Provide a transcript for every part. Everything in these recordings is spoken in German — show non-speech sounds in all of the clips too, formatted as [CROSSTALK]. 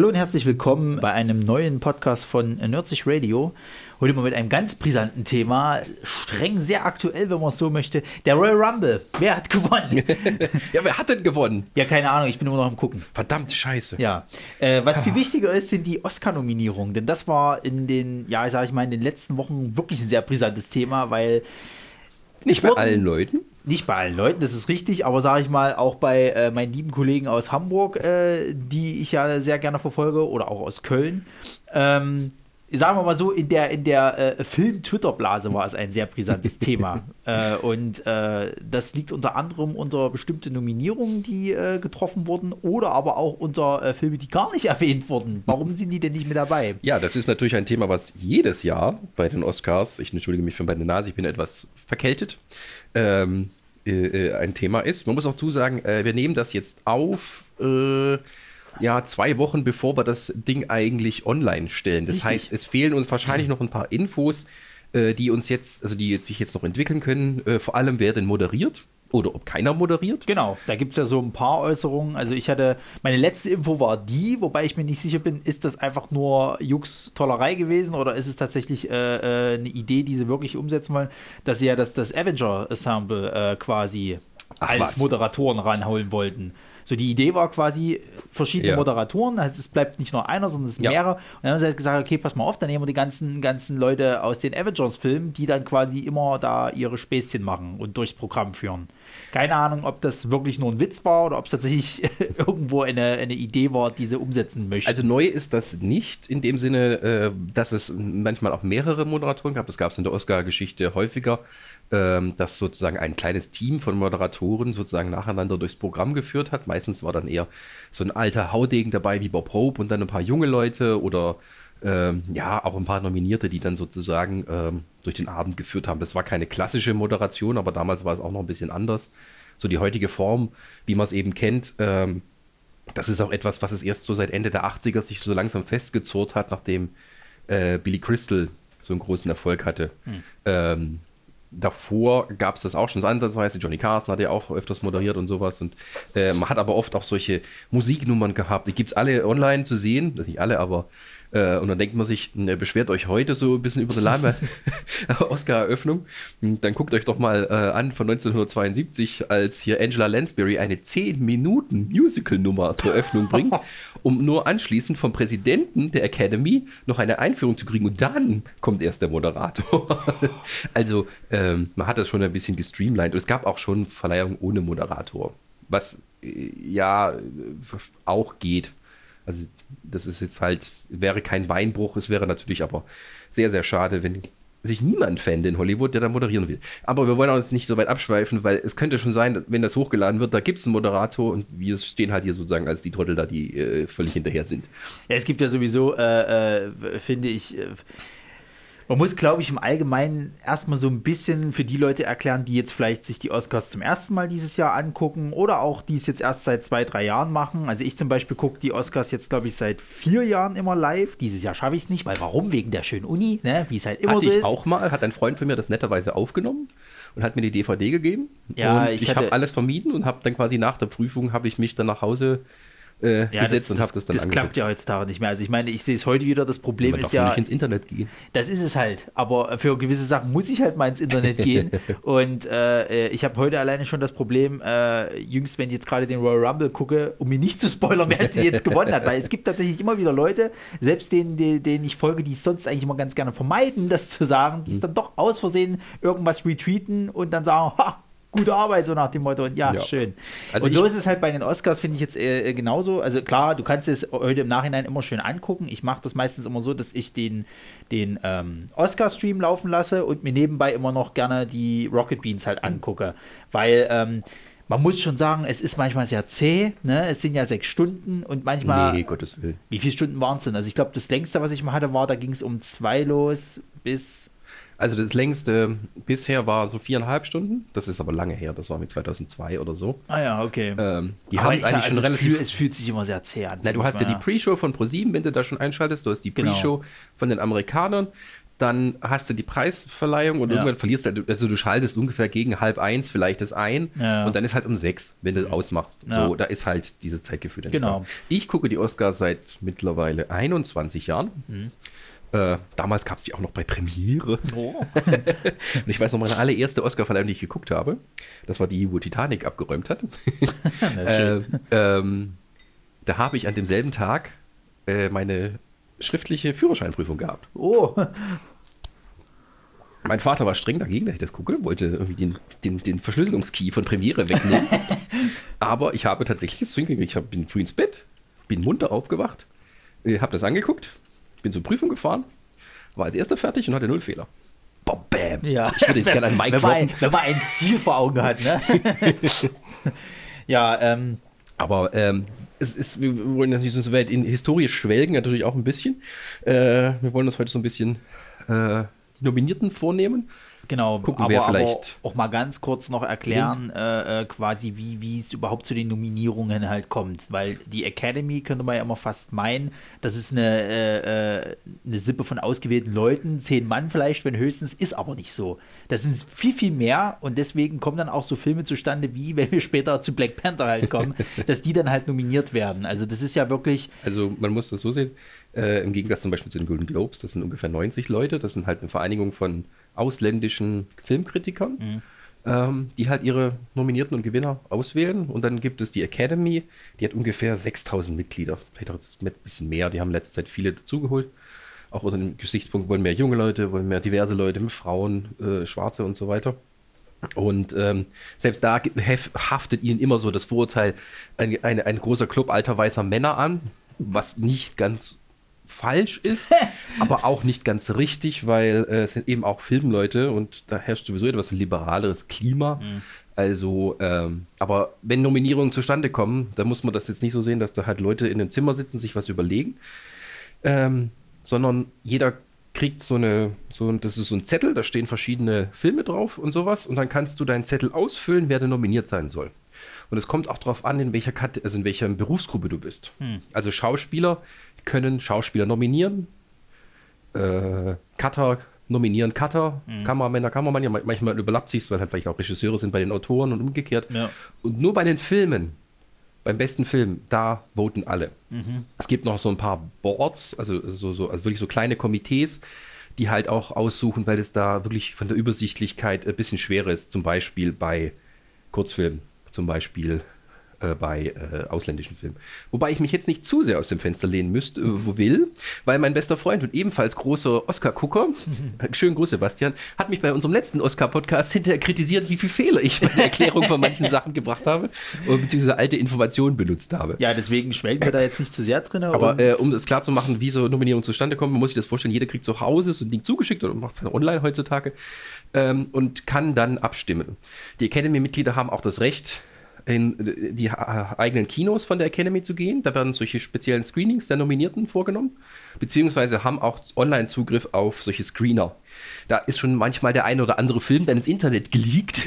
Hallo und herzlich willkommen bei einem neuen Podcast von Nerdsich Radio. Heute mal mit einem ganz brisanten Thema, streng sehr aktuell, wenn man es so möchte. Der Royal Rumble. Wer hat gewonnen? [LAUGHS] ja, wer hat denn gewonnen? Ja, keine Ahnung, ich bin immer noch am Gucken. Verdammt scheiße. Ja. Äh, was viel wichtiger ist, sind die Oscar-Nominierungen. Denn das war in den, ja, sag ich mal, in den letzten Wochen wirklich ein sehr brisantes Thema, weil. Nicht bei allen Leuten nicht bei allen Leuten, das ist richtig, aber sage ich mal auch bei äh, meinen lieben Kollegen aus Hamburg, äh, die ich ja sehr gerne verfolge, oder auch aus Köln. Ähm, sagen wir mal so, in der, in der äh, Film-Twitter-Blase war es ein sehr brisantes [LAUGHS] Thema. Äh, und äh, das liegt unter anderem unter bestimmte Nominierungen, die äh, getroffen wurden, oder aber auch unter Filme, die gar nicht [LAUGHS] erwähnt wurden. Warum sind die denn nicht mit dabei? Ja, das ist natürlich ein Thema, was jedes Jahr bei den Oscars, ich entschuldige mich für meine Nase, ich bin etwas verkältet, ähm, äh, ein Thema ist. Man muss auch zusagen, wir nehmen das jetzt auf ja, zwei Wochen bevor wir das Ding eigentlich online stellen. Das Richtig. heißt, es fehlen uns wahrscheinlich noch ein paar Infos, äh, die uns jetzt, also die jetzt sich jetzt noch entwickeln können. Äh, vor allem, wer denn moderiert oder ob keiner moderiert. Genau, da gibt es ja so ein paar Äußerungen. Also ich hatte, meine letzte Info war die, wobei ich mir nicht sicher bin, ist das einfach nur Jux-Tollerei gewesen oder ist es tatsächlich äh, äh, eine Idee, die sie wirklich umsetzen wollen, dass sie ja das, das Avenger-Ensemble äh, quasi Ach, als was? Moderatoren ranholen wollten. So, die Idee war quasi verschiedene ja. Moderatoren, also es bleibt nicht nur einer, sondern es sind ja. mehrere. Und dann haben sie halt gesagt, okay, pass mal auf, dann nehmen wir die ganzen, ganzen Leute aus den Avengers-Filmen, die dann quasi immer da ihre Späßchen machen und durchs Programm führen. Keine Ahnung, ob das wirklich nur ein Witz war oder ob es tatsächlich [LAUGHS] irgendwo eine, eine Idee war, die sie umsetzen möchten. Also neu ist das nicht in dem Sinne, äh, dass es manchmal auch mehrere Moderatoren gab. Das gab es in der Oscar-Geschichte häufiger ähm, das sozusagen ein kleines Team von Moderatoren sozusagen nacheinander durchs Programm geführt hat. Meistens war dann eher so ein alter Haudegen dabei wie Bob Hope und dann ein paar junge Leute oder ähm, ja, auch ein paar Nominierte, die dann sozusagen ähm, durch den Abend geführt haben. Das war keine klassische Moderation, aber damals war es auch noch ein bisschen anders. So die heutige Form, wie man es eben kennt, ähm, das ist auch etwas, was es erst so seit Ende der 80er sich so langsam festgezurrt hat, nachdem äh, Billy Crystal so einen großen Erfolg hatte. Hm. Ähm, davor gab es das auch schon so ansatzweise. Johnny Carson hat ja auch öfters moderiert und sowas. Und äh, man hat aber oft auch solche Musiknummern gehabt. Die gibt es alle online zu sehen. Das nicht alle, aber äh, und dann denkt man sich, ne, beschwert euch heute so ein bisschen über die Lame [LAUGHS] Oscar-Eröffnung. Dann guckt euch doch mal äh, an von 1972, als hier Angela Lansbury eine 10 Minuten Musical-Nummer zur Eröffnung bringt, [LAUGHS] um nur anschließend vom Präsidenten der Academy noch eine Einführung zu kriegen. Und dann kommt erst der Moderator. [LAUGHS] also ähm, man hat das schon ein bisschen gestreamlined. Und es gab auch schon Verleihungen ohne Moderator. Was äh, ja auch geht. Also das ist jetzt halt, wäre kein Weinbruch, es wäre natürlich aber sehr, sehr schade, wenn sich niemand fände in Hollywood, der da moderieren will. Aber wir wollen uns nicht so weit abschweifen, weil es könnte schon sein, wenn das hochgeladen wird, da gibt es einen Moderator und wir stehen halt hier sozusagen als die Trottel da, die äh, völlig hinterher sind. Ja, es gibt ja sowieso, äh, äh, finde ich, äh, man muss, glaube ich, im Allgemeinen erstmal so ein bisschen für die Leute erklären, die jetzt vielleicht sich die Oscars zum ersten Mal dieses Jahr angucken oder auch die es jetzt erst seit zwei, drei Jahren machen. Also ich zum Beispiel gucke die Oscars jetzt, glaube ich, seit vier Jahren immer live. Dieses Jahr schaffe ich es nicht, weil warum? Wegen der schönen Uni, ne? wie es halt immer Hatte so ich auch mal, hat ein Freund von mir das netterweise aufgenommen und hat mir die DVD gegeben. Ja, und ich, ich habe alles vermieden und habe dann quasi nach der Prüfung habe ich mich dann nach Hause äh, ja, gesetzt das, und habe das dann Das klappt ja heutzutage nicht mehr. Also ich meine, ich sehe es heute wieder, das Problem ist ja... nicht ins Internet gehen. Das ist es halt. Aber für gewisse Sachen muss ich halt mal ins Internet [LAUGHS] gehen. und äh, ich habe heute alleine schon das Problem, äh, jüngst, wenn ich jetzt gerade den Royal Rumble gucke, um mir nicht zu spoilern, wer es jetzt gewonnen hat. Weil es gibt tatsächlich immer wieder Leute, selbst denen, denen ich folge, die es sonst eigentlich immer ganz gerne vermeiden, das zu sagen, die es hm. dann doch aus Versehen irgendwas retweeten und dann sagen, ha, gute Arbeit, so nach dem Motto. Und ja, ja. schön. Also und so ist es halt bei den Oscars, finde ich jetzt äh, genauso. Also klar, du kannst es heute im Nachhinein immer schön angucken. Ich mache das meistens immer so, dass ich den, den ähm, Oscar-Stream laufen lasse und mir nebenbei immer noch gerne die Rocket Beans halt angucke. Weil ähm, man muss schon sagen, es ist manchmal sehr zäh. Ne? Es sind ja sechs Stunden und manchmal. Nee, Gottes Willen. Wie viele Stunden waren es denn? Also ich glaube, das längste, was ich mal hatte, war, da ging es um zwei los bis also das längste bisher war so viereinhalb Stunden. Das ist aber lange her. Das war mit 2002 oder so. Ah ja, okay. Ähm, die haben es eigentlich schon also relativ. Fühl, es fühlt sich immer sehr zäh an. Na, du hast ja die Pre-Show von ProSieben, wenn du da schon einschaltest. Du hast die genau. Pre-Show von den Amerikanern. dann hast du die Preisverleihung und Ja. irgendwann verlierst du, also du schaltest ungefähr gegen halb eins vielleicht das ein Ja. und dann ist halt um sechs, wenn du das ausmachst. Ja. So, da ist halt dieses Zeitgefühl dann Genau. da. Ich gucke die Oscars seit mittlerweile 21 Jahren. Mhm. Äh, damals gab es die auch noch bei Premiere. Oh. [LAUGHS] Und ich weiß noch, meine allererste Oscar-Verleihung, die ich geguckt habe, das war die, wo Titanic abgeräumt hat. [LAUGHS] Äh, ähm, da habe ich an demselben Tag äh, meine schriftliche Führerscheinprüfung gehabt. oh. Mein Vater war streng dagegen, dass ich das gucke, wollte irgendwie den, den, den Verschlüsselungskey von Premiere wegnehmen. [LAUGHS] Aber ich habe tatsächlich es hingekriegt. Ich hab, bin früh ins Bett, bin munter aufgewacht, äh, habe das angeguckt, bin zur Prüfung gefahren, war als erster fertig und hatte null Fehler. Boah, bam. Ja. Ich würde jetzt gerne einen Mic wenn, man wenn man ein Ziel vor Augen hat, ne? [LAUGHS] ja, ähm, Aber ähm, es ist, wir wollen natürlich so weit in Historie schwelgen, natürlich auch ein bisschen. Äh, wir wollen uns heute so ein bisschen äh, die Nominierten vornehmen. Genau, Gucken, aber, aber vielleicht- auch mal ganz kurz noch erklären, äh, äh, quasi wie, wie es überhaupt zu den Nominierungen halt kommt. Weil die Academy könnte man ja immer fast meinen, das ist eine, äh, äh, eine Sippe von ausgewählten Leuten, zehn Mann vielleicht, wenn höchstens, ist aber nicht so. Das sind viel, viel mehr und deswegen kommen dann auch so Filme zustande, wie wenn wir später zu Black Panther halt kommen, [LAUGHS] dass die dann halt nominiert werden. Also das ist ja wirklich, Also man muss das so sehen, äh, im Gegensatz zum Beispiel zu den Golden Globes, das sind ungefähr 90 Leute, das sind halt eine Vereinigung von ausländischen Filmkritikern, ähm, die halt ihre Nominierten und Gewinner auswählen. Und dann gibt es die Academy, die hat ungefähr 6000 Mitglieder, vielleicht auch jetzt ein bisschen mehr, die haben in letzter Zeit viele dazugeholt. Auch unter dem Gesichtspunkt wollen mehr junge Leute, wollen mehr diverse Leute, mehr Frauen, äh, Schwarze und so weiter. Und ähm, selbst da haftet ihnen immer so das Vorurteil, ein, ein, ein großer Club alter weißer Männer an, was nicht ganz falsch ist, [LAUGHS] aber auch nicht ganz richtig, weil äh, es sind eben auch Filmleute und da herrscht sowieso etwas liberaleres Klima. Also, ähm, aber wenn Nominierungen zustande kommen, dann muss man das jetzt nicht so sehen, dass da halt Leute in einem Zimmer sitzen, sich was überlegen, ähm, sondern jeder kriegt so eine, so ein, das ist so ein Zettel, da stehen verschiedene Filme drauf und sowas und dann kannst du deinen Zettel ausfüllen, wer denn nominiert sein soll. Und es kommt auch darauf an, in welcher, Kat also in welcher Berufsgruppe du bist. Also Schauspieler können Schauspieler nominieren, äh, Cutter nominieren Cutter, Kameramänner, Kameramann, ja, manchmal überlappt sich weil halt vielleicht auch Regisseure sind bei den Autoren und umgekehrt. Ja. Und nur bei den Filmen, beim besten Film, da voten alle. Es gibt noch so ein paar Boards, also so, so, also wirklich so kleine Komitees, die halt auch aussuchen, weil es da wirklich von der Übersichtlichkeit ein bisschen schwerer ist, zum Beispiel bei Kurzfilmen, zum Beispiel äh, bei äh, ausländischen Filmen. Wobei ich mich jetzt nicht zu sehr aus dem Fenster lehnen müsste, äh, wo will, weil mein bester Freund und ebenfalls großer Oscar-Gucker, [LAUGHS] schönen Gruß Sebastian, hat mich bei unserem letzten Oscar-Podcast hinterher kritisiert, wie viel Fehler ich bei der Erklärung von manchen [LAUGHS] Sachen gebracht habe und beziehungsweise alte Informationen benutzt habe. ja, deswegen schwelgen wir da jetzt nicht zu sehr drin. Aber äh, um es klar zu machen, wie so Nominierungen zustande kommen, muss ich das vorstellen, jeder kriegt zu Hause so ein Ding zugeschickt oder macht es online heutzutage ähm, und kann dann abstimmen. Die Academy-Mitglieder haben auch das Recht, in die äh, eigenen Kinos von der Academy zu gehen. Da werden solche speziellen Screenings der Nominierten vorgenommen, beziehungsweise haben auch Online-Zugriff auf solche Screener. Da ist schon manchmal der eine oder andere Film dann ins Internet geleakt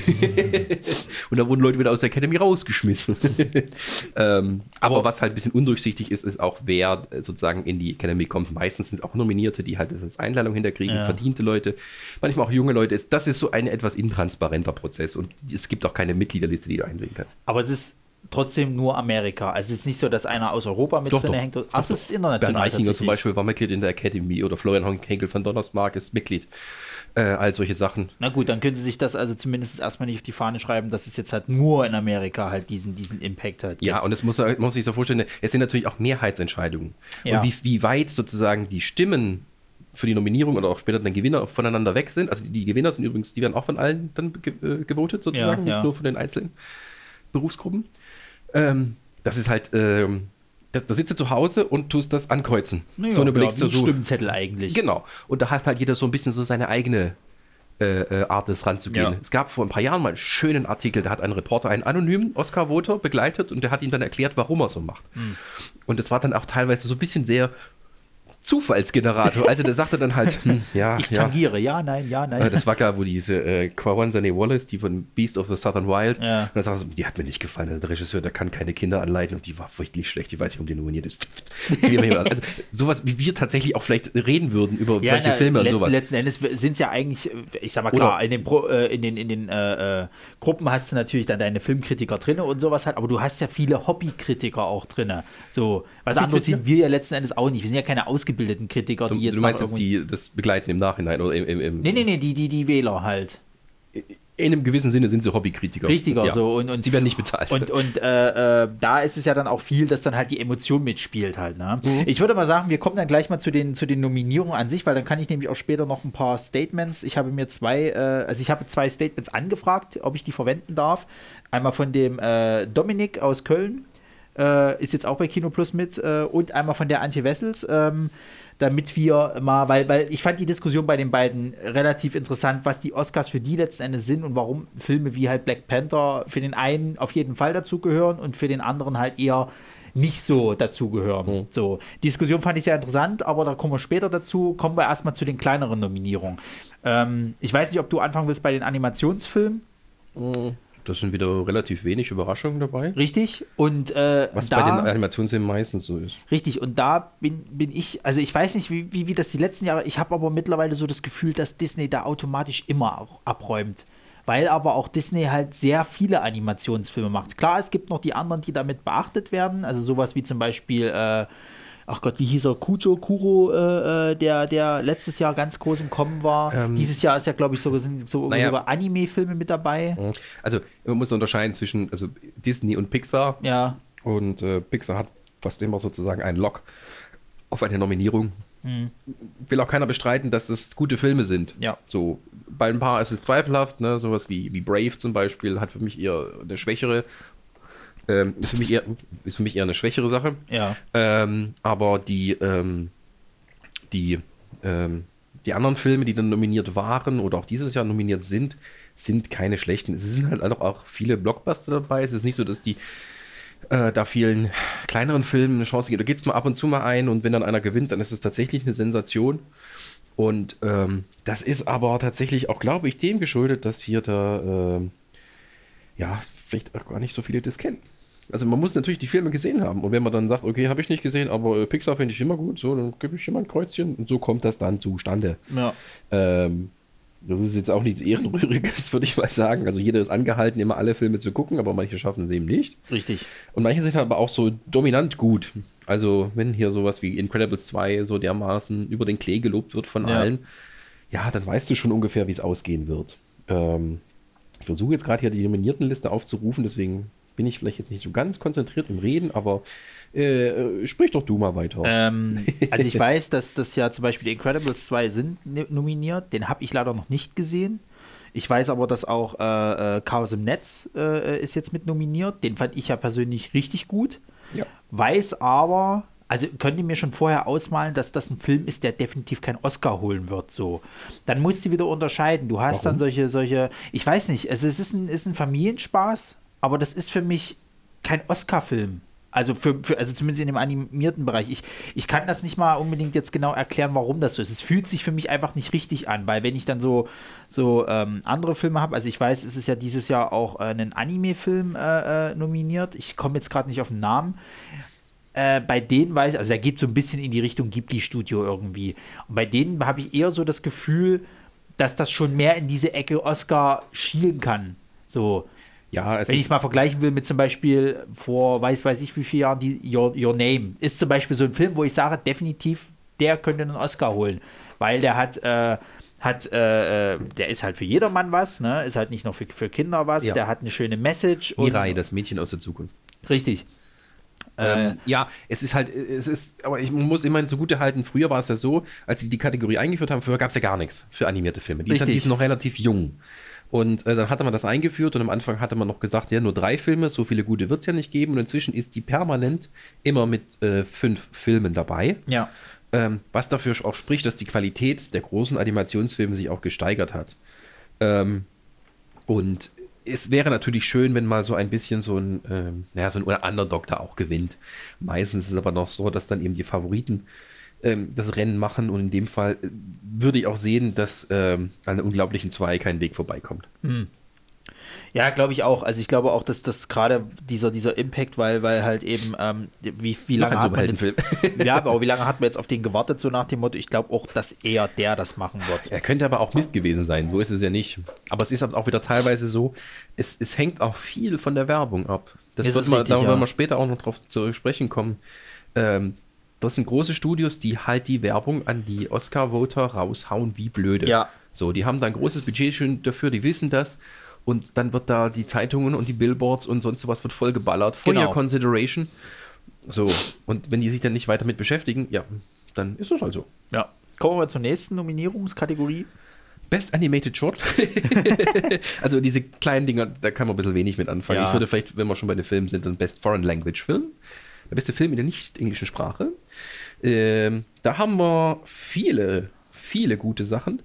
[LAUGHS] und da wurden Leute wieder aus der Academy rausgeschmissen. [LAUGHS] ähm, aber, was halt ein bisschen undurchsichtig ist, ist auch, wer äh, sozusagen in die Academy kommt. Meistens sind es auch Nominierte, die halt das als Einladung hinterkriegen, Ja. verdiente Leute, manchmal auch junge Leute. Das ist so ein etwas intransparenter Prozess und es gibt auch keine Mitgliederliste, die du einsehen kannst. Aber es ist trotzdem nur Amerika. Also es ist nicht so, dass einer aus Europa mit Doch, drin doch. hängt. Ach, Doch, das ist international. Bernd Eichinger zum. Beispiel war Mitglied in der Academy oder Florian Henkel von Donnersmarck ist Mitglied. Äh, all solche Sachen. Na gut, dann können sie sich das also zumindest erstmal nicht auf die Fahne schreiben, dass es jetzt halt nur in Amerika halt diesen, diesen Impact halt Ja, und es muss, man muss sich so vorstellen, es sind natürlich auch Mehrheitsentscheidungen. Ja. Und wie, wie weit sozusagen die Stimmen für die Nominierung oder auch später dann Gewinner voneinander weg sind. Also die Gewinner sind übrigens, die werden auch von allen dann ge äh, gewotet sozusagen, Ja, nicht ja. nur von den einzelnen Berufsgruppen. Ähm, das ist halt, ähm, da sitzt du zu Hause und tust das ankreuzen. Naja, so eine ja, überlegst wie du so. Stimmzettel eigentlich. Genau. Und da hat halt jeder so ein bisschen so seine eigene äh, äh, Art, das ranzugehen. Ja. Es gab vor ein paar Jahren mal einen schönen Artikel, da hat ein Reporter einen anonymen Oscar-Voter begleitet und der hat ihm dann erklärt, warum er so macht. Hm. Und es war dann auch teilweise so ein bisschen sehr Zufallsgenerator. Also der sagte dann halt, hm, ja, Ich ja. tangiere, ja, nein, ja, Äh, nein. Das war klar, wo diese äh, Kwawanzane Wallace, die von Beast of the Southern Wild, Ja. und dann sagte die hat mir nicht gefallen. Also der Regisseur, der kann keine Kinder anleiten und die war furchtlich schlecht. Ich weiß nicht, warum die nominiert ist. also sowas, wie wir tatsächlich auch vielleicht reden würden über Ja, solche na, Filme und sowas. letzten Endes sind es ja eigentlich, ich sag mal klar, Oder- in den, Pro, äh, in den, in den äh, äh, Gruppen hast du natürlich dann deine Filmkritiker drin und sowas halt, aber du hast ja viele Hobbykritiker auch drin. So, was anderes sind wir ja letzten Endes auch nicht. Wir sind ja keine ausgebildeten Kritiker, Du, die jetzt du meinst jetzt die, das Begleiten im Nachhinein oder im, im, im Nee, nee, nee, die, die, die Wähler halt. in einem gewissen Sinne sind sie Hobbykritiker. Richtiger, Ja. so. Und, und, sie werden nicht bezahlt. Und, und äh, äh, da ist es ja dann auch viel, dass dann halt die Emotion mitspielt halt. Ne? Mhm. Ich würde mal sagen, wir kommen dann gleich mal zu den, zu den Nominierungen an sich, weil dann kann ich nämlich auch später noch ein paar Statements. Ich habe mir zwei, äh, also ich habe zwei Statements angefragt, ob ich die verwenden darf. Einmal von dem äh, Dominik aus Köln, äh, ist jetzt auch bei Kino Plus mit, äh, und einmal von der Antje Wessels. Ähm, damit wir mal, weil, weil ich fand die Diskussion bei den beiden relativ interessant, was die Oscars für die letzten Endes sind und warum Filme wie halt Black Panther für den einen auf jeden Fall dazugehören und für den anderen halt eher nicht so dazugehören. So, die Diskussion fand ich sehr interessant, aber da kommen wir später dazu. Kommen wir erstmal zu den kleineren Nominierungen. Ähm, ich weiß nicht, ob du anfangen willst bei den Animationsfilmen, das sind wieder relativ wenig Überraschungen dabei. richtig? Und äh, Was da, bei den Animationsfilmen meistens so ist. Richtig, und da bin, bin ich, also ich weiß nicht, wie, wie, wie das die letzten Jahre, ich habe aber mittlerweile so das Gefühl, dass Disney da automatisch immer abräumt. Weil aber auch Disney halt sehr viele Animationsfilme macht. Klar, es gibt noch die anderen, die damit beachtet werden. Also sowas wie zum Beispiel, äh, ach Gott, wie hieß er? Kujo Kuro, äh, äh, der, der letztes Jahr ganz groß im Kommen war. Ähm, Dieses Jahr ist ja, glaube ich, sogar, sind so Naja. Anime-Filme mit dabei. Also man muss unterscheiden zwischen also Disney und Pixar. Ja, Und äh, Pixar hat fast immer sozusagen einen Lock auf eine Nominierung. Will auch keiner bestreiten, dass das gute Filme sind. Ja. So, bei ein paar ist es zweifelhaft, ne? sowas wie, wie Brave zum Beispiel hat für mich eher eine schwächere, ähm, ist, für mich eher, ist für mich eher eine schwächere Sache. ja. Ähm, aber die, ähm, die, ähm, die anderen Filme, die dann nominiert waren oder auch dieses Jahr nominiert sind, sind keine schlechten. Es sind halt auch, auch viele Blockbuster dabei. Es ist nicht so, dass die äh, da vielen kleineren Filmen eine Chance geben. Da geht es mal ab und zu mal ein und wenn dann einer gewinnt, dann ist es tatsächlich eine Sensation. Und ähm, das ist aber tatsächlich auch, glaube ich, dem geschuldet, dass hier da, ähm, ja, vielleicht auch gar nicht so viele das kennen. Also man muss natürlich die Filme gesehen haben. Und wenn man dann sagt, okay, habe ich nicht gesehen, aber äh, Pixar finde ich immer gut, so, dann gebe ich immer ein Kreuzchen und so kommt das dann zustande. ja. Ähm, das ist jetzt auch nichts Ehrenrühriges, [LAUGHS] würde ich mal sagen. Also jeder ist angehalten, immer alle Filme zu gucken, aber manche schaffen es eben nicht. Richtig. Und manche sind aber auch so dominant gut. Also wenn hier sowas wie Incredibles 2 so dermaßen über den Klee gelobt wird von Ja. allen, ja, dann weißt du schon ungefähr, wie es ausgehen wird. Ähm, ich versuche jetzt gerade hier die Nominiertenliste aufzurufen, deswegen bin ich vielleicht jetzt nicht so ganz konzentriert im Reden, aber äh, sprich doch du mal weiter. Ähm, [LAUGHS] also ich weiß, dass das ja zum Beispiel die Incredibles 2 sind nominiert. Den habe ich leider noch nicht gesehen. Ich weiß aber, dass auch äh, äh, Chaos im Netz äh, ist jetzt mit nominiert. Den fand ich ja persönlich richtig gut. ja. Weiß aber, also könnt ihr mir schon vorher ausmalen, dass das ein Film ist, der definitiv keinen Oscar holen wird. So, dann musst du wieder unterscheiden. Du hast Warum? dann solche, solche, ich weiß nicht, also es ist ein, ist ein Familienspaß, aber das ist für mich kein Oscar-Film. Also für, für, also zumindest in dem animierten Bereich. Ich, ich kann das nicht mal unbedingt jetzt genau erklären, warum das so ist. Es fühlt sich für mich einfach nicht richtig an, weil wenn ich dann so, so ähm, andere Filme habe, also ich weiß, es ist ja dieses Jahr auch äh, ein Anime-Film äh, äh, nominiert. Ich komme jetzt gerade nicht auf den Namen äh, bei denen weiß ich, also der geht so ein bisschen in die Richtung Ghibli-Studio irgendwie. Und bei denen habe ich eher so das Gefühl, dass das schon mehr in diese Ecke Oscar schielen kann. So, Ja, wenn ich es mal vergleichen will mit zum Beispiel vor weiß weiß ich wie vielen Jahren, die Your, Your Name ist zum Beispiel so ein Film, wo ich sage, definitiv, der könnte einen Oscar holen. Weil der hat, äh, hat, äh, äh, der ist halt für jedermann was, ne? Ist halt nicht nur für, für Kinder was, Ja. der hat eine schöne Message. und- Mirai, das Mädchen aus der Zukunft. Richtig. Äh, Ähm, ja, es ist halt, es ist, aber ich muss immerhin zugute halten, früher war es ja so, als sie die Kategorie eingeführt haben, früher gab es ja gar nichts für animierte Filme. Die, ist, Richtig. die sind noch relativ jung. Und äh, dann hatte man das eingeführt und am Anfang hatte man noch gesagt, ja, nur drei Filme, so viele gute wird es ja nicht geben. Und inzwischen ist die permanent immer mit äh, fünf Filmen dabei. ja. Ähm, was dafür auch spricht, dass die Qualität der großen Animationsfilme sich auch gesteigert hat. Ähm, und es wäre natürlich schön, wenn mal so ein bisschen so ein, ähm, naja, so ein Underdog da auch gewinnt. Meistens ist es aber noch so, dass dann eben die Favoriten ähm, das Rennen machen und in dem Fall äh, würde ich auch sehen, dass ähm, an der unglaublichen zwei kein Weg vorbeikommt. Mhm. Ja, glaube ich auch. Also ich glaube auch, dass das gerade dieser, dieser Impact, weil, weil halt eben, ähm, wie, wie lange hat man jetzt, ja, aber wie lange hat man jetzt auf den gewartet, so nach dem Motto, ich glaube auch, dass eher der das machen wird. Er könnte aber auch Mist gewesen sein, so ist es ja nicht. Aber es ist auch wieder teilweise so, es, es hängt auch viel von der Werbung ab. Das ist wird man, richtig, da werden wir später auch noch drauf zu sprechen kommen. Ähm, das sind große Studios, die halt die Werbung an die Oscar-Voter raushauen wie blöde. Ja. So, die haben da ein großes Budget schon dafür, die wissen das und dann wird da die Zeitungen und die Billboards und sonst was wird voll geballert. For genau. your consideration. So, und wenn die sich dann nicht weiter mit beschäftigen, ja, dann ist das halt so. Ja. Kommen wir zur nächsten Nominierungskategorie. Best Animated Short. [LAUGHS] also diese kleinen Dinger, da kann man ein bisschen wenig mit anfangen. Ja. Ich würde vielleicht, wenn wir schon bei den Filmen sind, dann Best Foreign Language Film. Der beste Film in der nicht-englischen Sprache. Ähm, da haben wir viele, viele gute Sachen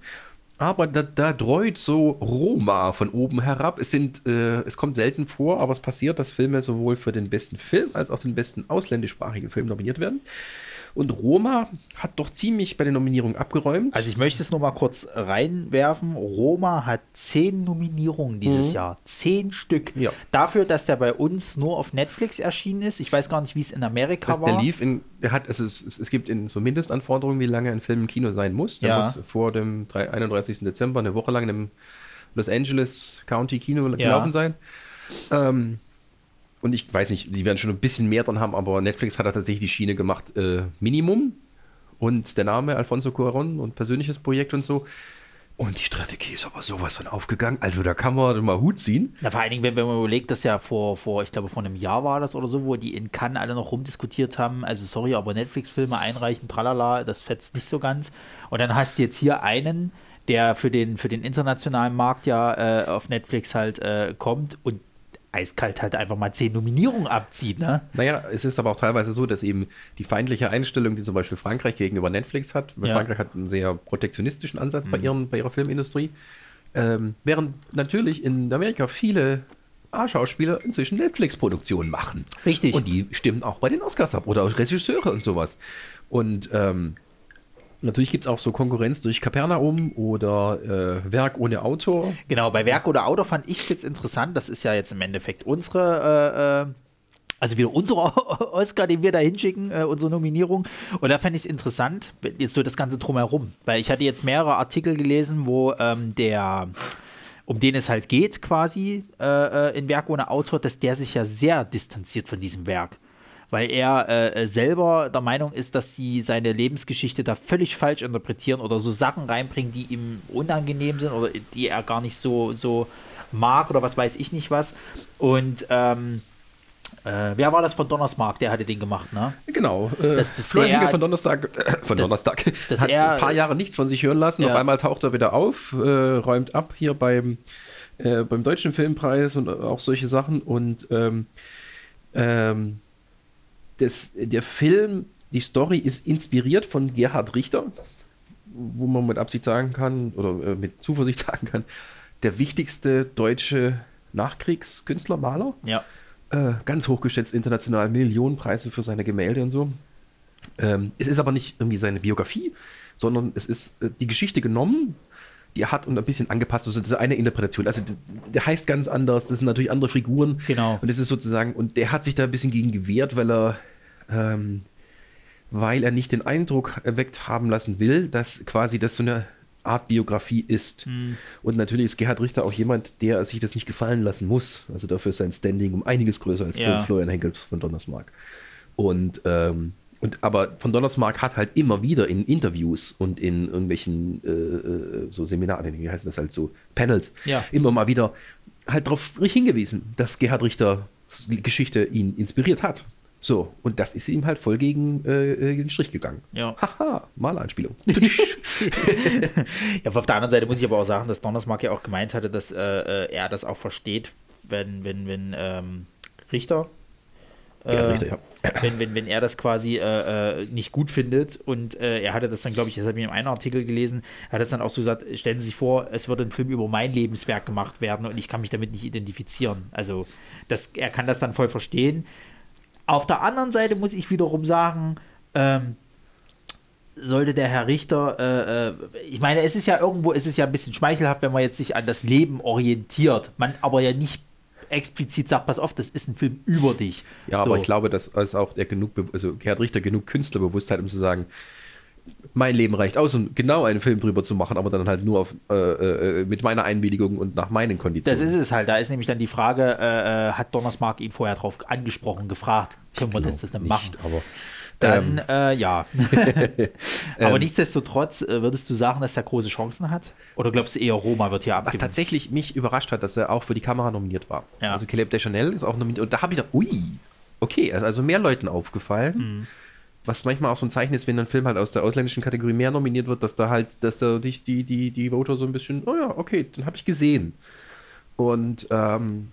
aber da, da dreut so Roma von oben herab. Es, sind, äh, es kommt selten vor, aber es passiert, dass Filme sowohl für den besten Film als auch den besten ausländischsprachigen Film nominiert werden. Und Roma hat doch ziemlich bei den Nominierungen abgeräumt. Also ich möchte es nur mal kurz reinwerfen. Roma hat zehn Nominierungen dieses mhm. Jahr. Zehn Stück. Ja. Dafür, dass der bei uns nur auf Netflix erschienen ist. Ich weiß gar nicht, wie es in Amerika das, war. Der lief in, der hat, also es, es, es gibt in so Mindestanforderungen, wie lange ein Film im Kino sein muss. Der ja. muss vor dem 31. Dezember eine Woche lang im Los Angeles County Kino ja. gelaufen sein. Ähm, und ich weiß nicht, die werden schon ein bisschen mehr dran haben, aber Netflix hat da tatsächlich die Schiene gemacht, äh, Minimum und der Name Alfonso Cuaron und persönliches Projekt und so. Und die Strategie ist aber sowas von aufgegangen. Also da kann man mal Hut ziehen. Na, vor allen Dingen, wenn, wenn man überlegt, dass ja vor, vor, ich glaube, vor einem Jahr war das oder so, wo die in Cannes alle noch rumdiskutiert haben, also sorry, aber Netflix-Filme einreichen, tralala, das fetzt nicht so ganz. Und dann hast du jetzt hier einen, der für den, für den internationalen Markt ja äh, auf Netflix halt äh, kommt und eiskalt halt einfach mal zehn Nominierungen abzieht, ne? Naja, es ist aber auch teilweise so, dass eben die feindliche Einstellung, die zum Beispiel Frankreich gegenüber Netflix hat, weil ja. Frankreich hat einen sehr protektionistischen Ansatz mhm. bei, ihren, bei ihrer Filmindustrie, ähm, während natürlich in Amerika viele A-Schauspieler inzwischen Netflix-Produktionen machen. Richtig. Und die stimmen auch bei den Oscars ab oder Regisseure und sowas. Und ähm, Natürlich gibt es auch so Konkurrenz durch Kapernaum oder äh, Werk ohne Autor. Genau, bei Werk oder Autor fand ich es jetzt interessant. Das ist ja jetzt im Endeffekt unsere, äh, äh also wieder unser [LAUGHS] Oscar, den wir da hinschicken, äh, unsere Nominierung. Und da fände ich es interessant, jetzt so das Ganze drumherum. Weil ich hatte jetzt mehrere Artikel gelesen, wo ähm, der um den es halt geht, quasi äh, äh, in Werk ohne Autor, dass der sich ja sehr distanziert von diesem Werk weil er äh, selber der Meinung ist, dass sie seine Lebensgeschichte da völlig falsch interpretieren oder so Sachen reinbringen, die ihm unangenehm sind oder die er gar nicht so, so mag oder was weiß ich nicht was. Und ähm, äh, wer war das von Donnersmark? Der hatte den gemacht, ne? Genau. Äh, das, das Florian von Donnerstag, äh, von das, Donnerstag hat er, ein paar Jahre nichts von sich hören lassen. Ja. Auf einmal taucht er wieder auf, äh, räumt ab hier beim, äh, beim Deutschen Filmpreis und auch solche Sachen. Und ähm, ähm, das, der Film, die Story ist inspiriert von Gerhard Richter, wo man mit Absicht sagen kann oder äh, mit Zuversicht [LAUGHS] sagen kann, der wichtigste deutsche Nachkriegskünstler, Maler. Ja. Äh, ganz hochgeschätzt international, Millionenpreise für seine Gemälde und so. Ähm, es ist aber nicht irgendwie seine Biografie, sondern es ist äh, die Geschichte genommen, die er hat und ein bisschen angepasst. Also das ist eine Interpretation. Also der, heißt ganz anders, das sind natürlich andere Figuren. Genau. Und es ist sozusagen, und der hat sich da ein bisschen gegen gewehrt, weil er ähm, weil er nicht den Eindruck erweckt haben lassen will, dass quasi das so eine Art Biografie ist. Mhm. Und natürlich ist Gerhard Richter auch jemand, der sich das nicht gefallen lassen muss. Also dafür ist sein Standing um einiges größer als ja. Florian Henkel von Donnersmark. Und, ähm, und aber von Donnersmark hat halt immer wieder in Interviews und in irgendwelchen äh, äh so Seminaren, wie heißt das halt so, Panels, ja. immer mal wieder halt darauf hingewiesen, dass Gerhard Richter Geschichte ihn inspiriert hat. So, und das ist ihm halt voll gegen äh, äh den Strich gegangen. Ja. Haha, Malanspielung. [LAUGHS] [LAUGHS] ja, auf der anderen Seite muss ich aber auch sagen, dass Donnersmark ja auch gemeint hatte, dass äh, äh, er das auch versteht, wenn, wenn, wenn ähm, Richter, äh, ja, Richter ja. wenn, wenn, wenn er das quasi äh, nicht gut findet und er hatte das dann, glaube ich, das habe ich in einem Artikel gelesen, er hat das dann auch so gesagt, stellen Sie sich vor, es wird ein Film über mein Lebenswerk gemacht werden und ich kann mich damit nicht identifizieren. Also das, er kann das dann voll verstehen. Auf der anderen Seite muss ich wiederum sagen, ähm, sollte der Herr Richter, äh, äh, ich meine, es ist ja irgendwo, es ist ja ein bisschen schmeichelhaft, wenn man jetzt sich an das Leben orientiert, man aber ja nicht explizit sagt, pass auf, das ist ein Film über dich. Ja, so. aber ich glaube, dass als auch der genug, also Gerhard Richter genug Künstlerbewusstheit, um zu sagen, mein Leben reicht aus, um genau einen Film drüber zu machen, aber dann halt nur auf, äh, äh, mit meiner Einwilligung und nach meinen Konditionen. Das ist es halt. Da ist nämlich dann die Frage, äh, äh hat Donnersmark ihn vorher drauf angesprochen, gefragt, können wir das, das denn machen? aber dann ähm. äh, ja. [LAUGHS] [LAUGHS] Aber ähm. nichtsdestotrotz, äh, würdest du sagen, dass er große Chancen hat? Oder glaubst du eher, Roma wird hier abgeben? Was tatsächlich mich überrascht hat, dass er auch für die Kamera nominiert war. Ja. Also Caleb Deschanel ist auch nominiert. Und da habe ich gedacht, ui, okay, also mehr Leuten aufgefallen. Mhm was manchmal auch so ein Zeichen ist, wenn ein Film halt aus der ausländischen Kategorie mehr nominiert wird, dass da halt, dass da dich die, die, die Voter so ein bisschen, oh ja, okay, den habe ich gesehen. Und ähm,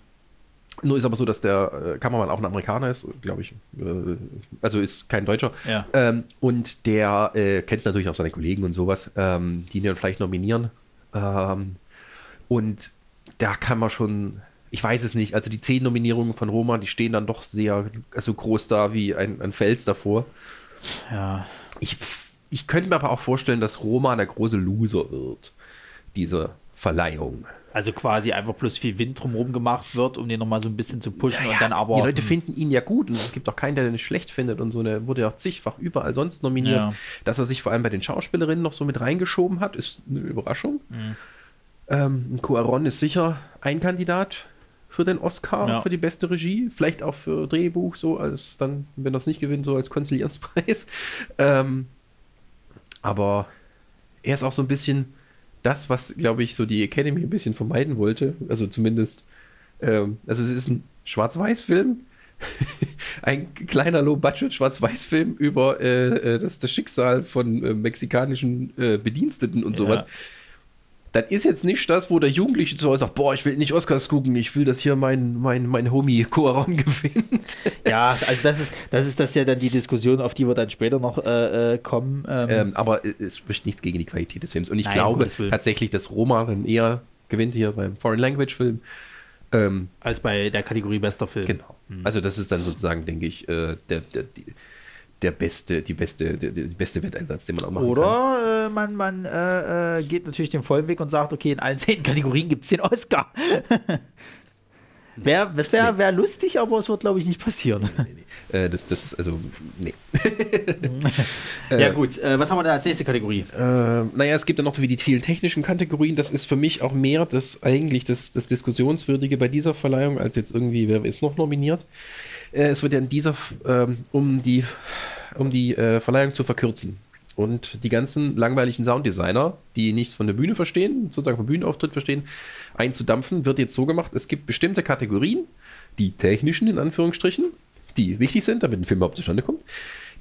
nur ist aber so, dass der äh, Kameramann auch ein Amerikaner ist, glaube ich. Äh, also ist kein Deutscher. Ja. Ähm, und der äh, kennt natürlich auch seine Kollegen und sowas, ähm, die ihn dann vielleicht nominieren. Ähm, und da kann man schon, ich weiß es nicht, also die zehn Nominierungen von Roma, die stehen dann doch sehr also groß da wie ein, ein Fels davor. Ja. Ich, ich könnte mir aber auch vorstellen, dass Roma der große Loser wird, diese Verleihung. Also quasi einfach bloß viel Wind drumherum gemacht wird, um den nochmal so ein bisschen zu pushen ja, und dann aber. Die Leute finden ihn ja gut und es gibt auch keinen, der den nicht schlecht findet und so. Der wurde ja auch zigfach überall sonst nominiert. Ja. Dass er sich vor allem bei den Schauspielerinnen noch so mit reingeschoben hat, ist eine Überraschung. Mhm. Ähm, Cuaron ist sicher ein Kandidat für den Oscar, ja. für die beste Regie, vielleicht auch für Drehbuch, so als dann, wenn das nicht gewinnt, so als Konzilienzpreis. [LAUGHS] Ähm, aber er ist auch so ein bisschen das, was, glaube ich, so die Academy ein bisschen vermeiden wollte. Also zumindest, ähm, also es ist ein Schwarz-Weiß-Film, [LAUGHS] ein kleiner Low-Budget-Schwarz-Weiß-Film über äh, äh, das, das Schicksal von äh, mexikanischen äh, Bediensteten und sowas. Das ist jetzt nicht das, wo der Jugendliche zu Hause sagt, boah, ich will nicht Oscars gucken, ich will, dass hier mein, mein, mein Homie [LAUGHS] Koaron gewinnt. Ja, also das ist, das ist das ja dann die Diskussion, auf die wir dann später noch äh, äh kommen. Ähm. Ähm, aber es spricht nichts gegen die Qualität des Films. Und ich Nein, glaube tatsächlich, dass Roma dann eher gewinnt hier beim Foreign Language Film. Ähm, Als bei der Kategorie bester Film. Genau. Mhm. Also das ist dann sozusagen, denke ich, äh, der, der, die, der beste, die beste, der, der beste Wetteinsatz, den man auch machen Oder, kann. Oder äh, man, man äh, äh, geht natürlich den vollen Weg und sagt, okay, in allen [LAUGHS] zehn Kategorien gibt es den Oscar. [LAUGHS] Wär, das wäre nee. wär lustig, aber es wird, glaube ich, nicht passieren. Nee, nee, äh, das, das, also, nee. [LAUGHS] ja, gut. Äh, was haben wir da als nächste Kategorie? Äh, naja, es gibt ja noch wie die vielen technischen Kategorien. Das ist für mich auch mehr das eigentlich das, das Diskussionswürdige bei dieser Verleihung, als jetzt irgendwie, wer ist noch nominiert. Äh, es wird ja in dieser, ähm, um die, um die äh, Verleihung zu verkürzen. Und die ganzen langweiligen Sounddesigner, die nichts von der Bühne verstehen, sozusagen vom Bühnenauftritt verstehen, einzudampfen, wird jetzt so gemacht, es gibt bestimmte Kategorien, die technischen in Anführungsstrichen, die wichtig sind, damit ein Film überhaupt zustande kommt.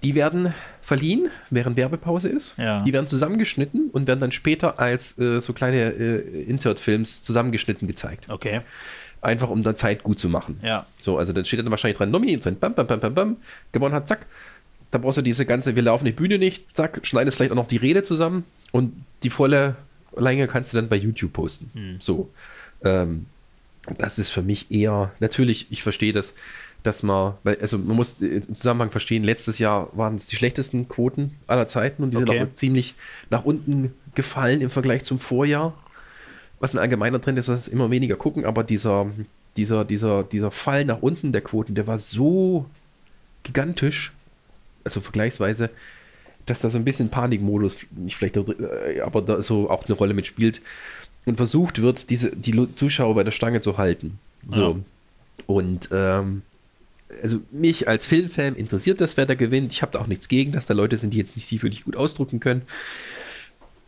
Die werden verliehen, während Werbepause ist. Ja. Die werden zusammengeschnitten und werden dann später als äh, so kleine äh, Insert-Films zusammengeschnitten gezeigt. Okay einfach um dann Zeit gut zu machen. Ja. So, also dann steht dann wahrscheinlich dran, nominiert sein, bam, bam, bam, bam, bam, gewonnen hat, zack. Da brauchst du diese ganze, wir laufen die Bühne nicht, zack, schneidest vielleicht auch noch die Rede zusammen und die volle Länge kannst du dann bei YouTube posten. Hm. So. Ähm, das ist für mich eher, natürlich, ich verstehe das, dass man, weil, also man muss im Zusammenhang verstehen, letztes Jahr waren es die schlechtesten Quoten aller Zeiten und die okay. sind auch ziemlich nach unten gefallen im Vergleich zum Vorjahr was ein allgemeiner Trend ist, dass immer weniger gucken, aber dieser, dieser, dieser, dieser Fall nach unten der Quoten, der war so gigantisch, also vergleichsweise, dass da so ein bisschen Panikmodus, nicht vielleicht, äh, aber da so auch eine Rolle mitspielt und versucht wird, diese, die Zuschauer bei der Stange zu halten. So. Ja. Und ähm, also mich als Filmfan interessiert das, wer da gewinnt. Ich habe da auch nichts gegen, dass da Leute sind, die jetzt nicht sie für dich gut ausdrücken können.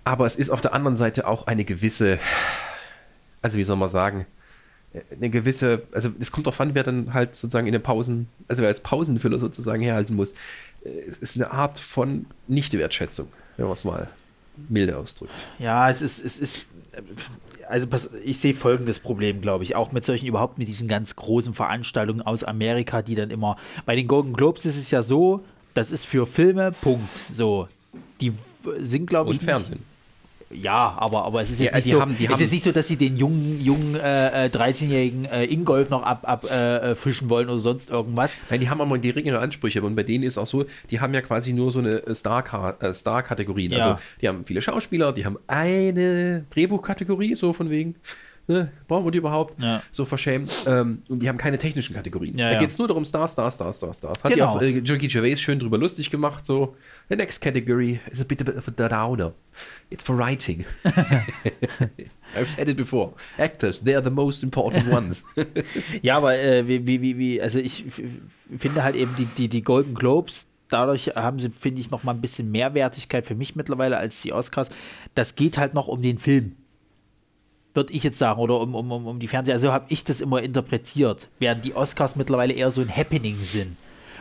Aber es ist auf der anderen Seite auch eine gewisse, also wie soll man sagen, eine gewisse, also es kommt darauf an, wer dann halt sozusagen in den Pausen, also wer als Pausenfüller sozusagen herhalten muss. Es ist eine Art von Nichtwertschätzung, wenn man es mal milde ausdrückt. Ja, es ist, es ist, also ich sehe folgendes Problem, glaube ich, auch mit solchen, überhaupt mit diesen ganz großen Veranstaltungen aus Amerika, die dann immer, bei den Golden Globes ist es ja so, das ist für Filme, Punkt, so. Die sind, glaube ich. Und Fernsehen. Ja, aber, aber es ist jetzt Ja, nicht die so, haben- die es haben- ist nicht so, dass sie den jungen, jungen äh, äh, 13-jährigen äh, Ingolf noch ab, ab äh, äh, fischen wollen oder sonst irgendwas. Nein, die haben aber geringere Ansprüche und bei denen ist auch so, die haben ja quasi nur so eine Star- äh, Star-Kategorien. Ja. also die haben viele Schauspieler, die haben eine Drehbuchkategorie, so von wegen, ne, brauchen wir die überhaupt? Ja. So verschämt. Ähm, und die haben keine technischen Kategorien. Ja, da ja. geht es nur darum, Stars, Stars, Stars, Stars, Stars. Hat Genau. auch äh, Jackie Gervais schön drüber lustig gemacht, so, the next category is a bit of a downer. It's for writing. [LAUGHS] I've said it before. Actors, they are the most important [LAUGHS] ones. Ja, aber äh, wie, wie, wie, also ich finde halt eben die, die, die Golden Globes, dadurch haben sie, finde ich, noch mal ein bisschen mehr Wertigkeit für mich mittlerweile als die Oscars. Das geht halt noch um den Film. Würde ich jetzt sagen, oder um, um, um, um die Fernseher. Also habe ich das immer interpretiert, während die Oscars mittlerweile eher so ein Happening sind.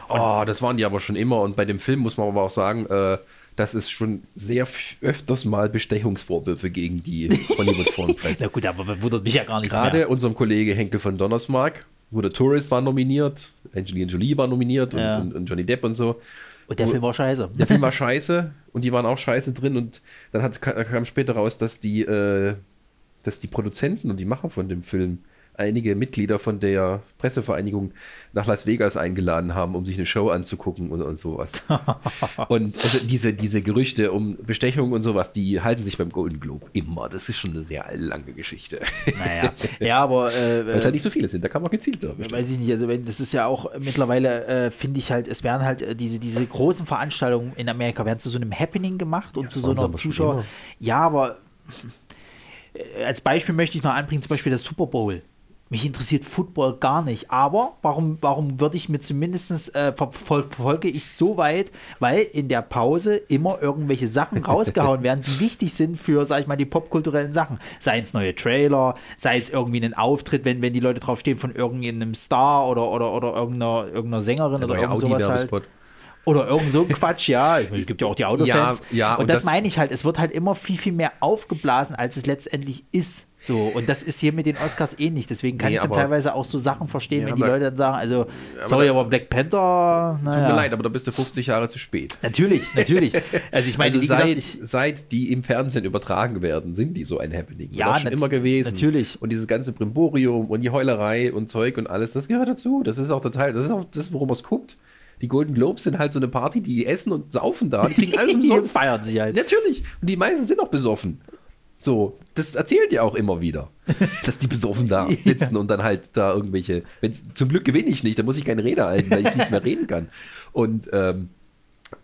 Oh, das waren die aber schon immer. Und bei dem Film muss man aber auch sagen, äh, das ist schon sehr öfters mal Bestechungsvorwürfe gegen die Hollywood Foreign [LAUGHS] Press. Na gut, aber wundert mich ja gar nichts Gerade mehr. unserem Kollege Henkel von Donnersmarck, wo der Tourist war nominiert, Angelina Jolie war nominiert und, Ja. und, und Johnny Depp und so. Und der Film war scheiße. Der Film war [LAUGHS] scheiße und die waren auch scheiße drin und dann hat, ka- kam später raus, dass die, äh, dass die Produzenten und die Macher von dem Film einige Mitglieder von der Pressevereinigung nach Las Vegas eingeladen haben, um sich eine Show anzugucken und, und sowas. [LAUGHS] und also diese, diese Gerüchte um Bestechung und sowas, die halten sich beim Golden Globe immer. Das ist schon eine sehr lange Geschichte. Naja. Ja, aber äh, [LAUGHS] Weil es halt nicht so viele sind, da kann man gezielter bestechen. Weiß ich nicht, also wenn, das ist ja auch mittlerweile, äh, finde ich halt, es werden halt äh, diese, diese großen Veranstaltungen in Amerika werden zu so einem Happening gemacht und zu so schon Zuschauer. Ja, aber als Beispiel möchte ich noch anbringen, zum Beispiel das Super Bowl. Mich interessiert Football gar nicht. Aber warum, warum würde ich mir zumindest äh, verfol verfolge ich so weit, weil in der Pause immer irgendwelche Sachen [LAUGHS] rausgehauen werden, die wichtig sind für, sag ich mal, die popkulturellen Sachen. Sei es neue Trailer, sei es irgendwie ein Auftritt, wenn, wenn die Leute draufstehen von irgendeinem Star oder, oder, oder irgendeiner, irgendeiner Sängerin oder irgend sowas halt. Oder irgend so ein Quatsch, ja. Es gibt ja auch die Autofans. Ja, ja, und, und das, das- meine ich halt. Es wird halt immer viel, viel mehr aufgeblasen, als es letztendlich ist. So. Und das ist hier mit den Oscars ähnlich. Deswegen kann Nee, ich dann aber- teilweise auch so Sachen verstehen, Ja, wenn die aber- Leute dann sagen, also, sorry, aber Black Panther, Tut naja. mir leid, aber da bist du 50 Jahre zu spät. Natürlich, natürlich. Also ich meine, also seit, gesagt, ich, seit die im Fernsehen übertragen werden, sind die so ein Happening. Ja, das schon immer gewesen. natürlich. Und dieses ganze Brimborium und die Heulerei und Zeug und alles, das gehört dazu. Das ist auch total, das ist auch das, worum man es guckt. Die Golden Globes sind halt so eine Party, die essen und saufen da, die kriegen alles [LAUGHS] die umsonst. feiern sich halt. Natürlich. Und die meisten sind auch besoffen. So, das erzählt ja auch immer wieder, [LAUGHS] dass die besoffen da sitzen und dann halt da irgendwelche. Wenn's, zum Glück gewinne ich nicht, dann muss ich keine Rede halten, weil ich nicht mehr reden kann. Und ähm,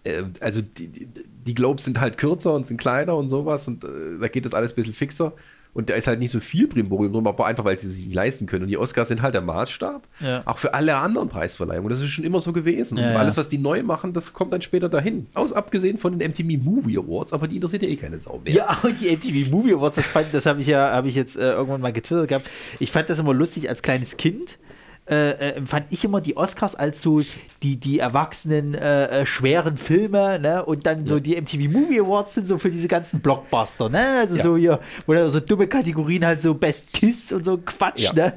äh, also die, die, die Globes sind halt kürzer und sind kleiner und sowas und äh, da geht das alles ein bisschen fixer. Und da ist halt nicht so viel Brimborium drum, aber einfach, weil sie sich nicht leisten können. Und die Oscars sind halt der Maßstab, Ja. auch für alle anderen Preisverleihungen. Das ist schon immer so gewesen. Ja, alles, was die neu machen, das kommt dann später dahin. Aus abgesehen von den MTV Movie Awards, aber die interessiert ja eh keine Sau mehr. Ja, und [LAUGHS] die MTV Movie Awards, das, fand- das habe ich ja, habe ich jetzt äh, irgendwann mal getwittert gehabt. Ich fand das immer lustig als kleines Kind. Äh, äh, empfand ich immer die Oscars als so die, die erwachsenen, äh, äh, schweren Filme, ne? Und dann so die MTV Movie Awards sind so für diese ganzen Blockbuster, ne? Also Ja. so hier, wo dann so dumme Kategorien halt so Best Kiss und so Quatsch, Ja. ne?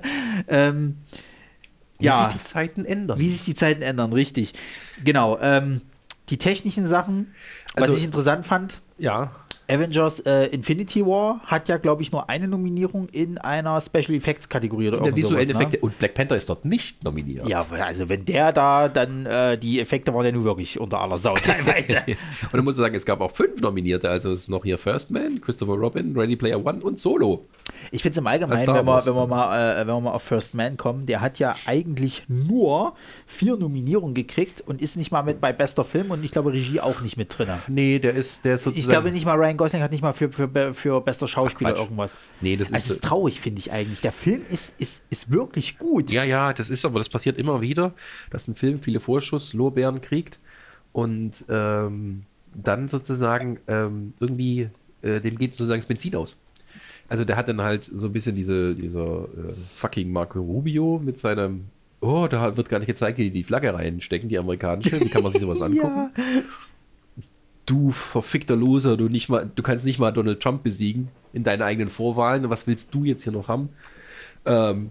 Ähm, Wie ja, sich die Zeiten ändern. wie sich die Zeiten ändern, richtig. Genau. Ähm, die technischen Sachen, was Also- ich interessant fand, ja. Avengers äh, Infinity War hat ja, glaube ich, nur eine Nominierung in einer Special Effects Kategorie oder Der irgend sowas, visuellen ne? Effekte. Und Black Panther ist dort nicht nominiert. Ja, also wenn der da, dann äh, die Effekte waren ja nur wirklich unter aller Sau [LAUGHS] teilweise. [LAUGHS] Und dann muss ich sagen, es gab auch fünf Nominierte. Also es ist noch hier First Man, Christopher Robin, Ready Player One und Solo. Ich finde es im Allgemeinen, wenn wir, wenn, wir mal, äh, wenn wir mal auf First Man kommen, der hat ja eigentlich nur vier Nominierungen gekriegt und ist nicht mal mit bei bester Film und ich glaube Regie auch nicht mit drin. Nee, der ist, der ist sozusagen. Ich glaube nicht mal, Ryan Gosling hat nicht mal für, für, für bester Schauspieler Quatsch. irgendwas. Nee, das Also ist. es ist traurig, finde ich eigentlich. Der Film ist, ist, ist wirklich gut. Ja, ja, das ist aber, das passiert immer wieder, dass ein Film viele Vorschusslorbeeren kriegt und ähm, dann sozusagen ähm, irgendwie, äh, dem geht sozusagen das Benzin aus. Also der hat dann halt so ein bisschen diese, dieser äh, fucking Marco Rubio mit seinem, oh, da wird gar nicht gezeigt, wie die die Flagge reinstecken, die amerikanische, wie kann man sich sowas [LAUGHS] angucken? Ja. Du verfickter Loser, du nicht mal, du kannst nicht mal Donald Trump besiegen in deinen eigenen Vorwahlen. Was willst du jetzt hier noch haben? Ähm,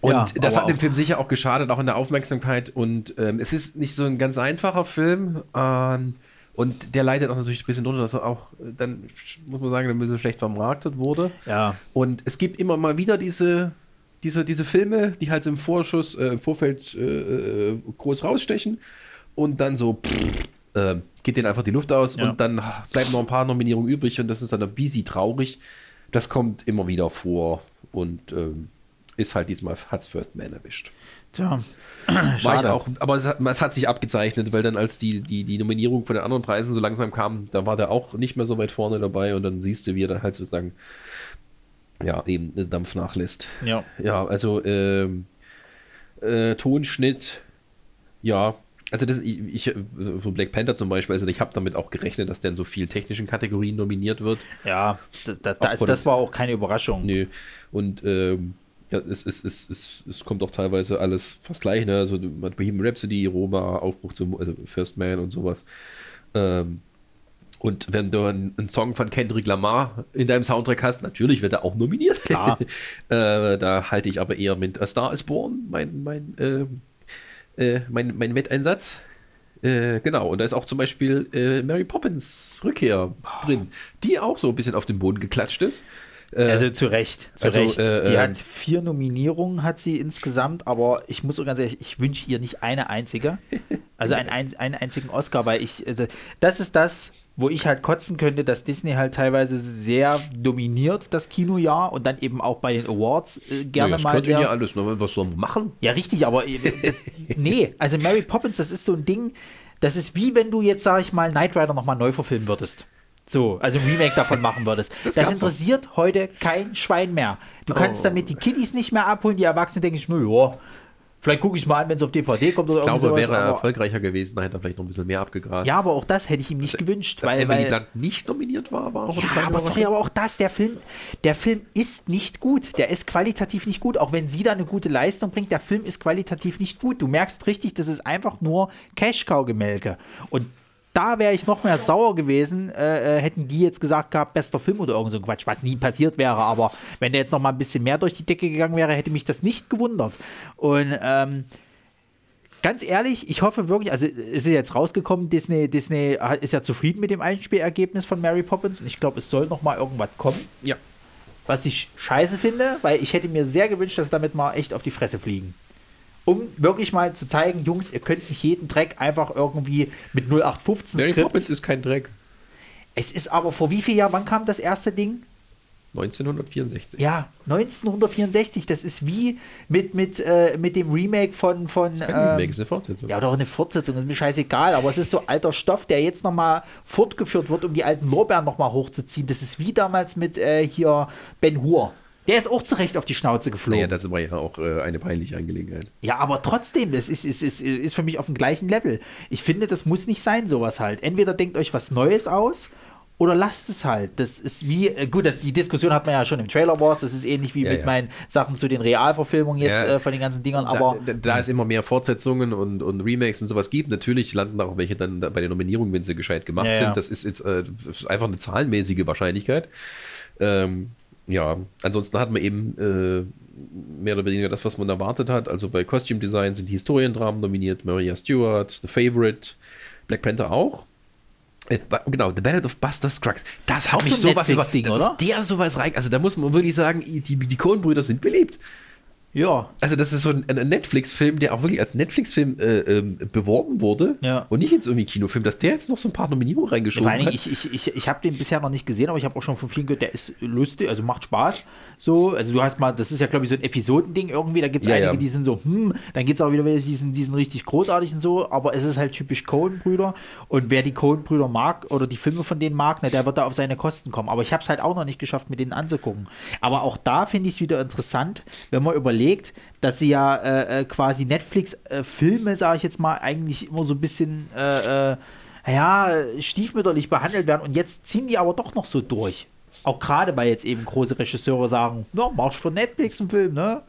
und Ja, das hat dem Film sicher auch geschadet, auch in der Aufmerksamkeit. Und ähm, es ist nicht so ein ganz einfacher Film. Ähm, Und der leidet auch natürlich ein bisschen drunter, dass er auch dann, muss man sagen, ein bisschen schlecht vermarktet wurde. Ja. Und es gibt immer mal wieder diese, diese, diese Filme, die halt im Vorschuss, äh, im Vorfeld äh, äh groß rausstechen und dann so pff, äh, geht denen einfach die Luft aus ja. und dann bleiben noch ein paar Nominierungen übrig und das ist dann ein bisschen traurig. Das kommt immer wieder vor und ähm, ist halt diesmal hat's First Man erwischt. Tja. [CLEARS THROAT] Schade. auch, aber es hat, es hat, sich abgezeichnet, weil dann als die, die, die Nominierung von den anderen Preisen so langsam kam, da war der auch nicht mehr so weit vorne dabei und dann siehst du, wie er dann halt sozusagen ja, eben Dampf nachlässt. Ja. Ja, also ähm, äh, Tonschnitt, ja, also das, ich, ich, so Black Panther zum Beispiel, also ich habe damit auch gerechnet, dass der in so vielen technischen Kategorien nominiert wird. Ja, da, da ist, das war auch keine Überraschung. Nö. Und ähm, ja, es, es, es, es, es kommt auch teilweise alles fast gleich, ne? Also Bohemian Rhapsody, Roma, Aufbruch zum also First Man und sowas. Ähm, und wenn du einen, Song von Kendrick Lamar in deinem Soundtrack hast, natürlich wird er auch nominiert. Klar. [LAUGHS] äh, da halte ich aber eher mit A Star is Born mein, mein, äh, äh, mein, mein Wetteinsatz. Äh, genau, und da ist auch zum Beispiel äh, Mary Poppins Rückkehr drin, die auch so ein bisschen auf den Boden geklatscht ist. Äh, also zu Recht, zu also, Recht. Äh, die hat vier Nominierungen, hat sie insgesamt, aber ich muss so ganz ehrlich, ich wünsche ihr nicht eine einzige. Also einen, einen einzigen Oscar, weil ich, also, das ist das, wo ich halt kotzen könnte, dass Disney halt teilweise sehr dominiert das Kinojahr und dann eben auch bei den Awards äh, gerne das mal. Sehr, ja alles, ne? was soll man machen? Ja, richtig, aber äh, [LAUGHS] nee, also Mary Poppins, das ist so ein Ding, das ist wie wenn du jetzt, sag ich mal, Knight Rider nochmal neu verfilmen würdest. So, also ein Remake davon [LAUGHS] machen würdest. Das, das interessiert auch. heute kein Schwein mehr. Du oh. kannst damit die Kiddies nicht mehr abholen, die Erwachsenen denken sich, nur, ja, Vielleicht gucke ich mal an, wenn es auf DVD kommt oder Ich glaube, sowas, wäre er erfolgreicher gewesen, dann hätte er vielleicht noch ein bisschen mehr abgegrast. Ja, aber auch das hätte ich ihm nicht also, gewünscht. Dass weil, weil Land nicht nominiert war, war auch Ja, aber sorry, aber auch das, der Film, der Film ist nicht gut. Der ist qualitativ nicht gut. Auch wenn sie da eine gute Leistung bringt, der Film ist qualitativ nicht gut. Du merkst richtig, das ist einfach nur Cash-Cow-Gemälke. Und da wäre ich noch mehr sauer gewesen, äh, äh, hätten die jetzt gesagt gehabt, bester Film oder irgend so ein Quatsch, was nie passiert wäre. Aber wenn der jetzt noch mal ein bisschen mehr durch die Decke gegangen wäre, hätte mich das nicht gewundert. Und ähm, ganz ehrlich, ich hoffe wirklich, also es ist jetzt rausgekommen, Disney, Disney ist ja zufrieden mit dem Einspielergebnis von Mary Poppins und ich glaube, es soll noch mal irgendwas kommen. Ja. Was ich scheiße finde, weil ich hätte mir sehr gewünscht, dass damit mal echt auf die Fresse fliegen um wirklich mal zu zeigen, Jungs, ihr könnt nicht jeden Dreck einfach irgendwie mit 0815 Mary Skript. Poppins ist kein Dreck. Es ist aber vor wie vielen Jahren, wann kam das erste Ding? 1964. Ja, 1964. Das ist wie mit, mit, äh, mit dem Remake von. von das ist kein ähm, Remake, ist eine Fortsetzung. Ja, doch eine Fortsetzung, ist mir scheißegal. Aber es ist so alter Stoff, der jetzt nochmal fortgeführt wird, um die alten Lorbeeren nochmal hochzuziehen. Das ist wie damals mit äh, hier Ben Hur. Der ist auch zu Recht auf die Schnauze geflogen. Ja, das war ja auch äh, eine peinliche Angelegenheit. Ja, aber trotzdem, das ist, ist, ist, ist für mich auf dem gleichen Level. Ich finde, das muss nicht sein, sowas halt. Entweder denkt euch was Neues aus oder lasst es halt. Das ist wie, äh, gut, die Diskussion hat man ja schon im Trailer Wars, das ist ähnlich wie ja, mit ja. meinen Sachen zu den Realverfilmungen jetzt ja. äh, von den ganzen Dingern, aber. Da, da, da, es immer mehr Fortsetzungen und, und Remakes und sowas gibt, natürlich landen auch welche dann bei der Nominierung, wenn sie gescheit gemacht sind. Das ist jetzt äh, einfach eine zahlenmäßige Wahrscheinlichkeit. Ähm, ja, ansonsten hat man eben äh, mehr oder weniger das, was man erwartet hat. Also bei Costume Design sind die Historiendramen nominiert, Maria Stewart, The Favorite, Black Panther auch. Äh, genau, The Ballad of Buster Scruggs. Das hat auch mich so sowas über, Ding, oder? Der sowas rein. Also da muss man wirklich sagen, die, die Coen-Brüder sind beliebt. Ja. Also das ist so ein, ein Netflix-Film, der auch wirklich als Netflix-Film äh, ähm, beworben wurde ja. und nicht jetzt irgendwie Kinofilm, dass der jetzt noch so ein paar Nominierungen reingeschoben ja, hat. Ich, ich, ich, ich habe den bisher noch nicht gesehen, aber ich habe auch schon von vielen gehört, der ist lustig, also macht Spaß. So, also du hast mal, das ist ja glaube ich so ein Episodending irgendwie, da gibt es ja, einige, ja. die sind so, hm, dann geht es auch wieder, die sind, die sind richtig großartig und so, aber es ist halt typisch Cohen-Brüder und wer die Cohen-Brüder mag oder die Filme von denen mag, ne, der wird da auf seine Kosten kommen. Aber ich habe es halt auch noch nicht geschafft, mir den anzugucken. Aber auch da finde ich es wieder interessant, wenn man überlegt, dass sie ja äh, äh quasi Netflix-Filme, äh, sage ich jetzt mal, eigentlich immer so ein bisschen äh, äh, ja, stiefmütterlich behandelt werden und jetzt ziehen die aber doch noch so durch. Auch gerade, weil jetzt eben große Regisseure sagen, ja, machst für Netflix einen Film, ne?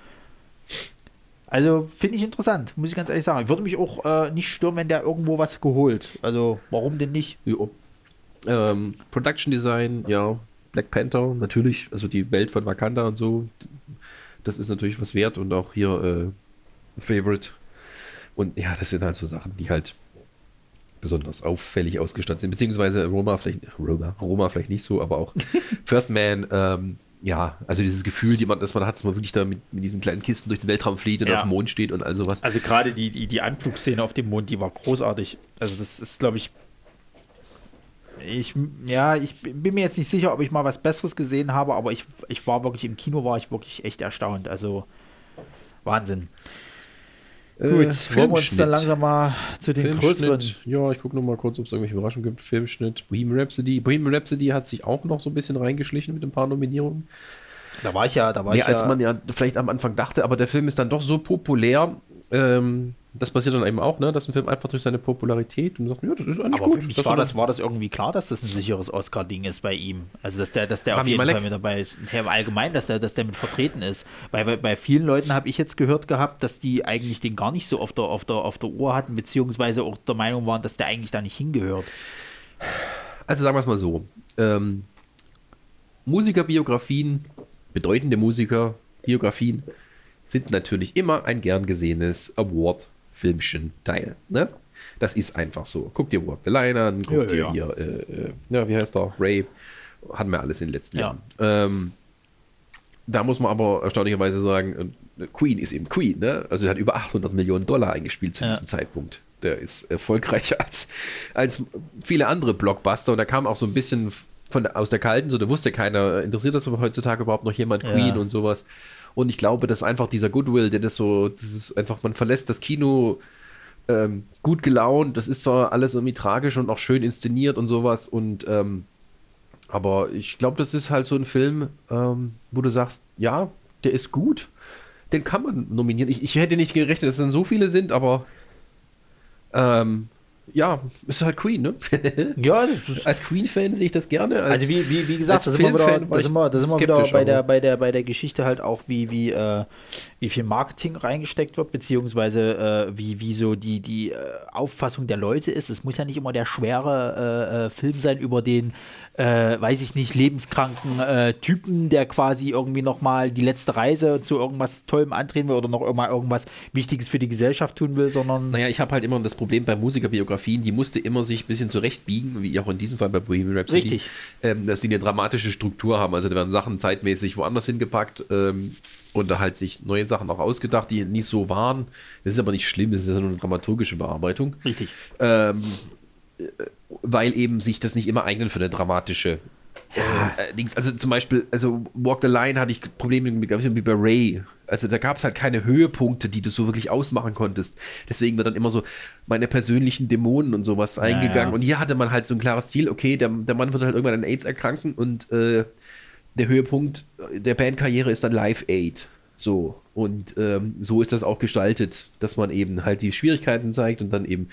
Also finde ich interessant, muss ich ganz ehrlich sagen. Ich würde mich auch äh, nicht stören, wenn der irgendwo was geholt. Also warum denn nicht? Ähm, Production Design, ja. Black Panther, natürlich. Also die Welt von Wakanda und so das ist natürlich was wert und auch hier äh, Favorite. Und ja, das sind halt so Sachen, die halt besonders auffällig ausgestattet sind, beziehungsweise Roma vielleicht, Roma, Roma vielleicht nicht so, aber auch [LAUGHS] First Man, ähm, ja, also dieses Gefühl, die man, dass man hat, dass man wirklich da mit, mit diesen kleinen Kisten durch den Weltraum fliegt und ja. auf dem Mond steht und all sowas. Also gerade die, die, die Anflugszene auf dem Mond, die war großartig. Also das ist, glaube ich, ich, ja, ich bin mir jetzt nicht sicher, ob ich mal was Besseres gesehen habe, aber ich, ich war wirklich im Kino, war ich wirklich echt erstaunt. Also Wahnsinn. Äh, Gut, wollen wir uns dann langsam mal zu den größeren. Ja, ich gucke noch mal kurz, ob es irgendwelche Überraschungen gibt. Filmschnitt, Bohemian Rhapsody. Bohemian Rhapsody hat sich auch noch so ein bisschen reingeschlichen mit ein paar Nominierungen. Da war ich ja, da war Mehr ich als ja man ja vielleicht am Anfang dachte, aber der Film ist dann doch so populär, ähm, das passiert dann eben auch, ne, dass ein Film einfach durch seine Popularität und sagt, ja, das ist eigentlich Aber gut. Für mich war, das, war das irgendwie klar, dass das ein sicheres Oscar-Ding ist bei ihm. Also, dass der, dass der auf jeden Malek. Fall mit dabei ist. Ja, allgemein, dass der, dass der mit vertreten ist. Weil bei, bei vielen Leuten habe ich jetzt gehört gehabt, dass die eigentlich den gar nicht so auf der, auf, der, auf der Uhr hatten, beziehungsweise auch der Meinung waren, dass der eigentlich da nicht hingehört. Also sagen wir es mal so. Ähm, Musikerbiografien, bedeutende Musikerbiografien sind natürlich immer ein gern gesehenes Award Filmchen Teil. Ne? Das ist einfach so. Guck dir Walk the Line an, guck ja, dir ja. hier, äh, äh, ja, wie heißt der? Ray. Hatten wir alles in den letzten ja. Jahren. Ähm, da muss man aber erstaunlicherweise sagen, äh, Queen ist eben Queen, ne? Also er hat über 800 Millionen Dollar eingespielt zu diesem Zeitpunkt. Der ist erfolgreicher [LAUGHS] als, als viele andere Blockbuster und da kam auch so ein bisschen von, aus der Kalten, so da wusste keiner, interessiert das heutzutage überhaupt noch jemand Queen und sowas. Und ich glaube, dass einfach dieser Goodwill, der das so, das ist einfach, man verlässt das Kino ähm, gut gelaunt. Das ist zwar alles irgendwie tragisch und auch schön inszeniert und sowas. Und ähm, aber ich glaube, das ist halt so ein Film, ähm, wo du sagst, ja, der ist gut. Den kann man nominieren. Ich, ich hätte nicht gerechnet, dass es dann so viele sind, aber ähm, ja, ist halt Queen, ne? [LAUGHS] ja, als Queen-Fan sehe ich das gerne. Als, also wie, wie, wie gesagt, da sind wir wieder, da sind wir, da sind wir wieder bei der, bei, der, bei der Geschichte halt auch, wie, wie, äh, wie viel Marketing reingesteckt wird, beziehungsweise äh, wie, wie so die, die äh, Auffassung der Leute ist. Es muss ja nicht immer der schwere äh, äh, Film sein über den äh, weiß ich nicht, lebenskranken äh, Typen, der quasi irgendwie nochmal die letzte Reise zu irgendwas Tollem antreten will oder noch mal irgendwas Wichtiges für die Gesellschaft tun will, sondern. Naja, ich habe halt immer das Problem bei Musikerbiografien, die musste immer sich ein bisschen zurechtbiegen, wie auch in diesem Fall bei Bohemian Rhapsody. Richtig. Ähm, dass sie eine dramatische Struktur haben. Also da werden Sachen zeitmäßig woanders hingepackt. Ähm, und da halt sich neue Sachen auch ausgedacht, die nicht so waren. Das ist aber nicht schlimm, das ist ja nur eine dramaturgische Bearbeitung. Richtig. Ähm, weil eben sich das nicht immer eignet für eine dramatische ja. äh, Dings. Also zum Beispiel, also Walk the Line hatte ich Probleme mit, wie bei Ray. Also da gab es halt keine Höhepunkte, die du so wirklich ausmachen konntest. Deswegen wird dann immer so meine persönlichen Dämonen und sowas eingegangen. Ja. Und hier hatte man halt so ein klares Ziel, okay, der, der Mann wird halt irgendwann an AIDS erkranken und äh, der Höhepunkt der Bandkarriere ist dann Live Aid. So. Und ähm, so ist das auch gestaltet, dass man eben halt die Schwierigkeiten zeigt und dann eben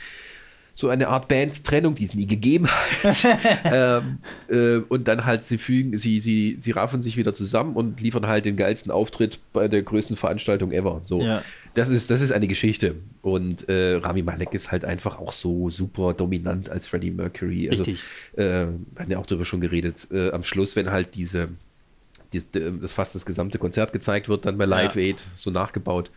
so eine Art Bandtrennung, die es nie gegeben hat. [LAUGHS] ähm, äh, und dann halt, sie fügen, sie, sie, sie raffen sich wieder zusammen und liefern halt den geilsten Auftritt bei der größten Veranstaltung ever. So. Ja. Das ist, das ist eine Geschichte. Und äh, Rami Malek ist halt einfach auch so super dominant als Freddie Mercury. Also, Richtig. Äh, wir haben ja auch darüber schon geredet. Äh, am Schluss, wenn halt diese, die, das fast das gesamte Konzert gezeigt wird, dann bei Live ja. Aid so nachgebaut.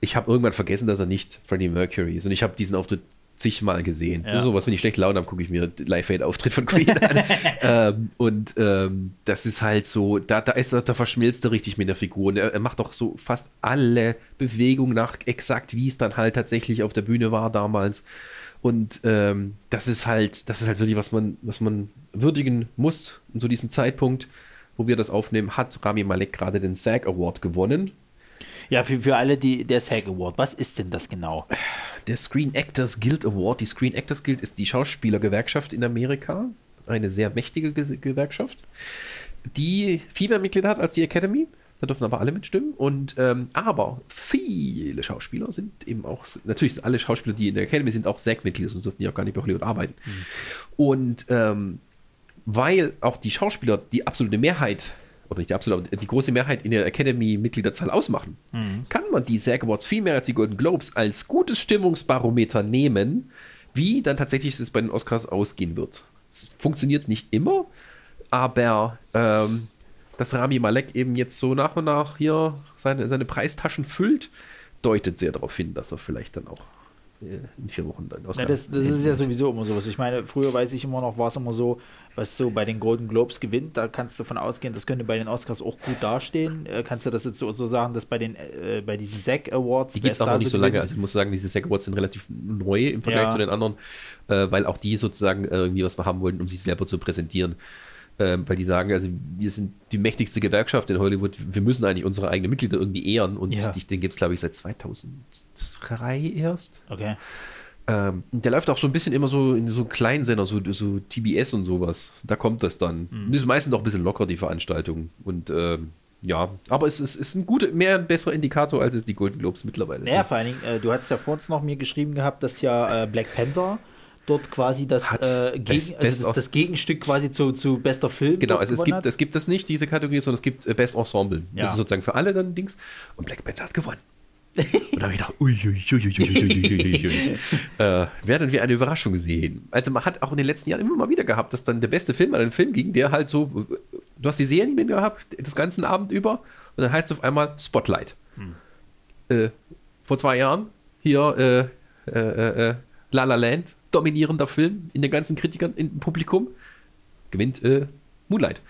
Ich habe irgendwann vergessen, dass er nicht Freddie Mercury ist. Und ich habe diesen Auftritt zigmal gesehen. Ja. Sowas, wenn ich schlecht Laune habe, gucke ich mir Live-Aid-Auftritt von Queen an. [LAUGHS] ähm, und ähm, das ist halt so, da, da, ist, da verschmilzt er richtig mit der Figur. Und er, er, macht doch so fast alle Bewegungen nach, exakt wie es dann halt tatsächlich auf der Bühne war damals. Und ähm, das ist halt, das ist halt wirklich, was man, was man würdigen muss. Und zu diesem Zeitpunkt, wo wir das aufnehmen, hat Rami Malek gerade den SAG Award gewonnen ja, für, für alle, die der SAG Award, was ist denn das genau? Der Screen Actors Guild Award. Die Screen Actors Guild ist die Schauspielergewerkschaft in Amerika. Eine sehr mächtige Ge Gewerkschaft, die viel mehr Mitglieder hat als die Academy. Da dürfen aber alle mitstimmen. Und ähm, aber viele Schauspieler sind eben auch, natürlich sind alle Schauspieler, die in der Academy sind, auch SAG-Mitglieder, sonst dürfen die auch gar nicht bei Hollywood arbeiten. Mhm. Und ähm, weil auch die Schauspieler die absolute Mehrheit oder nicht die absolute, aber die große Mehrheit in der Academy-Mitgliederzahl ausmachen, mhm. kann man die SAG Awards viel mehr als die Golden Globes als gutes Stimmungsbarometer nehmen, wie dann tatsächlich es bei den Oscars ausgehen wird. Es funktioniert nicht immer, aber ähm, dass Rami Malek eben jetzt so nach und nach hier seine, seine Preistaschen füllt, deutet sehr darauf hin, dass er vielleicht dann auch in vier Wochen dann Ja, das, das ist ja sowieso immer sowas. Ich meine, früher weiß ich immer noch, war es immer so, was so bei den Golden Globes gewinnt, da kannst du davon ausgehen, das könnte bei den Oscars auch gut dastehen. Äh, kannst du das jetzt so, so sagen, dass bei den äh, bei diesen SAG Awards die gibt es auch noch nicht so lange. Also ich muss sagen, diese SAG Awards sind relativ neu im Vergleich ja. zu den anderen, äh, weil auch die sozusagen irgendwie was haben wollten, um sich selber zu präsentieren. Ähm, weil die sagen, also wir sind die mächtigste Gewerkschaft in Hollywood, wir müssen eigentlich unsere eigenen Mitglieder irgendwie ehren und ja. den gibt es, glaube ich, seit 2003 erst. Okay. Ähm, der läuft auch so ein bisschen immer so in so kleinen Sender, so, so TBS und sowas. Da kommt das dann. Mhm. Das ist meistens auch ein bisschen locker, die Veranstaltung. Und ähm, ja, aber es ist, ist ein guter, mehr ein besserer Indikator, als es die Golden Globes mittlerweile sind. Ja, vor allen Dingen, äh, du hast ja vor uns noch mir geschrieben gehabt, dass ja äh, Black Panther dort quasi das, äh, Gegen, Best, also das, das, Gegenstück quasi zu, zu bester Film. Genau, also es gibt, es gibt das nicht, diese Kategorie, sondern es gibt äh, Best Ensemble. Ja. Das ist sozusagen für alle dann Dings. Und Black Panther hat gewonnen. [LAUGHS] Und da habe ich gedacht, uiuiuiuiuiui. äh, werden wir eine Überraschung sehen. Also man hat auch in den letzten Jahren immer mal wieder gehabt, dass dann der beste Film an einen Film ging, der halt so, du hast die Serie nicht mehr gehabt, das ganzen Abend über, und dann heißt es auf einmal Spotlight. Hm. Äh, vor zwei Jahren hier äh, äh, äh, La La Land, dominierender Film in den ganzen Kritikern, im Publikum, gewinnt äh, Moonlight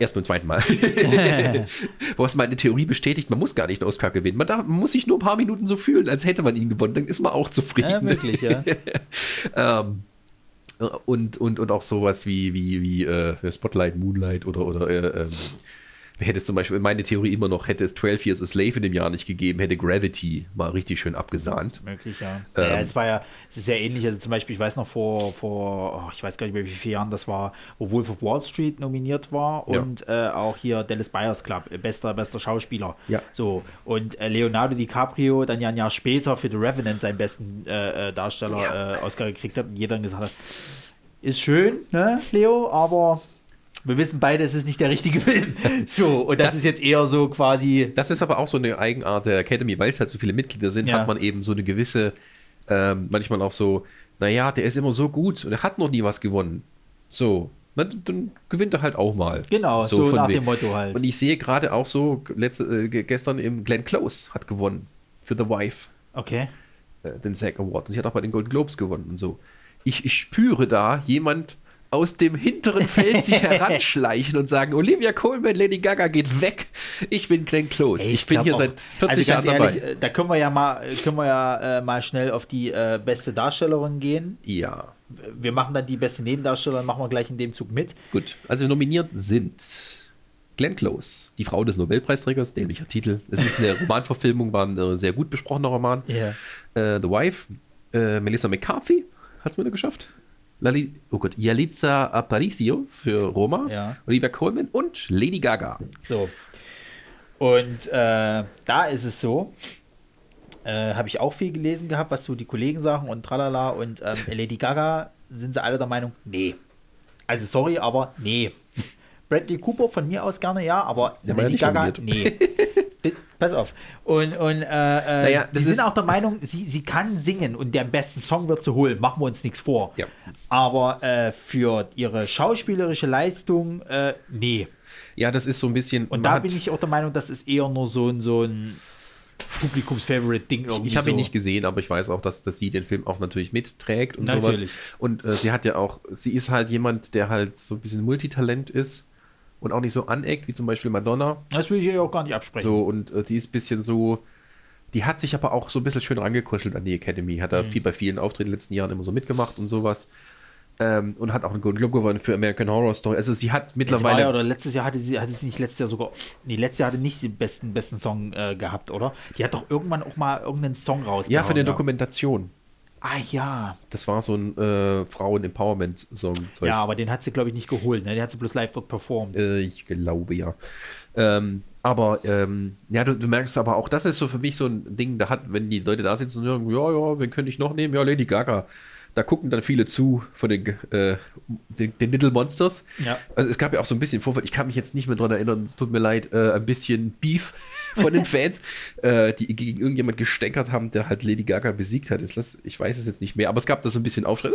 erst beim zweiten Mal. [LAUGHS] [LAUGHS] Was meine Theorie bestätigt, man muss gar nicht einen Oscar gewinnen. Man, darf, man, muss sich nur ein paar Minuten so fühlen, als hätte man ihn gewonnen. Dann ist man auch zufrieden. Ja, wirklich, ja. [LAUGHS] ähm, und, und, und auch sowas wie, wie, wie äh, Spotlight, Moonlight oder, oder äh, ähm, hätte es zum Beispiel, meine Theorie immer noch, hätte es 12 Years a Slave in dem Jahr nicht gegeben, hätte Gravity mal richtig schön abgesahnt. Möglich, ja. Ähm, ja, es war ja, es ist sehr ähnlich, also zum Beispiel, ich weiß noch vor, vor oh, ich weiß gar nicht mehr wie viele Jahren das war, wo Wolf of Wall Street nominiert war und ja. äh, auch hier Dallas Buyers Club, äh, bester, bester Schauspieler. Ja. So, und äh, Leonardo DiCaprio dann ja ein Jahr später für The Revenant seinen besten äh, äh Darsteller ja. Äh, Oscar gekriegt hat und jeder dann gesagt hat, ist schön, ne, Leo, aber wir wissen beide, es ist nicht der richtige Film. [LAUGHS] So, und das, das, ist jetzt eher so quasi. Das ist aber auch so eine Eigenart der Academy, weil es halt so viele Mitglieder sind, ja. hat man eben so eine gewisse, ähm, manchmal auch so, naja, der ist immer so gut und er hat noch nie was gewonnen. So, dann, dann gewinnt er halt auch mal. Genau, so, so nach dem Motto halt. Und ich sehe gerade auch so, letzte, äh, gestern im Glenn Close hat gewonnen für The Wife. Okay. Äh, den SAG Award. Und sie hat auch bei den Golden Globes gewonnen und so. Ich, ich spüre da jemand aus dem hinteren Feld sich [LAUGHS] heranschleichen und sagen, Olivia Colman, Lady Gaga geht weg. Ich bin Glenn Close. Ey, ich, ich bin hier auch, seit 40 also Jahren ehrlich, dabei. Da können wir ja mal, können wir ja äh, mal schnell auf die äh, beste Darstellerin gehen. Ja. Wir machen dann die beste Nebendarstellerin, machen wir gleich in dem Zug mit. Gut, also nominiert sind Glenn Close, die Frau des Nobelpreisträgers, dämlicher Titel. Es ist eine [LAUGHS] Romanverfilmung, war ein äh, sehr gut besprochener Roman. Yeah. Äh, The Wife, äh, Melissa McCarthy hat es mir geschafft. Lali, oh Gott, Yalitza Aparicio für Roma, ja. Olivia Colman und Lady Gaga. So. Und äh, da ist es so, äh, habe ich auch viel gelesen gehabt, was so die Kollegen sagen und tralala. Und ähm, [LAUGHS] Lady Gaga sind sie alle der Meinung, nee. Also sorry, aber nee. [LAUGHS] Bradley Cooper von mir aus gerne, ja, aber Der Lady Gaga, nee. [LAUGHS] Pass auf. Und, und äh, äh naja, sie sind auch der Meinung, sie, sie kann singen und der besten Song wird sie holen. Machen wir uns nichts vor. Ja. Aber äh, für ihre schauspielerische Leistung, äh, nee. Ja, das ist so ein bisschen. Und da bin ich auch der Meinung, das ist eher nur so ein, so ein Publikums-Favorite-Ding irgendwie. Ich habe so. ihn nicht gesehen, aber ich weiß auch, dass, dass sie den Film auch natürlich mitträgt und natürlich. sowas. Und äh, sie hat ja auch, sie ist halt jemand, der halt so ein bisschen Multitalent ist und auch nicht so aneckt, wie zum Beispiel Madonna. Das will ich ihr auch gar nicht absprechen. So, und äh, die ist ein bisschen so, die hat sich aber auch so ein bisschen schön rangekuschelt an die Academy. Hat da mhm. viel bei vielen Auftritten in den letzten Jahren immer so mitgemacht und sowas. Ähm, und hat auch einen Golden Globe gewonnen für American Horror Story. Also sie hat mittlerweile. Ja, oder letztes Jahr hatte sie, hatte sie nicht letztes Jahr sogar. Nee, letztes Jahr hatte nicht den besten, besten Song äh, gehabt, oder? Die hat doch irgendwann auch mal irgendeinen Song rausgebracht. Ja, für eine ja. Dokumentation. Ah ja. Das war so ein äh, Frauen-Empowerment-Song. Ja, aber den hat sie, glaube ich, nicht geholt. Ne? Den hat sie bloß live dort performt. Äh, ich glaube ja. Ähm, aber ähm, ja, du, du, merkst aber auch, das ist so für mich so ein Ding, da hat, wenn die Leute da sitzen und sagen, ja, ja, wen könnte ich noch nehmen? Ja, Lady Gaga da gucken dann viele zu von den, äh, den, den, Little Monsters. Ja. Also es gab ja auch so ein bisschen Vorfall, ich kann mich jetzt nicht mehr daran erinnern, es tut mir leid, äh, ein bisschen Beef von den Fans, äh, die gegen irgendjemand gesteckert haben, der halt Lady Gaga besiegt hat. Ich weiß es jetzt nicht mehr, aber es gab da so ein bisschen Aufschrei.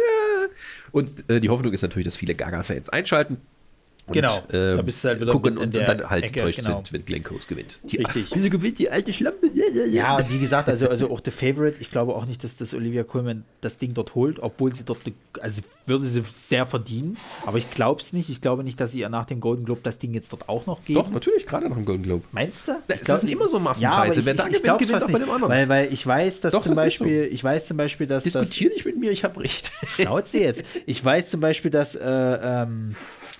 Und äh, die Hoffnung ist natürlich, dass viele Gaga-Fans einschalten Und, Genau, ähm, da bist du halt wieder gucken und dann halt Ecke, enttäuscht genau. sind, wenn Glenn Close gewinnt. Die, Richtig. Ach, wieso gewinnt die alte Schlampe? Ja, wie gesagt, also, also auch The Favorite, ich glaube auch nicht, dass das Olivia Colman das Ding dort holt, obwohl sie dort, also würde sie sehr verdienen, aber ich glaube es nicht. Ich glaube nicht, dass sie ihr nach dem Golden Globe das Ding jetzt dort auch noch geben. Doch, natürlich, gerade nach dem Golden Globe. Meinst du? Es glaub- sind immer so ja, Massenpreise. aber ich, Wer da ich, ich gewinnt, glaube gewinnt fast auch bei nicht, dem anderen. weil, weil ich weiß, dass Doch, zum das ist so. Beispiel, ich weiß zum Beispiel, dass das Diskutier nicht mit mir, ich habe recht. Schnauze jetzt. Ich weiß zum Beispiel, dass äh, ähm,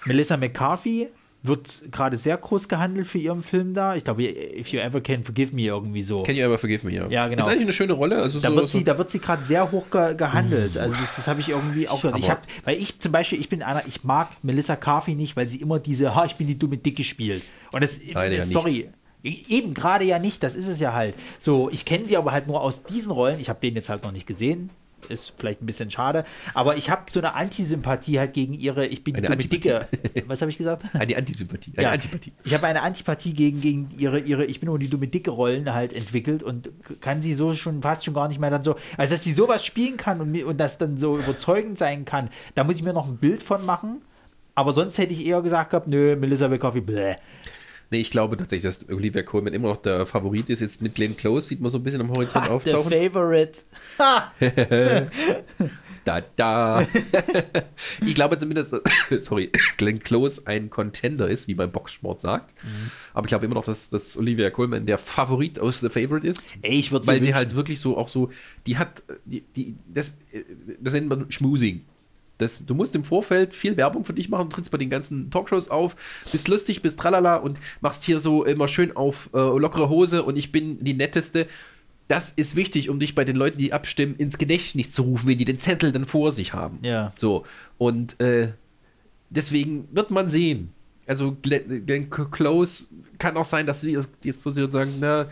Melissa McCarthy wird gerade sehr groß gehandelt für ihren Film da. Ich glaube, If You Ever Can Forgive Me irgendwie so. Can you ever forgive me? Ja, Ja, genau. Ist eigentlich eine schöne Rolle. Also Da so, wird so, sie, da wird sie gerade sehr hoch ge gehandelt. Also das, das habe ich irgendwie auch gehört. Ich habe, weil ich zum Beispiel, ich bin einer, ich mag Melissa Carthy nicht, weil sie immer diese, ha, ich bin die dumme Dicke spielt. Und das, Nein, ja sorry. Eben gerade ja nicht, das ist es ja halt. So, ich kenne sie aber halt nur aus diesen Rollen. Ich habe den jetzt halt noch nicht gesehen. Ist vielleicht ein bisschen schade. Aber ich habe so eine Antisympathie halt gegen ihre, ich bin die Eine dumme Dicke. Was habe ich gesagt? [LAUGHS] eine Antisympathie. Eine Ja. Antipathie. Ich habe eine Antipathie gegen, gegen ihre, ihre, ich bin nur die dumme dicke Rollen halt entwickelt und kann sie so schon fast schon gar nicht mehr dann so, also dass sie sowas spielen kann und, und das dann so überzeugend sein kann, da muss ich mir noch ein Bild von machen. Aber sonst hätte ich eher gesagt gehabt, nö, Melissa McCarthy, bläh. Nee, ich glaube tatsächlich, dass Olivia Colman immer noch der Favorit ist. Jetzt mit Glenn Close sieht man so ein bisschen am Horizont Ha, auftauchen. favorite. Ha! [LAUGHS] Da, da. [LAUGHS] ich glaube zumindest, dass, [COUGHS] sorry, Glenn Close ein Contender ist, wie beim Boxsport sagt. Mhm. Aber ich glaube immer noch, dass, dass Olivia Colman der Favorit aus The Favorite ist. Ey, ich würde Weil sie halt wirklich so auch so, die hat, die, die, das, das nennt man Schmusing. Das, du musst im Vorfeld viel Werbung für dich machen, trittst bei den ganzen Talkshows auf, bist lustig, bist tralala und machst hier so immer schön auf äh, lockere Hose und ich bin die netteste. Das ist wichtig, um dich bei den Leuten, die abstimmen, ins Gedächtnis zu rufen, wenn die den Zettel dann vor sich haben. Ja. So. Und äh, deswegen wird man sehen. Also Glenn, Glenn Close kann auch sein, dass sie jetzt sozusagen, na,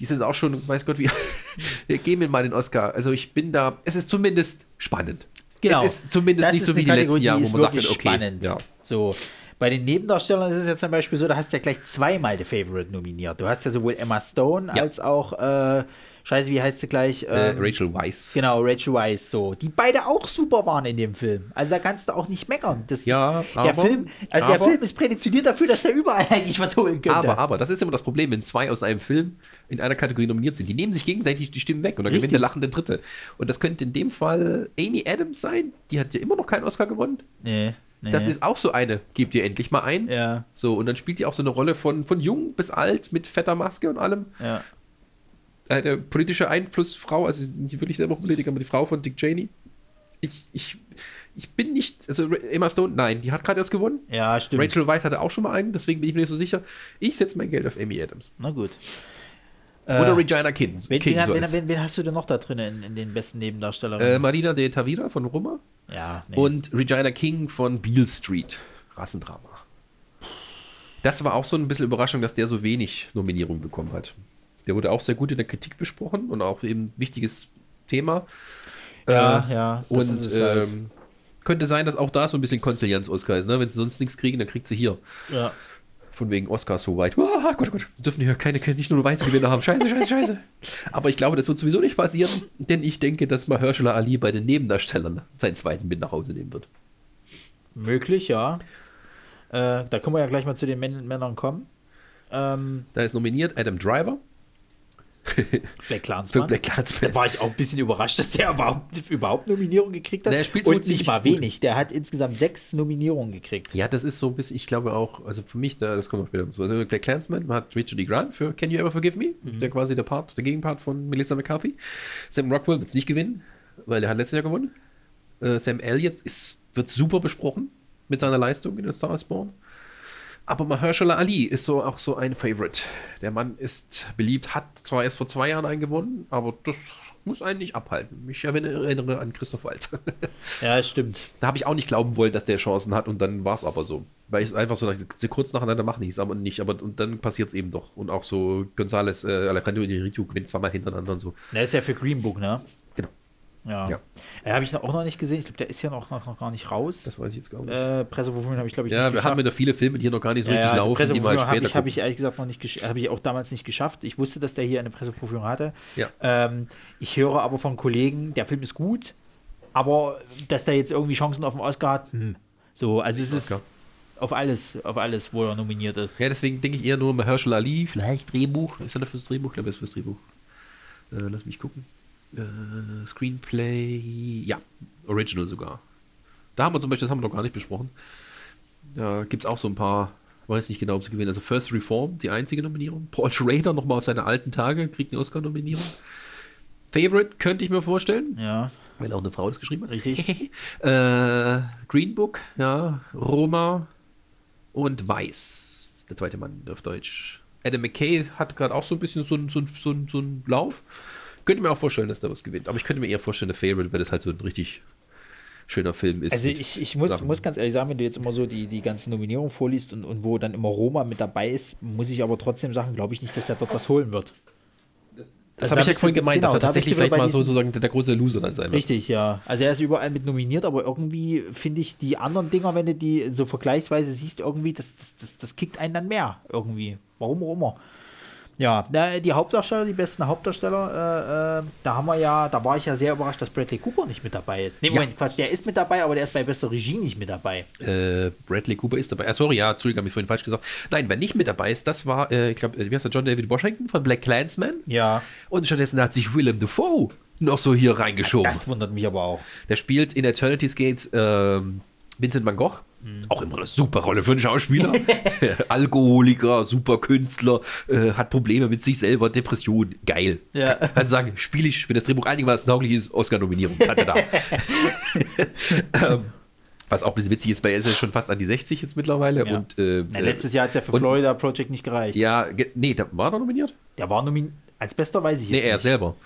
die sind auch schon, weiß Gott, wie, [LAUGHS] wir geben mir mal den Oscar. Also ich bin da, es ist zumindest spannend. Genau. Es ist zumindest Das nicht ist so wie die letzten Jahre, wo man sagt, okay, spannend. ja. So. Bei den Nebendarstellern ist es ja zum Beispiel so, da hast du ja gleich zweimal The Favorite nominiert. Du hast ja sowohl Emma Stone Ja. als auch, äh, scheiße, wie heißt sie gleich? Äh, Ähm, Rachel Weisz. Genau, Rachel Weisz, so. Die beide auch super waren in dem Film. Also da kannst du auch nicht meckern. Das Ja, ist, der aber- Film, also der aber- Film ist prädestiniert dafür, dass er überall [LAUGHS] eigentlich was holen könnte. Aber, aber, das ist immer das Problem, wenn zwei aus einem Film in einer Kategorie nominiert sind. Die nehmen sich gegenseitig die Stimmen weg und dann Richtig. gewinnt der lachende Dritte. Und das könnte in dem Fall Amy Adams sein. Die hat ja immer noch keinen Oscar gewonnen. nee, nee. Das ist auch so eine. Gebt ihr endlich mal ein. Ja, So, und dann spielt die auch so eine Rolle von, von jung bis alt mit fetter Maske und allem. ja. Eine politische Einflussfrau, also nicht wirklich selber Politiker, aber die Frau von Dick Cheney. Ich, ich, ich bin nicht, also Emma Stone, nein, die hat gerade erst gewonnen. Ja, stimmt. Rachel Weisz hatte auch schon mal einen, deswegen bin ich mir nicht so sicher. Ich setze mein Geld auf Amy Adams. Na gut. Oder Äh, Regina King. Wen, King wen, so wen, wen hast du denn noch da drin in, in den besten Nebendarstellerinnen? äh, Marina de Tavira von Roma ja, nee. und Regina King von Beale Street. Rassendrama. Das war auch so ein bisschen Überraschung, dass der so wenig Nominierung bekommen hat. Der wurde auch sehr gut in der Kritik besprochen und auch eben wichtiges Thema. ja, Äh, ja, das und ist es halt. ähm, könnte sein, dass auch da so ein bisschen Konzilianz-Oscar ist. Ne? Wenn sie sonst nichts kriegen, dann kriegt sie hier. ja. Von wegen Oscars so weit. Ah, Gott, Gott, wir dürfen hier keine, nicht nur weiße Gewinner haben. Scheiße, scheiße, scheiße. Aber ich glaube, das wird sowieso nicht passieren, denn ich denke, dass Mahershala Ali bei den Nebendarstellern seinen zweiten mit nach Hause nehmen wird. Möglich, ja. Äh, da können wir ja gleich mal zu den Män Männern kommen. Ähm, Da ist nominiert Adam Driver [LAUGHS] Black für Clansman. Black Clansman. Da war ich auch ein bisschen überrascht, dass der überhaupt, überhaupt Nominierung gekriegt hat. Der spielt Und nicht mal wenig. Der hat insgesamt sechs Nominierungen gekriegt. Ja, das ist so ein bisschen, ich glaube auch, also für mich, da, das kommt später dazu. Also Black Clansman hat Richard E. Grant für Can You Ever Forgive Me? Der quasi der Part, der Gegenpart von Melissa McCarthy. Sam Rockwell wird es nicht gewinnen, weil der hat letztes Jahr gewonnen. Äh, Sam Elliott ist, wird super besprochen mit seiner Leistung in der Star Born. Aber Mahershala Ali ist so auch so ein Favorite. Der Mann ist beliebt, hat zwar erst vor zwei Jahren einen gewonnen, aber das muss einen nicht abhalten. Ich erinnere, an Christoph Waltz. [LAUGHS] Ja, stimmt. Da habe ich auch nicht glauben wollen, dass der Chancen hat und dann war es aber so. Weil ich es einfach so kurz nacheinander machen hieß, aber nicht. Aber und dann passiert es eben doch. Und auch so González, äh, Alejandro Inarritu gewinnt zweimal hintereinander und so. Der ist ja für Green Book, ne? Ja. Ja. ja habe ich noch, auch noch nicht gesehen. Ich glaube, der ist ja noch, noch, noch gar nicht raus. Das weiß ich jetzt gar nicht. Äh, Pressevorführung habe ich, glaube ich, ja, nicht wir haben wieder viele Filme, die hier noch gar nicht so Ja, richtig ja, also laufen, die mal habe ich, hab ich ehrlich gesagt noch nicht habe ich auch damals nicht geschafft. Ich wusste, dass der hier eine Pressevorführung hatte. Ja. Ähm, ich höre aber von Kollegen, der Film ist gut, aber dass der jetzt irgendwie Chancen auf den Oscar hat, hm. so, also es ist Oscar. Auf alles, auf alles, wo er nominiert ist. Ja, deswegen denke ich eher nur Mahershala Ali, vielleicht Drehbuch. Ist er da fürs Drehbuch? Ich glaube, er ist fürs Drehbuch. Äh, lass mich gucken. Äh, Screenplay, ja, Original sogar. Da haben wir zum Beispiel, das haben wir noch gar nicht besprochen. Da gibt es auch so ein paar, weiß nicht genau, ob sie gewinnen. Also First Reform, die einzige Nominierung. Paul Schrader nochmal auf seine alten Tage, kriegt eine Oscar-Nominierung. Favorite könnte ich mir vorstellen. Ja. Weil auch eine Frau das geschrieben hat. Richtig. [LAUGHS] äh, Green Book, ja, Roma und Weiß. Der zweite Mann auf Deutsch. Adam McKay hat gerade auch so ein bisschen so, so, so, so einen Lauf. Könnte mir auch vorstellen, dass der was gewinnt. Aber ich könnte mir eher vorstellen, der Favorite, weil das halt so ein richtig schöner Film ist. Also ich, ich muss, muss ganz ehrlich sagen, wenn du jetzt immer so die, die ganzen Nominierungen vorliest und, und wo dann immer Roma mit dabei ist, muss ich aber trotzdem sagen, glaube ich nicht, dass der dort was holen wird. Das Also habe da ich ja vorhin gemeint, genau, dass er da tatsächlich vielleicht mal sozusagen der, der große Loser dann sein wird. Richtig, ja. Also er ist überall mit nominiert, aber irgendwie finde ich die anderen Dinger, wenn du die so vergleichsweise siehst, irgendwie, das, das, das, das kickt einen dann mehr irgendwie. Warum auch immer. Ja, die Hauptdarsteller, die besten Hauptdarsteller, äh, äh, da haben wir ja, da war ich ja sehr überrascht, dass Bradley Cooper nicht mit dabei ist. Nee, Ja. Moment, Quatsch, der ist mit dabei, aber der ist bei bester Regie nicht mit dabei. Äh, Bradley Cooper ist dabei. Ah, sorry, ja, Entschuldigung, habe ich vorhin falsch gesagt. Nein, wer nicht mit dabei ist, das war, äh, ich glaube, wie heißt der, John David Washington von Black Clansman. Ja. Und stattdessen hat sich Willem Dafoe noch so hier reingeschoben. Das wundert mich aber auch. Der spielt in Eternity's Gate ähm, Vincent van Gogh. Mhm. Auch immer eine super Rolle für einen Schauspieler. [LAUGHS] [LAUGHS] Alkoholiker, super Künstler, äh, hat Probleme mit sich selber, Depression. Geil. Ja. Also sagen, spiele ich, wenn das Drehbuch einigermaßen tauglich ist, Oscar-Nominierung. Er [LAUGHS] ähm, was auch ein bisschen witzig ist, weil er ist ja schon fast an die 60 jetzt mittlerweile. Ja. Und, äh, Na, letztes Jahr hat es ja für und- Florida Project nicht gereicht. Ja, nee, da war er nominiert? Der war nominiert. Als bester weiß ich Nee, jetzt er nicht. selber.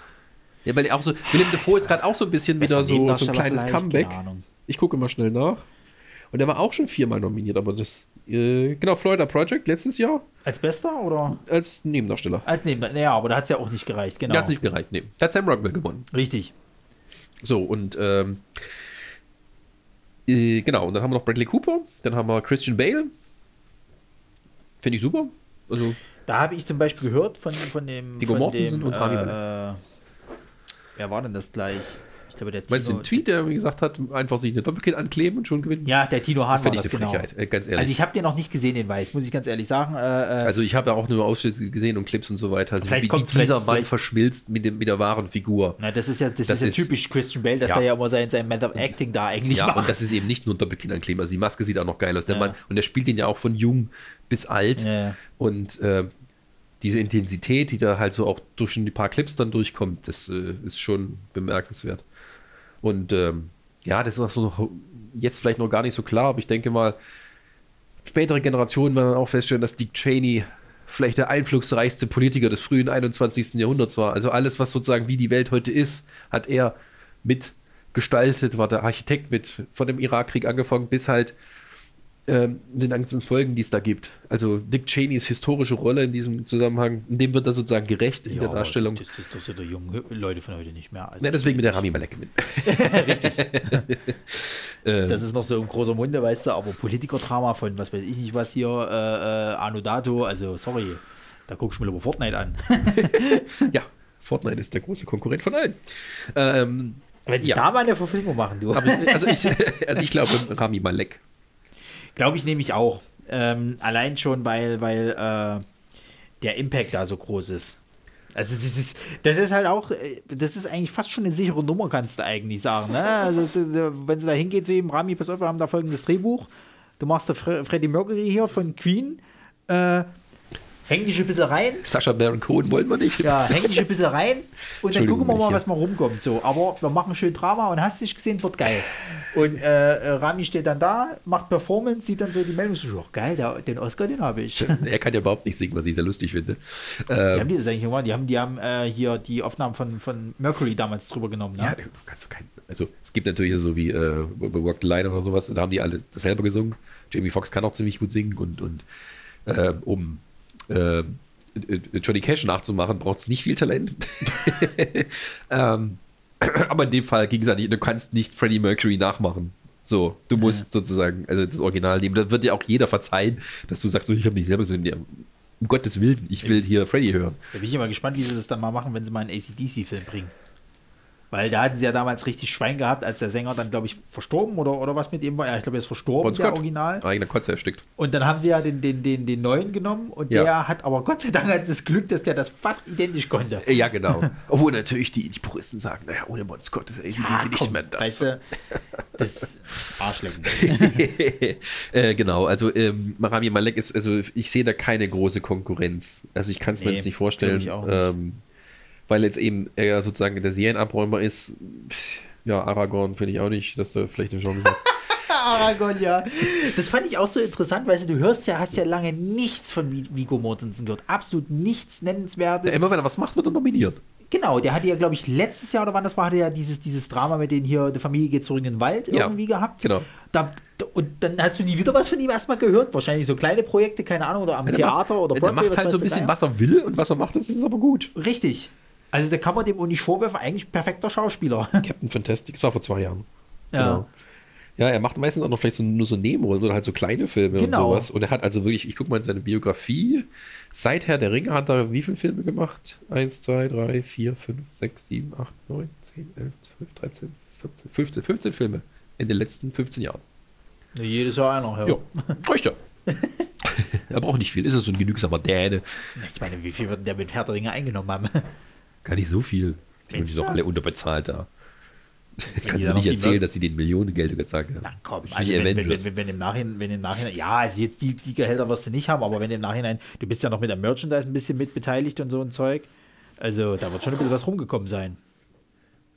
Ja, weil er auch so, Willem Dafoe ist gerade auch so ein bisschen Bester wieder so, so ein kleines Comeback. Ich gucke mal schnell nach. Und er war auch schon viermal nominiert, aber das, äh, genau, Florida Project letztes Jahr Als bester oder? als Nebendarsteller. Als neben. Naja, aber da hat es ja auch nicht gereicht, genau. Da hat es nicht gereicht, nee. Da hat Sam Rockwell gewonnen. Richtig. So, und ähm, äh, genau, und dann haben wir noch Bradley Cooper, dann haben wir Christian Bale. Finde ich super. Also, Da habe ich zum Beispiel gehört von, von dem. Viggo Mortensen dem, und äh, äh, Wer war denn das gleich? Glaube, der meinst du den Tweet, der mir gesagt hat, einfach sich eine Doppelkinn ankleben und schon gewinnen? Ja, der Tino Hahn war das genau. Frechheit, äh, ganz ehrlich. Also ich habe den noch nicht gesehen, den Weiß, muss ich ganz ehrlich sagen. Äh, äh, Also ich habe ja auch nur Ausschnitte gesehen und Clips und so weiter. Also Vielleicht wie, kommt's dieser Mann verschmilzt mit, dem, mit der wahren Figur. na, das ist ja, das das ist ja typisch Christian Bale, dass Ja. er ja immer sein, sein Method Acting da eigentlich Ja, macht. und das ist eben nicht nur ein Doppelkinn ankleben. Also die Maske sieht auch noch geil aus. Der Ja. Mann, und er spielt ihn ja auch von jung bis alt. Ja. Und äh, diese Intensität, die da halt so auch durch ein paar Clips dann durchkommt, das äh, ist schon bemerkenswert. Und ähm, ja, das ist auch so noch, jetzt vielleicht noch gar nicht so klar, aber ich denke mal, spätere Generationen werden auch feststellen, dass Dick Cheney vielleicht der einflussreichste Politiker des frühen 21. Jahrhunderts war. Also alles, was sozusagen wie die Welt heute ist, hat er mitgestaltet, war der Architekt mit von dem Irakkrieg angefangen bis halt ähm, den ganzen Folgen, die es da gibt. Also Dick Cheneys historische Rolle in diesem Zusammenhang, in dem wird er sozusagen gerecht in Ja, der Darstellung. Das, das, das sind doch junge Leute von heute nicht mehr. Also, Ja, deswegen mit der Rami Malek. [LAUGHS] [LAUGHS] Richtig. Ähm, Das ist noch so ein großer Munde, weißt du, aber Politikerdrama von was weiß ich nicht was hier, äh, äh, Anno Dato, also sorry, da guck ich mir lieber Fortnite an. [LAUGHS] ja, Fortnite ist der große Konkurrent von allen. Ähm, Wenn sie Ja. da mal eine Verfilmung machen, du. aber also, ich, also ich glaube Rami Malek. Glaube ich nämlich auch. Ähm, allein schon, weil, weil äh, der Impact da so groß ist. Also das ist, das ist halt auch, äh, das ist eigentlich fast schon eine sichere Nummer, kannst du eigentlich sagen. Ne? Also wenn sie da hingeht zu ihm, Rami, pass auf, wir haben da folgendes Drehbuch. Du machst da Fre Freddie Mercury hier von Queen. Äh, häng dich ein bisschen rein. Sascha Baron Cohen wollen wir nicht. Ja, häng dich ein bisschen rein und dann gucken wir mal, was mal rumkommt. So, aber wir machen schön Drama und hast dich gesehen, wird geil. Und äh, äh, Rami steht dann da, macht Performance, sieht dann so die Meldung so, geil, der, den Oscar, den habe ich. [LAUGHS] Er kann ja überhaupt nicht singen, was ich sehr lustig finde. Ähm, haben die das eigentlich gemacht? Die haben, die haben äh, hier die Aufnahmen von, von Mercury damals drüber genommen. Ne? Ja, kannst du kein, also es gibt natürlich so wie äh, the Line oder sowas, da haben die alle das selber gesungen. Jamie Foxx kann auch ziemlich gut singen und, und äh, um äh, Johnny Cash nachzumachen, braucht es nicht viel Talent. [LAUGHS] ähm, [CLEARS THROAT] aber in dem Fall ging es ja nicht, du kannst nicht Freddie Mercury nachmachen. So, du musst sozusagen, also das Original nehmen. Da wird dir auch jeder verzeihen, dass du sagst, so, ich habe nicht selber gesungen. Ja, um Gottes Willen, ich will hier Freddie hören. Da bin ich immer gespannt, wie sie das dann mal machen, wenn sie mal einen ACDC-Film bringen. Weil da hatten sie ja damals richtig Schwein gehabt, als der Sänger dann, glaube ich, verstorben oder, oder was mit ihm war. Ja, ich glaube, er ist verstorben, Bon der Scott. Original. Eigener Kotze erstickt. Und dann haben sie ja den, den, den, den neuen genommen und Ja. der hat aber Gott sei Dank hat das Glück, dass der das fast identisch konnte. Äh, Ja, genau. [LAUGHS] Obwohl natürlich die, die Puristen sagen, naja, ohne Bon Scott ist ACDC Ah, nicht komm, mehr das. Weißt du, das [LAUGHS] Arschlecken. [LAUGHS] äh, genau, also ähm, Marami Malek ist, also ich sehe da keine große Konkurrenz. Also ich kann es mir Nee, jetzt nicht vorstellen, glaub ich auch nicht. Ähm, weil jetzt eben er sozusagen der Serienabräumer ist. Ja, Aragorn finde ich auch nicht, dass er vielleicht eine Chance hat. [LAUGHS] Aragorn, ja. Das fand ich auch so interessant, weil du hörst ja, hast ja lange nichts von Vi- Viggo Mortensen gehört. Absolut nichts Nennenswertes. Immer wenn er was macht, wird er nominiert. Genau, der hatte ja, glaube ich, letztes Jahr oder wann das war, hatte ja dieses, dieses Drama mit denen hier, die Familie geht zurück in den Wald Ja, irgendwie gehabt. genau. Da, und dann hast du nie wieder was von ihm erstmal gehört. Wahrscheinlich so kleine Projekte, keine Ahnung, oder am Theater macht, oder Der Broadway, macht halt so ein bisschen, was er will und was er macht, das ist aber gut. Richtig. Also da kann man dem auch nicht vorwerfen, eigentlich perfekter Schauspieler. [LAUGHS] Captain Fantastic, das war vor zwei Jahren. Ja. Genau. Ja, er macht meistens auch noch vielleicht so, nur so Nebenrollen oder halt so kleine Filme Genau. und sowas. Und er hat also wirklich, ich gucke mal in seine Biografie, seit Herr der Ringe hat er wie viele Filme gemacht? 1, 2, 3, 4, 5, 6, 7, 8, 9, 10, 11, 12, 13, 14, 15, 15 Filme in den letzten 15 Jahren. Jedes Jahr einer, ja. Ja, reicht ja. [LAUGHS] er braucht nicht viel, ist er so ein genügsamer Däne. Ich meine, wie viel wird denn der mit Herr der Ringe eingenommen haben? Gar nicht so viel. Die Findest sind doch alle unterbezahlt da. da du mir nicht erzählen, dass die den Millionen Gelder gezahlt haben. Na komm, also wenn, wenn, wenn, wenn, im Nachhinein, wenn im Nachhinein, ja, also jetzt die, die Gehälter wirst du nicht haben, aber wenn im Nachhinein, du bist ja noch mit der Merchandise ein bisschen mit beteiligt und so ein Zeug, also da wird schon ein bisschen was rumgekommen sein.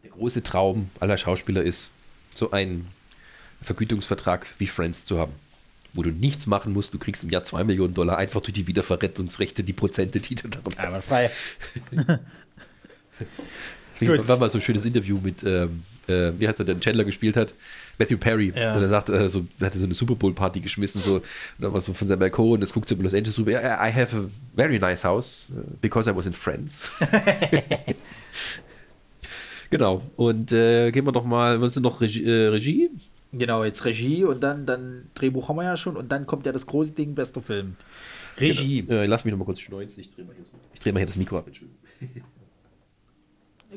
Der große Traum aller Schauspieler ist, so einen Vergütungsvertrag wie Friends zu haben. Wo du nichts machen musst, du kriegst im Jahr 2 Millionen Dollar einfach durch die Wiederverrentungsrechte, die Prozente, die du darum hast. Aber frei. [LAUGHS] [LAUGHS] Ich Gut. war mal so ein schönes Interview mit, ähm, äh, wie heißt er denn, Chandler gespielt hat, Matthew Perry. Ja. Und er sagt, äh, so, er hatte so eine Super Bowl Party geschmissen, so, und dann war so von seinem Balkon, und es guckt so über Los Angeles rüber, "Yeah, I have a very nice house, uh, because I was in Friends. [LAUGHS] genau, und äh, gehen wir doch mal, was ist noch Regie? Äh, Regie? Genau, jetzt Regie und dann, dann Drehbuch haben wir ja schon und dann kommt ja das große Ding, bester Film. Regie. Äh, lass mich noch mal kurz schneuzen, ich drehe mal, hier das- ich dreh mal hier das Mikro ab. Entschuldigung. [LAUGHS]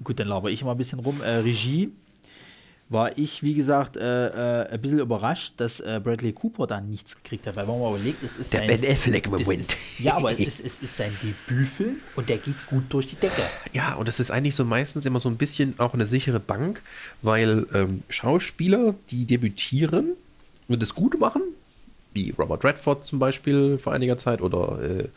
Gut, dann laber ich mal ein bisschen rum. Äh, Regie war ich, wie gesagt, äh, äh, ein bisschen überrascht, dass äh, Bradley Cooper da nichts gekriegt hat, weil wenn man mal überlegt, es ist Der sein, Ben Affleck Moment. Ja, aber [LAUGHS] es ist, es ist sein Debütfilm und der geht gut durch die Decke. Ja, und das ist eigentlich so meistens immer so ein bisschen auch eine sichere Bank, weil ähm, Schauspieler, die debütieren und das gut machen, wie Robert Redford zum Beispiel vor einiger Zeit oder äh,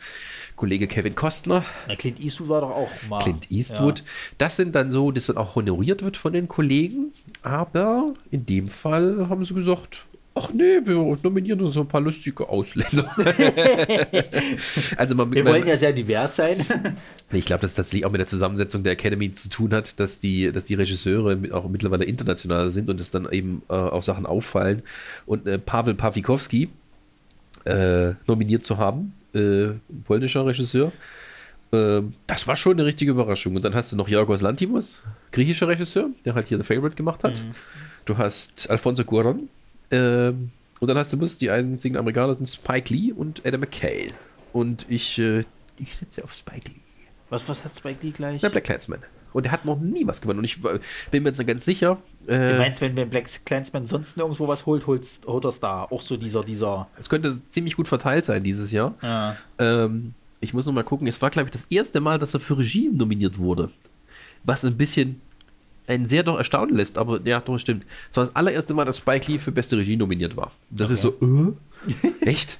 Kollege Kevin Costner, Na, Clint Eastwood war doch auch mal. Clint Eastwood, das sind dann so, dass dann auch honoriert wird von den Kollegen, aber in dem Fall haben sie gesagt, ach nee, wir nominieren uns so ein paar lustige Ausländer. [LAUGHS] also man, Wir man, wollen ja sehr divers sein. [LAUGHS] ich glaube, dass das tatsächlich auch mit der Zusammensetzung der Academy zu tun hat, dass die, dass die Regisseure auch mittlerweile international sind und es dann eben äh, auch Sachen auffallen. Und äh, Pavel Pawlikowski äh, nominiert zu haben, äh, polnischer Regisseur, äh, das war schon eine richtige Überraschung. Und dann hast du noch Jorgos Lantimos, griechischer Regisseur, der halt hier The Favorite gemacht hat. Du hast Alfonso Cuarón. ähm, und dann hast du bloß die einzigen Amerikaner sind Spike Lee und Adam McKay. Und ich, äh, ich setze auf Spike Lee. Was, was hat Spike Lee gleich? Der Black Clansman. Und er hat noch nie was gewonnen. Und ich bin mir jetzt ganz sicher, Du äh, meinst, wenn, wenn Black Clansman sonst nirgendwo was holt, holt er es da. Auch so dieser, dieser. es könnte ziemlich gut verteilt sein dieses Jahr. Ja. Ähm, ich muss noch mal gucken. Es war, glaube ich, das erste Mal, dass er für Regie nominiert wurde. Was ein bisschen einen sehr doch erstaunen lässt. Aber ja, doch, stimmt. Es war das allererste Mal, dass Spike Lee für beste Regie nominiert war. Das ist so, äh? [LAUGHS] Echt?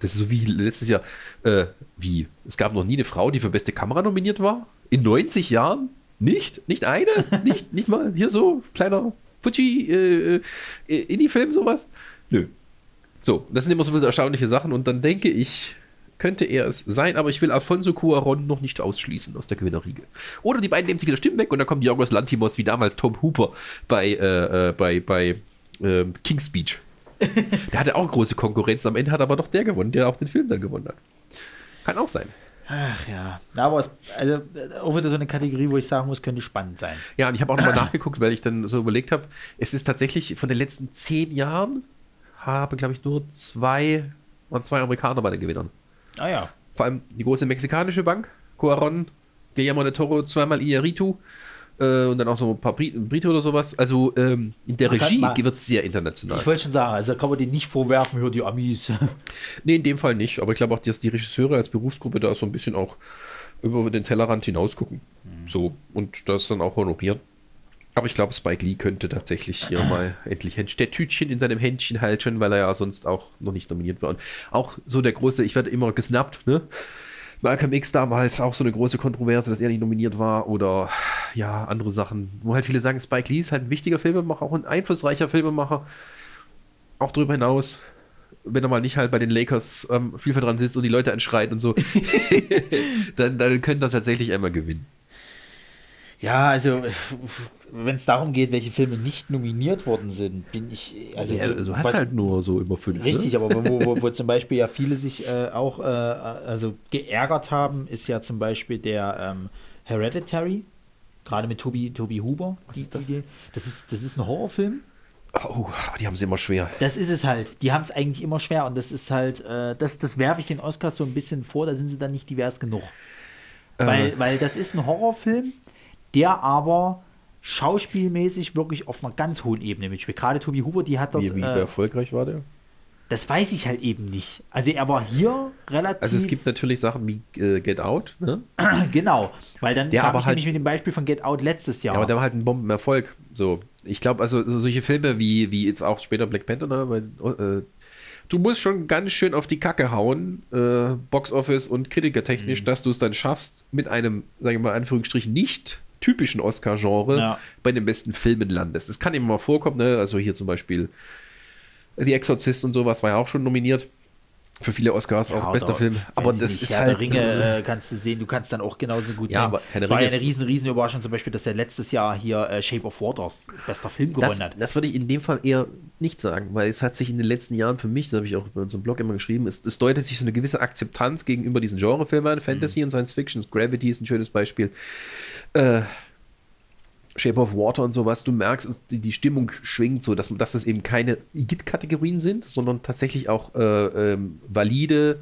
Das ist so wie letztes Jahr. Äh, wie? Es gab noch nie eine Frau, die für beste Kamera nominiert war? In 90 Jahren? Nicht? Nicht eine? nicht, nicht mal hier so kleiner Fuji äh, äh, Indie-Film, sowas? Nö. So, das sind immer so erstaunliche Sachen und dann denke ich, könnte er es sein, aber ich will Alfonso Cuaron noch nicht ausschließen aus der Gewinnerriege. Oder die beiden nehmen sich wieder Stimmen weg und dann kommt Jorgos Lantimos wie damals Tom Hooper bei, äh, äh, bei, bei äh, King's Speech. [LAUGHS] der hatte auch große Konkurrenz, am Ende hat aber doch der gewonnen, der auch den Film dann gewonnen hat. Kann auch sein. Ach ja. Aber es, also äh, auch wieder so eine Kategorie, wo ich sagen muss, könnte spannend sein. Ja, und ich habe auch nochmal nachgeguckt, weil ich dann so überlegt habe, es ist tatsächlich von den letzten zehn Jahren haben, glaube ich, nur zwei, waren zwei Amerikaner bei den Gewinnern. Ah ja. Vor allem die große mexikanische Bank, Cuaron, Guillermo de Toro, zweimal Iñárritu, äh, und dann auch so ein paar Brit Brite oder sowas. Also ähm, in der Regie wird es sehr international. Ich wollte schon sagen, also kann man den nicht vorwerfen, hör die Amis. [LAUGHS] Nee, in dem Fall nicht. Aber ich glaube auch, dass die Regisseure als Berufsgruppe da so ein bisschen auch über den Tellerrand hinaus gucken. So. Und das dann auch honorieren. Aber ich glaube, Spike Lee könnte tatsächlich hier [CLEARS THROAT] mal endlich ein Städtütchen in seinem Händchen halten, weil er ja sonst auch noch nicht nominiert war. Und auch so der große, ich werde immer gesnappt, ne? Malcolm X damals auch so eine große Kontroverse, dass er nicht nominiert war oder ja, andere Sachen, wo halt viele sagen, Spike Lee ist halt ein wichtiger Filmemacher, auch ein einflussreicher Filmemacher. Auch darüber hinaus, wenn er mal nicht halt bei den Lakers am Spielfeld dran sitzt und die Leute anschreit und so, [LAUGHS] dann, dann könnte er tatsächlich einmal gewinnen. Ja, also [LAUGHS] wenn es darum geht, welche Filme nicht nominiert worden sind, bin ich also Ja, du hast was- halt nur so über fünf. Richtig, Ne? aber wo, wo, wo zum Beispiel ja viele sich äh, auch äh, also geärgert haben, ist ja zum Beispiel der ähm, Hereditary, gerade mit Tobi, Tobi Huber. Was ist das? Die, das, ist, das ist ein Horrorfilm. Oh, aber die haben es immer schwer. Das ist es halt. Die haben es eigentlich immer schwer und das ist halt, äh, das, das werfe ich den Oscars so ein bisschen vor, da sind sie dann nicht divers genug. Weil, Äh. weil das ist ein Horrorfilm, der aber schauspielmäßig wirklich auf einer ganz hohen Ebene mitspielt. Gerade Tobi Huber, die hat dort, Wie, wie äh, erfolgreich war der? das weiß ich halt eben nicht. Also er war hier relativ, Also es gibt natürlich Sachen wie äh, Get Out, ne? [CLEARS THROAT] genau, weil dann Der kam ich halt- nämlich mit dem Beispiel von Get Out letztes Jahr. Ja, aber der war halt ein Bombenerfolg. So, ich glaube, also so solche Filme wie, wie jetzt auch später Black Panther, ne, weil, äh, du musst schon ganz schön auf die Kacke hauen, äh, Boxoffice und kritikertechnisch, Mhm. dass du es dann schaffst, mit einem, sagen wir mal, in Anführungsstrichen, nicht typischen Oscar-Genre Ja. bei den besten Filmen landest. Es kann immer mal vorkommen, ne? also hier zum Beispiel The Exorcist und sowas war ja auch schon nominiert. Für viele Oscars Ja, auch bester Film. Aber das nicht, ist Herr halt. der Ringe äh, kannst du sehen, du kannst dann auch genauso gut Ja, nehmen. aber Herr Es war ja eine riesen, riesen Überraschung zum Beispiel, dass er letztes Jahr hier äh, Shape of Waters bester Film Das, gewonnen hat. das würde ich in dem Fall eher nicht sagen, weil es hat sich in den letzten Jahren für mich, das habe ich auch bei unserem Blog immer geschrieben, es, es deutet sich so eine gewisse Akzeptanz gegenüber diesen Genrefilmen an. Fantasy Mhm. und Science Fiction, Gravity ist ein schönes Beispiel. Äh, Shape of Water und sowas, du merkst, die, die Stimmung schwingt so, dass, dass es eben keine Igitt-Kategorien sind, sondern tatsächlich auch äh, ähm, valide,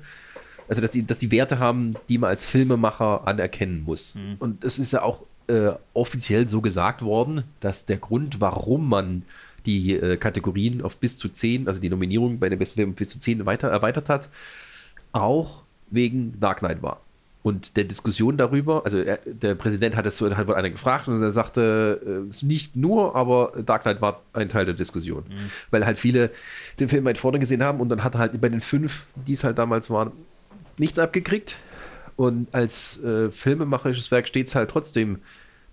also dass die, dass die Werte haben, die man als Filmemacher anerkennen muss. Und es ist ja auch äh, offiziell so gesagt worden, dass der Grund, warum man die äh, Kategorien auf bis zu 10, also die Nominierung bei den besten Filmen bis zu 10 weiter, erweitert hat, auch wegen Dark Knight war. Und der Diskussion darüber, also er, der Präsident hat es so, hat wohl einer gefragt und er sagte, äh, es ist nicht nur, aber Dark Knight war ein Teil der Diskussion. Weil halt viele den Film weit vorne gesehen haben und dann hat er halt bei den fünf, die es halt damals waren, nichts abgekriegt. Und als äh, filmemacherisches Werk steht es halt trotzdem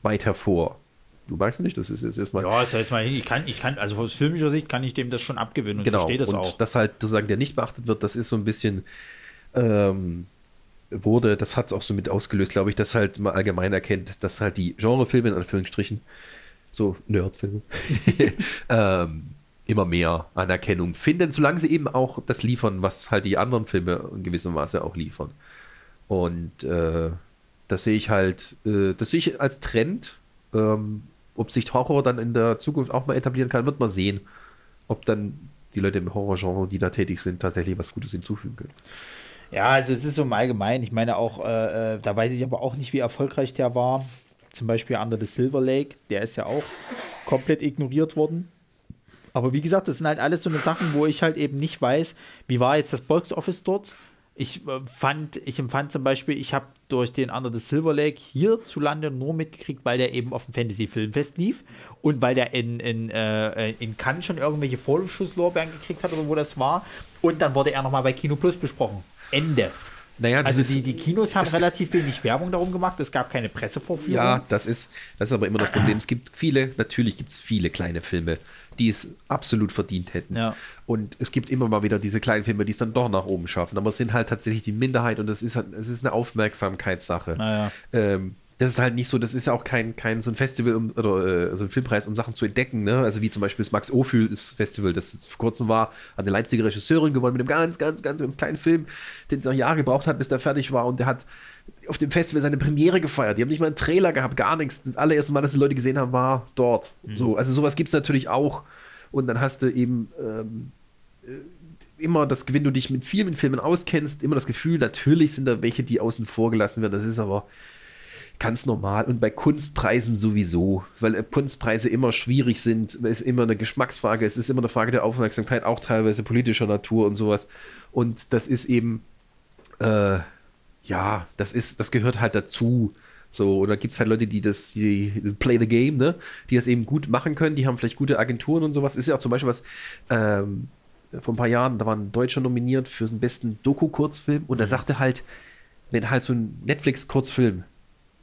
weit hervor. Du magst nicht, das ist jetzt erstmal. Ja, ist ja jetzt mal hin. Ich kann, ich kann, also aus filmischer Sicht kann ich dem das schon abgewinnen und genau. verstehe das und auch. dass halt sozusagen der nicht beachtet wird, das ist so ein bisschen ähm, wurde, das hat es auch so mit ausgelöst, glaube ich, dass halt man allgemein erkennt, dass halt die Genrefilme in Anführungsstrichen, so Nerdfilme, [LAUGHS] ähm, immer mehr Anerkennung finden, solange sie eben auch das liefern, was halt die anderen Filme in gewissem Maße auch liefern. Und äh, das sehe ich halt, äh, das sehe ich als Trend. Ähm, ob sich Horror dann in der Zukunft auch mal etablieren kann, wird man sehen. Ob dann die Leute im Horrorgenre, die da tätig sind, tatsächlich was Gutes hinzufügen können. Ja, also es ist so im Allgemeinen. Ich meine auch, äh, äh, da weiß ich aber auch nicht, wie erfolgreich der war. Zum Beispiel Under the Silver Lake, der ist ja auch komplett ignoriert worden. Aber wie gesagt, das sind halt alles so eine Sachen, wo ich halt eben nicht weiß, wie war jetzt das Box Office dort. Ich äh, fand, ich empfand zum Beispiel, ich habe durch den Under the Silver Lake hierzulande nur mitgekriegt, weil der eben auf dem Fantasy Filmfest lief und weil der in, in, äh, in Cannes schon irgendwelche Vorschusslorbeeren gekriegt hat oder wo das war. Und dann wurde er nochmal bei Kino Plus besprochen. Ende. Naja, Also die, die Kinos haben ist- relativ wenig Werbung darum gemacht. Es gab keine Pressevorführung. Ja, das ist, das ist aber immer das Problem. Es gibt viele, natürlich gibt es viele kleine Filme, die es absolut verdient hätten. Ja. Und es gibt immer mal wieder diese kleinen Filme, die es dann doch nach oben schaffen. Aber es sind halt tatsächlich die Minderheit und es ist halt, es ist eine Aufmerksamkeitssache. Naja. Ähm, das ist halt nicht so, das ist ja auch kein, kein so ein Festival um, oder äh, so ein Filmpreis, um Sachen zu entdecken, ne? Also wie zum Beispiel das Max Ophüls Festival, das jetzt vor kurzem war, hat eine Leipziger Regisseurin gewonnen mit einem ganz, ganz, ganz, ganz kleinen Film, den es noch Jahre gebraucht hat, bis der fertig war und der hat auf dem Festival seine Premiere gefeiert. Die haben nicht mal einen Trailer gehabt, gar nichts. Das allererste Mal, dass die Leute gesehen haben, war dort. So, also sowas gibt es natürlich auch. Und dann hast du eben ähm, äh, immer das, wenn du dich mit vielen Filmen auskennst, immer das Gefühl, natürlich sind da welche, die außen vor gelassen werden. Das ist aber Ganz normal. Und bei Kunstpreisen sowieso, weil äh, Kunstpreise immer schwierig sind. Es ist immer eine Geschmacksfrage, es ist immer eine Frage der Aufmerksamkeit, auch teilweise politischer Natur und sowas. Und das ist eben, äh, ja, das ist, das gehört halt dazu. So, oder gibt es halt Leute, die das, die play the game, ne? Die das eben gut machen können, die haben vielleicht gute Agenturen und sowas. Ist ja auch zum Beispiel was, ähm, vor ein paar Jahren, da war ein Deutscher nominiert für den besten Doku-Kurzfilm und er sagte halt, wenn halt so ein Netflix-Kurzfilm,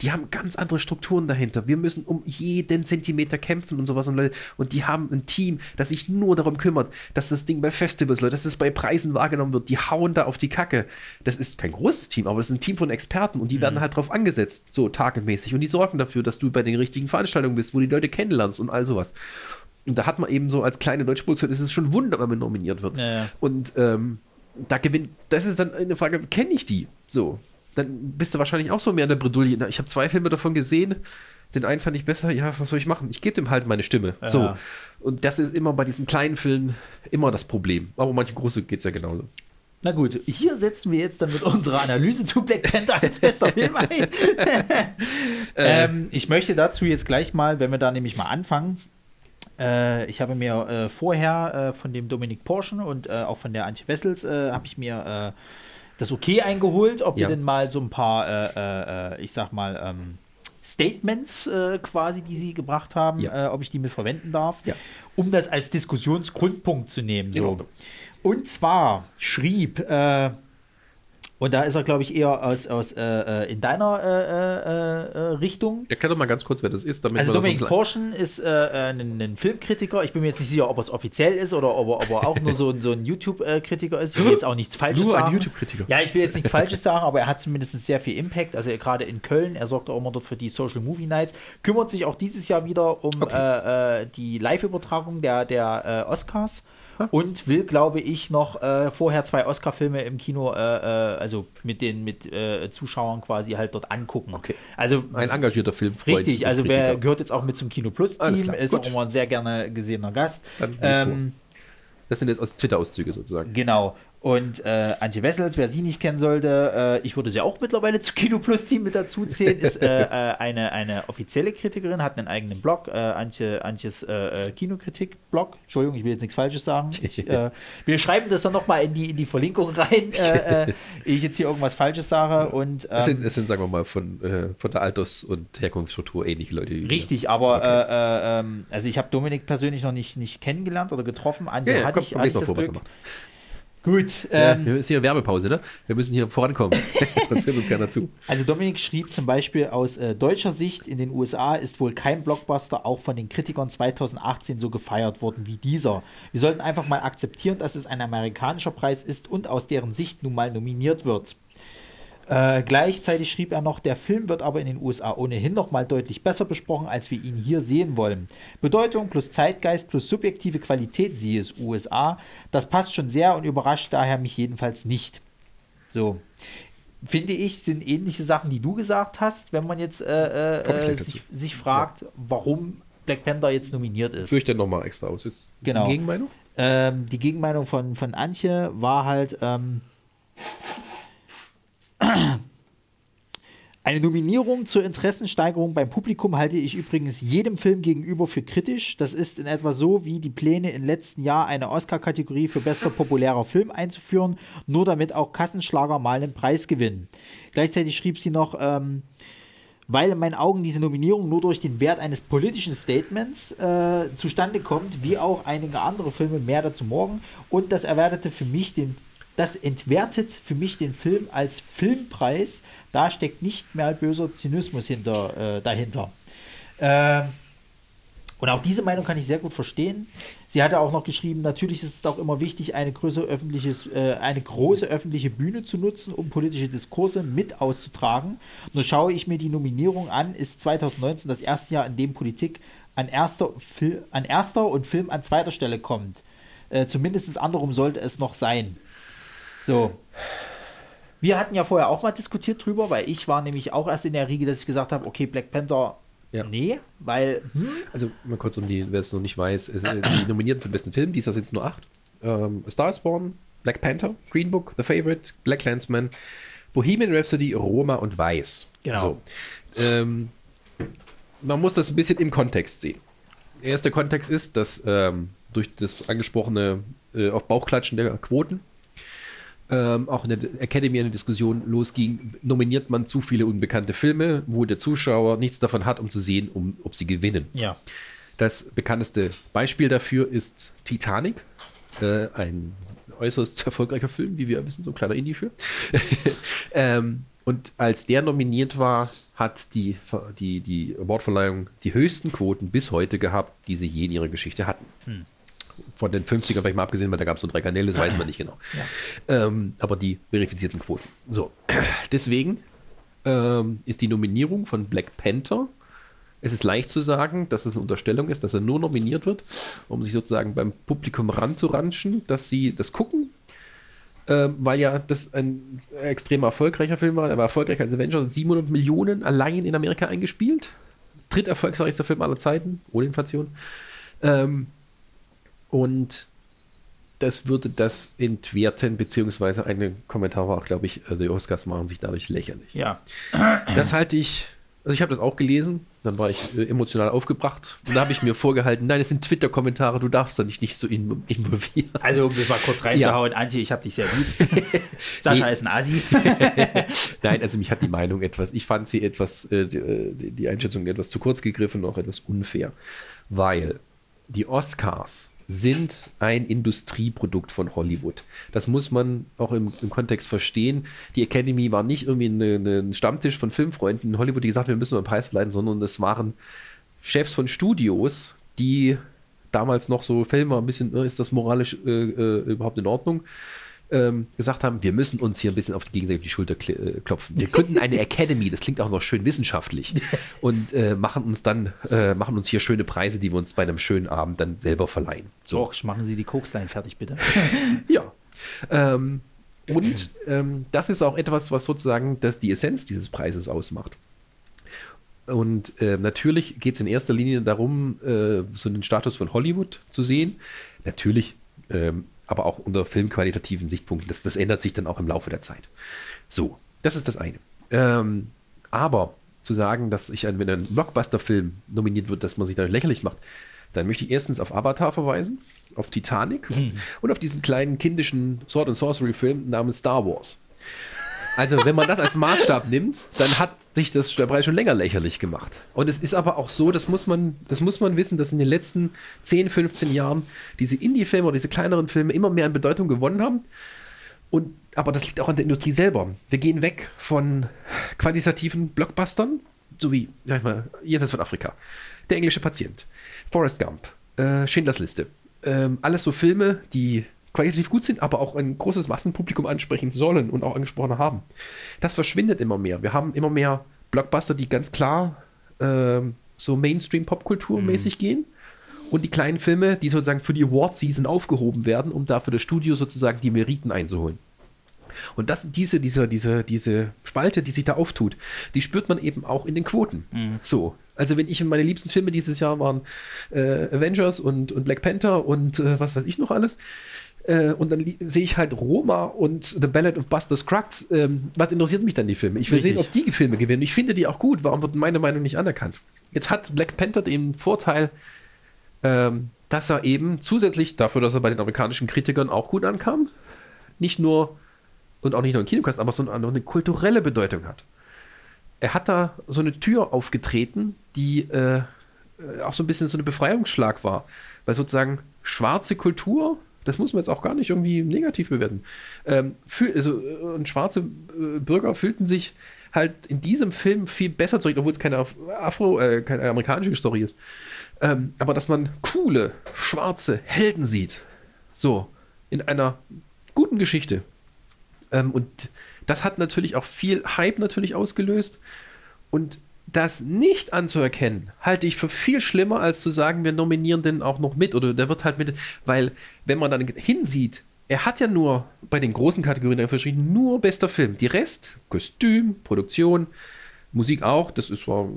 die haben ganz andere Strukturen dahinter. Wir müssen um jeden Zentimeter kämpfen und sowas. Und, und die haben ein Team, das sich nur darum kümmert, dass das Ding bei Festivals läuft, dass es bei Preisen wahrgenommen wird. Die hauen da auf die Kacke. Das ist kein großes Team, aber das ist ein Team von Experten und die mhm. werden halt drauf angesetzt, so tagemäßig. Und die sorgen dafür, dass du bei den richtigen Veranstaltungen bist, wo die Leute kennenlernst und all sowas. Und da hat man eben so als kleine deutsche Produktion, es ist schon ein Wunder, wenn man nominiert wird. Ja, ja. Und ähm, da gewinnt, das ist dann eine Frage, kenne ich die? So dann bist du wahrscheinlich auch so mehr in der Bredouille. Ich habe zwei Filme davon gesehen. Den einen fand ich besser. Ja, was soll ich machen? Ich gebe dem halt meine Stimme. Ja. So. Und das ist immer bei diesen kleinen Filmen immer das Problem. Aber manche große geht es ja genauso. Na gut, hier setzen wir jetzt dann mit unserer Analyse zu Black Panther als bester Film ein. [LAUGHS] [LAUGHS] Äh. ähm, ich möchte dazu jetzt gleich mal, wenn wir da nämlich mal anfangen, äh, ich habe mir äh, vorher äh, von dem Dominik Porschen und äh, auch von der Antje Wessels äh, habe ich mir das Okay eingeholt, ob ja. wir denn mal so ein paar, äh, äh, äh, ich sag mal, ähm, Statements äh, quasi, die sie gebracht haben, ja. Äh, ob ich die mit verwenden darf, ja. um das als Diskussionsgrundpunkt zu nehmen. So. Und zwar schrieb äh, und da ist er, glaube ich, eher aus, aus äh, äh in deiner äh, äh, äh, Richtung. Erklär doch mal ganz kurz, wer das ist. also Dominik so Porschen ist äh, ein, ein, Filmkritiker. Ich bin mir jetzt nicht sicher, ob er es offiziell ist oder ob er, ob er auch nur so, so ein YouTube-Kritiker ist. Ich will jetzt auch nichts Falsches nur sagen. Nur ein YouTube-Kritiker. Ja, ich will jetzt nichts Falsches sagen, aber er hat zumindest sehr viel Impact. Also gerade in Köln, er sorgt auch immer dort für die Social Movie Nights. Kümmert sich auch dieses Jahr wieder um okay. die Live-Übertragung der, der Oscars [LAUGHS] und will, glaube ich, noch äh, vorher zwei Oscar-Filme im Kino, äh, äh, also mit den mit äh, Zuschauern quasi halt dort angucken. Okay. Also ein engagierter Film. Richtig, also wer gehört jetzt auch mit zum Kino Plus Team, ist Gut. auch immer ein sehr gerne gesehener Gast. Ähm, das sind jetzt aus Twitter-Auszüge sozusagen. Genau. Und äh, Antje Wessels, wer sie nicht kennen sollte, äh, ich würde sie auch mittlerweile zu Kino Plus Team mit dazu zählen, ist äh, [LAUGHS] äh, eine, eine offizielle Kritikerin, hat einen eigenen Blog, äh, Antje, Antjes äh, Kinokritik-Blog. Entschuldigung, ich will jetzt nichts Falsches sagen. Ich, [LAUGHS] wir schreiben das dann nochmal in die, in die Verlinkung rein, ich jetzt hier irgendwas Falsches sage. Und, ähm, es, sind, es sind, sagen wir mal, von, von der Alters- und Herkunftsstruktur ähnliche Leute. Richtig, aber okay. ähm, also ich habe Dominik persönlich noch nicht, nicht kennengelernt oder getroffen. Antje ja, ja, hatte komm, ich, hatte ich das Glück. Gut. Ähm, ja, ist hier Werbepause, ne? Wir müssen hier vorankommen. [LAUGHS] Sonst hört uns keiner zu. Also Dominik schrieb zum Beispiel aus äh, deutscher Sicht, in den USA ist wohl kein Blockbuster auch von den Kritikern 2018 so gefeiert worden wie dieser. Wir sollten einfach mal akzeptieren, dass es ein amerikanischer Preis ist und aus deren Sicht nun mal nominiert wird. Äh, gleichzeitig schrieb er noch, der Film wird aber in den USA ohnehin noch mal deutlich besser besprochen, als wir ihn hier sehen wollen. Bedeutung plus Zeitgeist plus subjektive Qualität, siehe es USA, das passt schon sehr und überrascht daher mich jedenfalls nicht. So. Finde ich, sind ähnliche Sachen, die du gesagt hast, wenn man jetzt äh, äh, sich, sich, fragt, ja. warum Black Panther jetzt nominiert ist. Führe ich denn nochmal extra aus? Jetzt genau. Die Gegenmeinung? Ähm, die Gegenmeinung von, von Antje war halt, ähm, eine Nominierung zur Interessensteigerung beim Publikum halte ich übrigens jedem Film gegenüber für kritisch. Das ist in etwa so wie die Pläne im letzten Jahr eine Oscar-Kategorie für bester populärer Film einzuführen, nur damit auch Kassenschlager mal einen Preis gewinnen. Gleichzeitig schrieb sie noch, ähm, weil in meinen Augen diese Nominierung nur durch den Wert eines politischen Statements äh, zustande kommt, wie auch einige andere Filme mehr dazu morgen. Und das erwertete für mich den das entwertet für mich den Film als Filmpreis. Da steckt nicht mehr böser Zynismus hinter, äh, dahinter. Äh, und auch diese Meinung kann ich sehr gut verstehen. Sie hatte auch noch geschrieben, natürlich ist es auch immer wichtig, eine, äh, eine große öffentliche Bühne zu nutzen, um politische Diskurse mit auszutragen. Nur schaue ich mir die Nominierung an, ist 2019 das erste Jahr, in dem Politik an erster, Fil an erster und Film an zweiter Stelle kommt. Äh, zumindest andersrum sollte es noch sein. So. Wir hatten ja vorher auch mal diskutiert drüber, weil ich war nämlich auch erst in der Riege, dass ich gesagt habe, okay, Black Panther, ja. nee, weil. Hm? Also mal kurz um die, wer es noch nicht weiß, die Nominierten für den besten Film, dieser sind nur acht. Ähm, Star Spawn, Black Panther, Green Book, The Favorite, Black Landsman, Bohemian Rhapsody, Roma und Weiß. Genau. So. ähm, man muss das ein bisschen im Kontext sehen. Der erste Kontext ist, dass ähm, durch das angesprochene äh, auf Bauchklatschen der Quoten ähm, auch in der Academy eine Diskussion losging, nominiert man zu viele unbekannte Filme, wo der Zuschauer nichts davon hat, um zu sehen, um, ob sie gewinnen. Ja. Das bekannteste Beispiel dafür ist Titanic, äh, ein äußerst erfolgreicher Film, wie wir wissen, so ein kleiner Indie-Film. [LAUGHS] ähm, und als der nominiert war, hat die, die, die Awardverleihung die höchsten Quoten bis heute gehabt, die sie je in ihrer Geschichte hatten. Hm. Von den 50ern vielleicht mal abgesehen, weil da gab es so drei Kanäle, das weiß man nicht genau. Ja. Ähm, aber die verifizierten Quoten. So, [CLEARS THROAT] deswegen ähm, ist die Nominierung von Black Panther es ist leicht zu sagen, dass es eine Unterstellung ist, dass er nur nominiert wird, um sich sozusagen beim Publikum ranzuranschen, dass sie das gucken, äh, weil ja das ein extrem erfolgreicher Film war. Er war erfolgreicher als Avengers, 700 Millionen allein in Amerika eingespielt. Dritterfolgreichster Film aller Zeiten, ohne Inflation. Ähm, und das würde das entwerten, beziehungsweise ein Kommentar war auch, glaube ich, äh, die Oscars machen sich dadurch lächerlich. Ja. Das halte ich also ich habe das auch gelesen, dann war ich äh, emotional aufgebracht und da habe ich mir vorgehalten, nein, es sind Twitter-Kommentare, du darfst da nicht, nicht so involvieren. Also um das mal kurz reinzuhauen, ja. Antje, ich habe dich sehr lieb. [LAUGHS] Sascha nee. ist ein Asi. [LAUGHS] nein, also mich hat die Meinung etwas, ich fand sie etwas, äh, die, die Einschätzung etwas zu kurz gegriffen, auch etwas unfair, weil die Oscars sind ein Industrieprodukt von Hollywood. Das muss man auch im, im Kontext verstehen. Die Academy war nicht irgendwie eine, ein Stammtisch von Filmfreunden in Hollywood, die gesagt haben, wir müssen einen Preis verleihen, sondern es waren Chefs von Studios, die damals noch so Filme ein bisschen, äh, ist das moralisch äh, äh, überhaupt in Ordnung? Ähm, gesagt haben, wir müssen uns hier ein bisschen auf die Gegenseitig auf die Schulter äh, klopfen. Wir gründen eine [LAUGHS] Academy, das klingt auch noch schön wissenschaftlich [LAUGHS] und äh, machen uns dann, äh, machen uns hier schöne Preise, die wir uns bei einem schönen Abend dann selber verleihen. So, Och, machen Sie die Kokslein fertig, bitte. [LAUGHS] ja. Ähm, und ähm, das ist auch etwas, was sozusagen das die Essenz dieses Preises ausmacht. Und äh, natürlich geht es in erster Linie darum, äh, so den Status von Hollywood zu sehen. Natürlich ähm, aber auch unter filmqualitativen Sichtpunkten. Das, das ändert sich dann auch im Laufe der Zeit. So, das ist das eine. Ähm, aber zu sagen, dass ich, wenn ein Blockbuster-Film nominiert wird, dass man sich da lächerlich macht, dann möchte ich erstens auf Avatar verweisen, auf Titanic mhm. und auf diesen kleinen kindischen Sword and Sorcery-Film namens Star Wars. Also, wenn man das als Maßstab nimmt, dann hat sich das Preis schon länger lächerlich gemacht. Und es ist aber auch so, das muss man, das muss man wissen, dass in den letzten 10, 15 Jahren diese Indie-Filme oder diese kleineren Filme immer mehr an Bedeutung gewonnen haben. Und, aber das liegt auch an der Industrie selber. Wir gehen weg von qualitativen Blockbustern, so wie, sag ich mal, jenseits von Afrika. Der englische Patient, Forrest Gump, äh, Schindlers Liste. Ähm, alles so Filme, die qualitativ gut sind, aber auch ein großes Massenpublikum ansprechen sollen und auch angesprochen haben. Das verschwindet immer mehr. Wir haben immer mehr Blockbuster, die ganz klar äh, so Mainstream-Popkultur-mäßig mhm. gehen. Und die kleinen Filme, die sozusagen für die Award-Season aufgehoben werden, um dafür das Studio sozusagen die Meriten einzuholen. Und das, diese, diese, diese, diese Spalte, die sich da auftut, die spürt man eben auch in den Quoten. Mhm. So. Also wenn ich meine liebsten Filme dieses Jahr waren äh, Avengers und, und Black Panther und äh, was weiß ich noch alles, äh, und dann sehe ich halt Roma und The Ballad of Buster Scruggs. Ähm, was interessiert mich dann die Filme? Ich will Richtig. sehen, ob die Filme gewinnen. Ich finde die auch gut. Warum wird meine Meinung nicht anerkannt? Jetzt hat Black Panther den Vorteil, ähm, dass er eben zusätzlich dafür, dass er bei den amerikanischen Kritikern auch gut ankam, nicht nur und auch nicht nur in Kinokast, aber so eine, eine kulturelle Bedeutung hat. Er hat da so eine Tür aufgetreten, die äh, auch so ein bisschen so eine Befreiungsschlag war. Weil sozusagen schwarze Kultur das muss man jetzt auch gar nicht irgendwie negativ bewerten. Ähm, für, also, äh, und schwarze äh, Bürger fühlten sich halt in diesem Film viel besser zurück, obwohl es keine Afro, äh, keine amerikanische Story ist. Ähm, aber dass man coole, schwarze Helden sieht. So, in einer guten Geschichte. Ähm, und das hat natürlich auch viel Hype natürlich ausgelöst. Und das nicht anzuerkennen, halte ich für viel schlimmer, als zu sagen, wir nominieren den auch noch mit oder der wird halt mit, weil wenn man dann hinsieht, er hat ja nur bei den großen Kategorien verschieden nur bester Film. Die Rest, Kostüm, Produktion, Musik auch, das ist zwar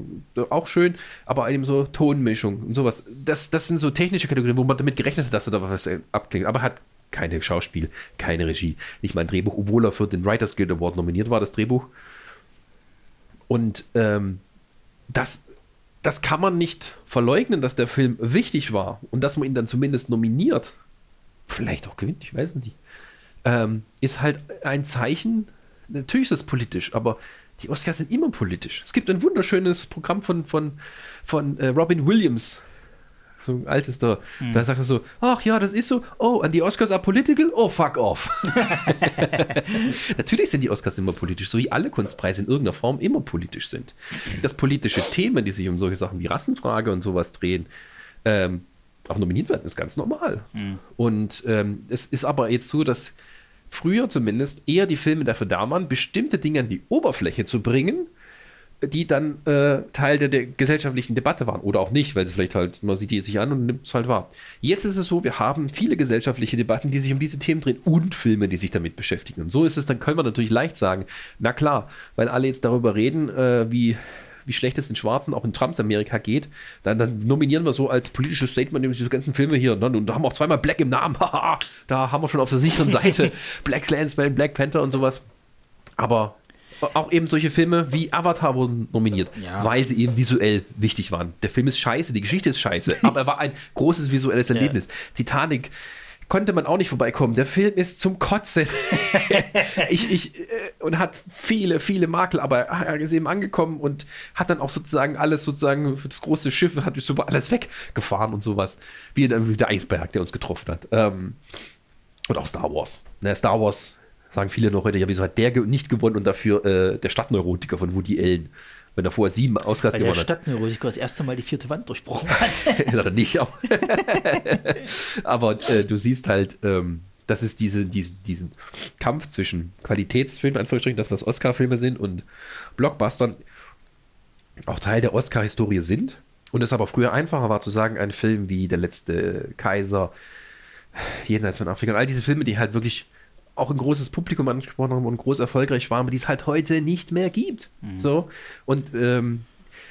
auch schön, aber eben so Tonmischung und sowas. Das, das sind so technische Kategorien, wo man damit gerechnet hat, dass er da was abklingt. Aber hat keine Schauspiel, keine Regie, nicht mal ein Drehbuch, obwohl er für den Writers Guild Award nominiert war, das Drehbuch. Und ähm, das, das kann man nicht verleugnen, dass der Film wichtig war und dass man ihn dann zumindest nominiert, vielleicht auch gewinnt, ich weiß nicht, ähm, ist halt ein Zeichen, natürlich ist das politisch, aber die Oscars sind immer politisch. Es gibt ein wunderschönes Programm von, von, von äh, Robin Williams, so ein altes da, hm. da sagt er so, ach ja, das ist so, oh, and the Oscars are political, oh, fuck off. [LAUGHS] Natürlich sind die Oscars immer politisch, so wie alle Kunstpreise in irgendeiner Form immer politisch sind. Dass politische Themen, die sich um solche Sachen wie Rassenfrage und sowas drehen, ähm, auch nominiert werden, ist ganz normal. Hm. Und ähm, es ist aber jetzt so, dass früher zumindest eher die Filme dafür da waren, bestimmte Dinge an die Oberfläche zu bringen, die dann äh, Teil der, der, gesellschaftlichen Debatte waren. Oder auch nicht, weil sie vielleicht halt, man sieht die sich an und nimmt es halt wahr. Jetzt ist es so, wir haben viele gesellschaftliche Debatten, die sich um diese Themen drehen und Filme, die sich damit beschäftigen. Und so ist es, dann können wir natürlich leicht sagen, na klar, weil alle jetzt darüber reden, äh, wie wie schlecht es den Schwarzen auch in Trumps Amerika geht, dann, dann nominieren wir so als politisches Statement diese ganzen Filme hier. Ne? Und da haben wir auch zweimal Black im Namen. [LAUGHS] da haben wir schon auf der sicheren Seite [LAUGHS] Black Clansman, Black Panther und sowas. Aber auch eben solche Filme wie Avatar wurden nominiert, ja. weil sie eben visuell wichtig waren. Der Film ist scheiße, die Geschichte ist scheiße, [LAUGHS] aber er war ein großes visuelles Erlebnis. Ja. Titanic konnte man auch nicht vorbeikommen. Der Film ist zum Kotzen. [LAUGHS] ich, ich, äh, und hat viele, viele Makel, aber er ist eben angekommen und hat dann auch sozusagen alles sozusagen für das große Schiff, hat so alles weggefahren und sowas. Wie der Eisberg, der uns getroffen hat. Ähm, und auch Star Wars. Ne, Star Wars sagen viele noch heute, ja, wieso hat der nicht gewonnen und dafür äh, der Stadtneurotiker von Woody Allen? wenn er vorher sieben Oscars Weil gewonnen hat. Der Stadtneurotiker das erste Mal die vierte Wand durchbrochen hat. [LAUGHS] hat er nicht, aber, [LAUGHS] aber äh, du siehst halt, ähm, das ist diese, diese, diesen Kampf zwischen Qualitätsfilmen, Anführungsstrichen, das, was Oscar-Filme sind, und Blockbustern auch Teil der Oscar-Historie sind. Und es aber früher einfacher war zu sagen, ein Film wie Der letzte Kaiser, Jenseits von Afrika und all diese Filme, die halt wirklich auch ein großes Publikum angesprochen haben und groß erfolgreich waren, aber die es halt heute nicht mehr gibt. Mhm. So. Und, ähm,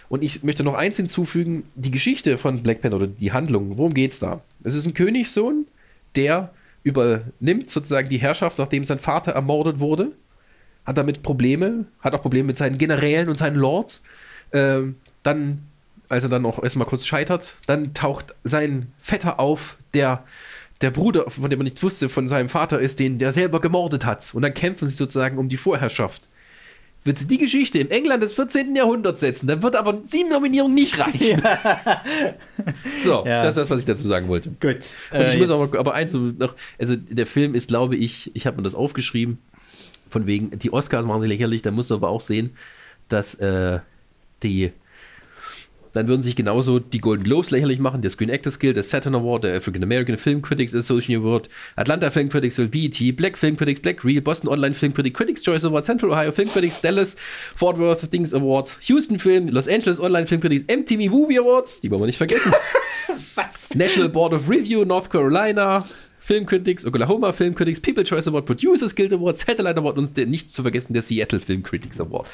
und ich möchte noch eins hinzufügen: die Geschichte von Black Panther oder die Handlung, worum geht es da? Es ist ein Königssohn, der übernimmt sozusagen die Herrschaft, nachdem sein Vater ermordet wurde, hat damit Probleme, hat auch Probleme mit seinen Generälen und seinen Lords. Ähm, dann, als er dann auch erstmal kurz scheitert, dann taucht sein Vetter auf, der der Bruder, von dem man nicht wusste, von seinem Vater ist, den der selber gemordet hat. Und dann kämpfen sie sozusagen um die Vorherrschaft. Wird sie die Geschichte im England des 14. Jahrhunderts setzen, dann wird aber sieben Nominierungen nicht reichen. Ja. [LAUGHS] so, ja. das ist das, was ich dazu sagen wollte. Gut. Und ich äh, muss aber, aber eins noch, also der Film ist, glaube ich, ich habe mir das aufgeschrieben, von wegen, die Oscars machen sie lächerlich, da musst du aber auch sehen, dass äh, die dann würden sich genauso die Golden Globes lächerlich machen, der Screen Actors Guild, der Saturn Award, der African American Film Critics Association Award, Atlanta Film Critics, BET, Black Film Critics, Black Reel, Boston Online Film Critics, Critics Choice Award, Central Ohio Film Critics, Dallas, Fort Worth Things Award, Houston Film, Los Angeles Online Film Critics, MTV Movie Awards, die wollen wir nicht vergessen. [LAUGHS] Was? National Board of Review, North Carolina, Film Critics, Oklahoma Film Critics, People Choice Award, Producers Guild Award, Satellite Award und der, nicht zu vergessen der Seattle Film Critics Award.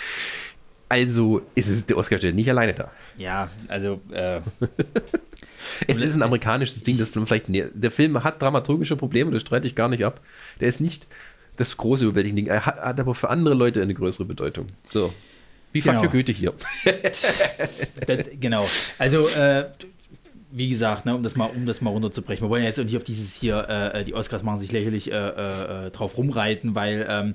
Also ist es der Oscar steht nicht alleine da. Ja, also. Äh, [LAUGHS] es ist ein amerikanisches Ding, das vielleicht. Der Film hat dramaturgische Probleme, das streite ich gar nicht ab. Der ist nicht das große überwältigende Ding. Er hat, hat, aber für andere Leute eine größere Bedeutung. So. Wie genau. Goethe hier. [LAUGHS] das, genau. Also, äh, wie gesagt, ne, um, das mal, um das mal runterzubrechen, wir wollen ja jetzt nicht auf dieses hier, äh, die Oscars machen sich lächerlich äh, äh, drauf rumreiten, weil ähm,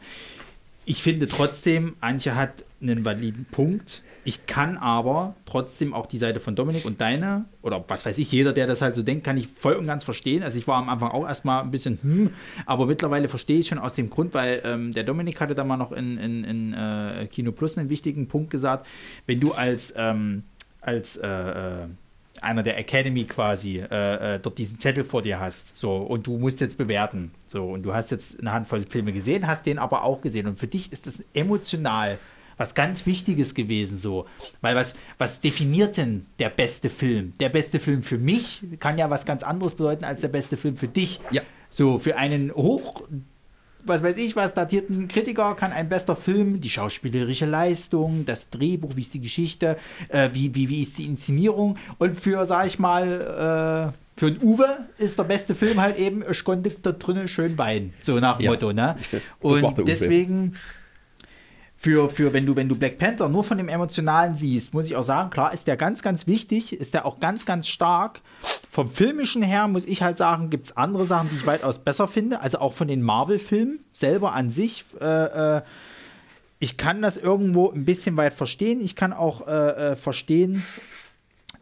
ich finde trotzdem, Antje hat einen validen Punkt. Ich kann aber trotzdem auch die Seite von Dominik und deine, oder was weiß ich, jeder, der das halt so denkt, kann ich voll und ganz verstehen. Also ich war am Anfang auch erstmal ein bisschen, hm, aber mittlerweile verstehe ich schon aus dem Grund, weil ähm, der Dominik hatte da mal noch in, in, in äh, Kino Plus einen wichtigen Punkt gesagt, wenn du als, ähm, als äh, äh einer der Academy quasi äh, äh, dort diesen Zettel vor dir hast. So, und du musst jetzt bewerten. So, und du hast jetzt eine Handvoll Filme gesehen, hast den aber auch gesehen. Und für dich ist das emotional was ganz Wichtiges gewesen, so. Weil was, was definiert denn der beste Film? Der beste Film für mich kann ja was ganz anderes bedeuten als der beste Film für dich. Ja. So, für einen hoch was weiß ich was, datierten Kritiker kann ein bester Film, die schauspielerische Leistung, das Drehbuch, wie ist die Geschichte, äh, wie, wie, wie ist die Inszenierung und für, sag ich mal, äh, für einen Uwe ist der beste Film halt eben, ich konnte da drinnen schön weinen, so nach dem ja. Motto, ne? Und deswegen für, für wenn du, wenn du Black Panther nur von dem Emotionalen siehst, muss ich auch sagen, klar, ist der ganz, ganz wichtig, ist der auch ganz, ganz stark. Vom Filmischen her muss ich halt sagen, gibt es andere Sachen, die ich weitaus besser finde. Also auch von den Marvel-Filmen selber an sich. Äh, äh, ich kann das irgendwo ein bisschen weit verstehen. Ich kann auch äh, äh verstehen,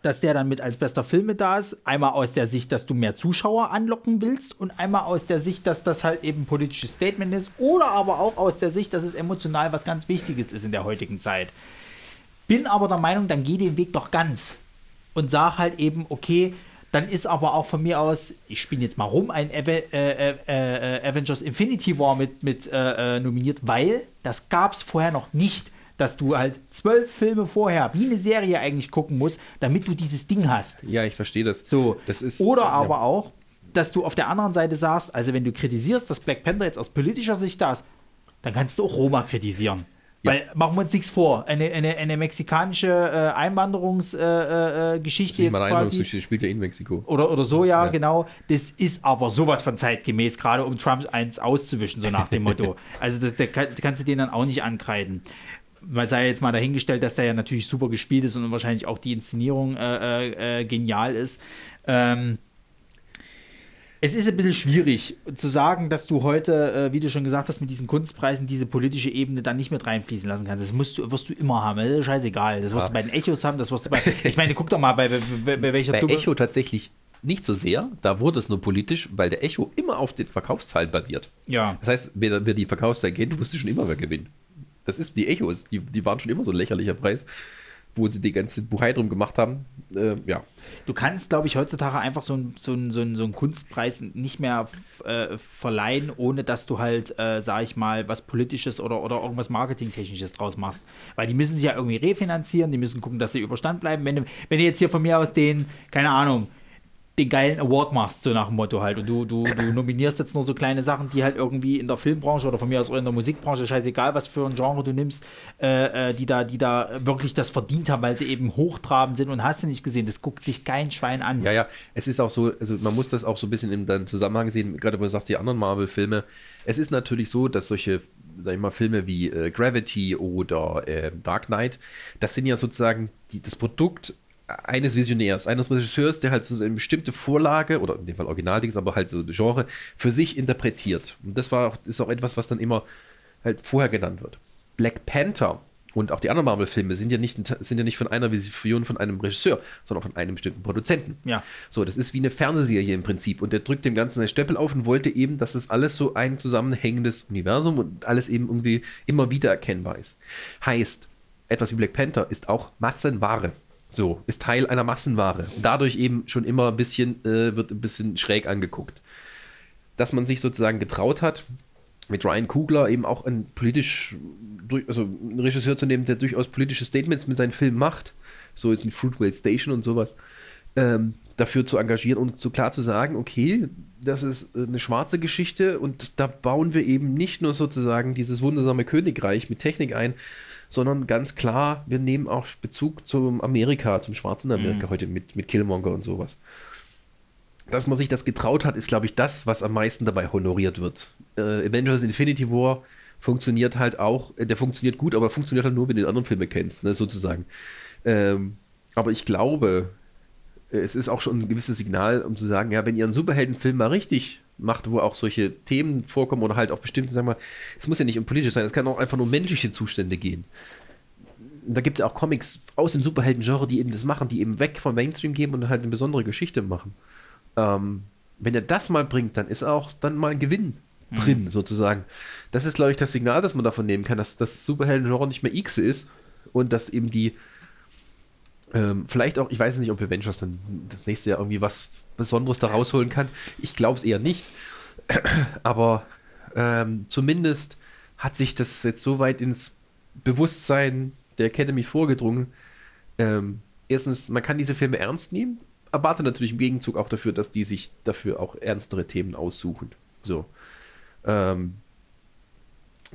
dass der dann mit als bester Film mit da ist. Einmal aus der Sicht, dass du mehr Zuschauer anlocken willst und einmal aus der Sicht, dass das halt eben politisches Statement ist oder aber auch aus der Sicht, dass es emotional was ganz Wichtiges ist in der heutigen Zeit. Bin aber der Meinung, dann geh den Weg doch ganz und sag halt eben, okay, dann ist aber auch von mir aus, ich spiele jetzt mal rum, ein Ave äh, äh, äh, Avengers Infinity War mit, mit äh, äh, nominiert, weil das gab es vorher noch nicht dass du halt zwölf Filme vorher, wie eine Serie eigentlich gucken musst, damit du dieses Ding hast. Ja, ich verstehe das. So. Das ist, Oder ja. aber auch, dass du auf der anderen Seite sagst, also wenn du kritisierst, dass Black Panther jetzt aus politischer Sicht da ist, dann kannst du auch Roma kritisieren. Ja. Weil machen wir uns nichts vor. Eine, eine, eine mexikanische äh, Einwanderungsgeschichte äh, äh, jetzt quasi. spielt ja in Mexiko. Oder, oder so, ja, ja, genau. Das ist aber sowas von zeitgemäß, gerade um Trump eins auszuwischen, so nach dem Motto. [LAUGHS] Also das, da kannst du den dann auch nicht ankreiden weil sei jetzt mal dahingestellt, dass der ja natürlich super gespielt ist und wahrscheinlich auch die Inszenierung äh, äh, äh, genial ist. Ähm, es ist ein bisschen schwierig zu sagen, dass du heute, äh, wie du schon gesagt hast, mit diesen Kunstpreisen diese politische Ebene dann nicht mit reinfließen lassen kannst. Das musst du, wirst du immer haben. Das ist scheißegal. Das wirst ja. du bei den Echos haben, das wirst du bei. [LAUGHS] Ich meine, guck doch mal, bei, bei, bei welcher Bei Dumme Echo tatsächlich nicht so sehr. Da wurde es nur politisch, weil der Echo immer auf den Verkaufszahlen basiert. Ja. Das heißt, wer, wer die Verkaufszahlen kennt, wusste schon immer, wer gewinnt. Das ist die Echos, die, die waren schon immer so ein lächerlicher Preis, wo sie die ganze Buchei drum gemacht haben. Äh, ja. Du kannst, glaube ich, heutzutage einfach so einen so so ein, so ein Kunstpreis nicht mehr äh, verleihen, ohne dass du halt, äh, sag ich mal, was Politisches oder, oder irgendwas Marketingtechnisches draus machst. Weil die müssen sich ja irgendwie refinanzieren, die müssen gucken, dass sie überstand bleiben. Wenn wenn du jetzt hier von mir aus den, keine Ahnung, den geilen Award machst, so nach dem Motto halt. Und du, du, du [CLEARS THROAT] nominierst jetzt nur so kleine Sachen, die halt irgendwie in der Filmbranche oder von mir aus auch in der Musikbranche, scheißegal, was für ein Genre du nimmst, äh, äh, die, da, die da wirklich das verdient haben, weil sie eben hochtrabend sind und hast du nicht gesehen. Das guckt sich kein Schwein an. Ja, ja, es ist auch so, also man muss das auch so ein bisschen im Zusammenhang sehen, gerade wenn du sagst, die anderen Marvel-Filme. Es ist natürlich so, dass solche sag ich mal, Filme wie äh, Gravity oder äh, Dark Knight, das sind ja sozusagen die, das Produkt eines Visionärs, eines Regisseurs, der halt so eine bestimmte Vorlage, oder in dem Fall Originaldings, aber halt so Genre, für sich interpretiert. Und das war auch, ist auch etwas, was dann immer halt vorher genannt wird. Black Panther und auch die anderen Marvel-Filme sind ja nicht, sind ja nicht von einer Vision von einem Regisseur, sondern von einem bestimmten Produzenten. Ja. So, das ist wie eine Fernsehserie im Prinzip. Und der drückt dem Ganzen einen Stöppel auf und wollte eben, dass es alles so ein zusammenhängendes Universum und alles eben irgendwie immer wieder erkennbar ist. Heißt, etwas wie Black Panther ist auch Massenware. So, ist Teil einer Massenware. Dadurch eben schon immer ein bisschen, äh, wird ein bisschen schräg angeguckt. Dass man sich sozusagen getraut hat, mit Ryan Kugler eben auch ein politisch, also einen Regisseur zu nehmen, der durchaus politische Statements mit seinen Filmen macht, so ist mit Fruitvale Station und sowas, ähm, dafür zu engagieren und so klar zu sagen, okay, das ist eine schwarze Geschichte und da bauen wir eben nicht nur sozusagen dieses wundersame Königreich mit Technik ein, sondern ganz klar, wir nehmen auch Bezug zum Amerika, zum schwarzen Amerika mhm. heute mit, mit Killmonger und sowas. Dass man sich das getraut hat, ist, glaube ich, das, was am meisten dabei honoriert wird. Äh, Avengers Infinity War funktioniert halt auch, äh, der funktioniert gut, aber funktioniert halt nur, wenn du den anderen Filme kennst, ne, sozusagen. Ähm, aber ich glaube, äh, es ist auch schon ein gewisses Signal, um zu sagen, ja, wenn ihr einen Superheldenfilm mal richtig macht, wo auch solche Themen vorkommen oder halt auch bestimmte, sagen wir, es muss ja nicht um politisch sein, es kann auch einfach nur um menschliche Zustände gehen. Da gibt es ja auch Comics aus dem Superhelden-Genre, die eben das machen, die eben weg vom Mainstream gehen und halt eine besondere Geschichte machen. Ähm, wenn er das mal bringt, dann ist auch dann mal ein Gewinn mhm. drin, sozusagen. Das ist, glaube ich, das Signal, das man davon nehmen kann, dass das Superhelden-Genre nicht mehr X ist und dass eben die ähm, vielleicht auch, ich weiß nicht, ob Avengers dann das nächste Jahr irgendwie was Besonderes da rausholen kann. Ich glaube es eher nicht. [CLEARS THROAT] Aber ähm, zumindest hat sich das jetzt so weit ins Bewusstsein der Academy vorgedrungen. Ähm, erstens, man kann diese Filme ernst nehmen, erwarte natürlich im Gegenzug auch dafür, dass die sich dafür auch ernstere Themen aussuchen. So. Ähm,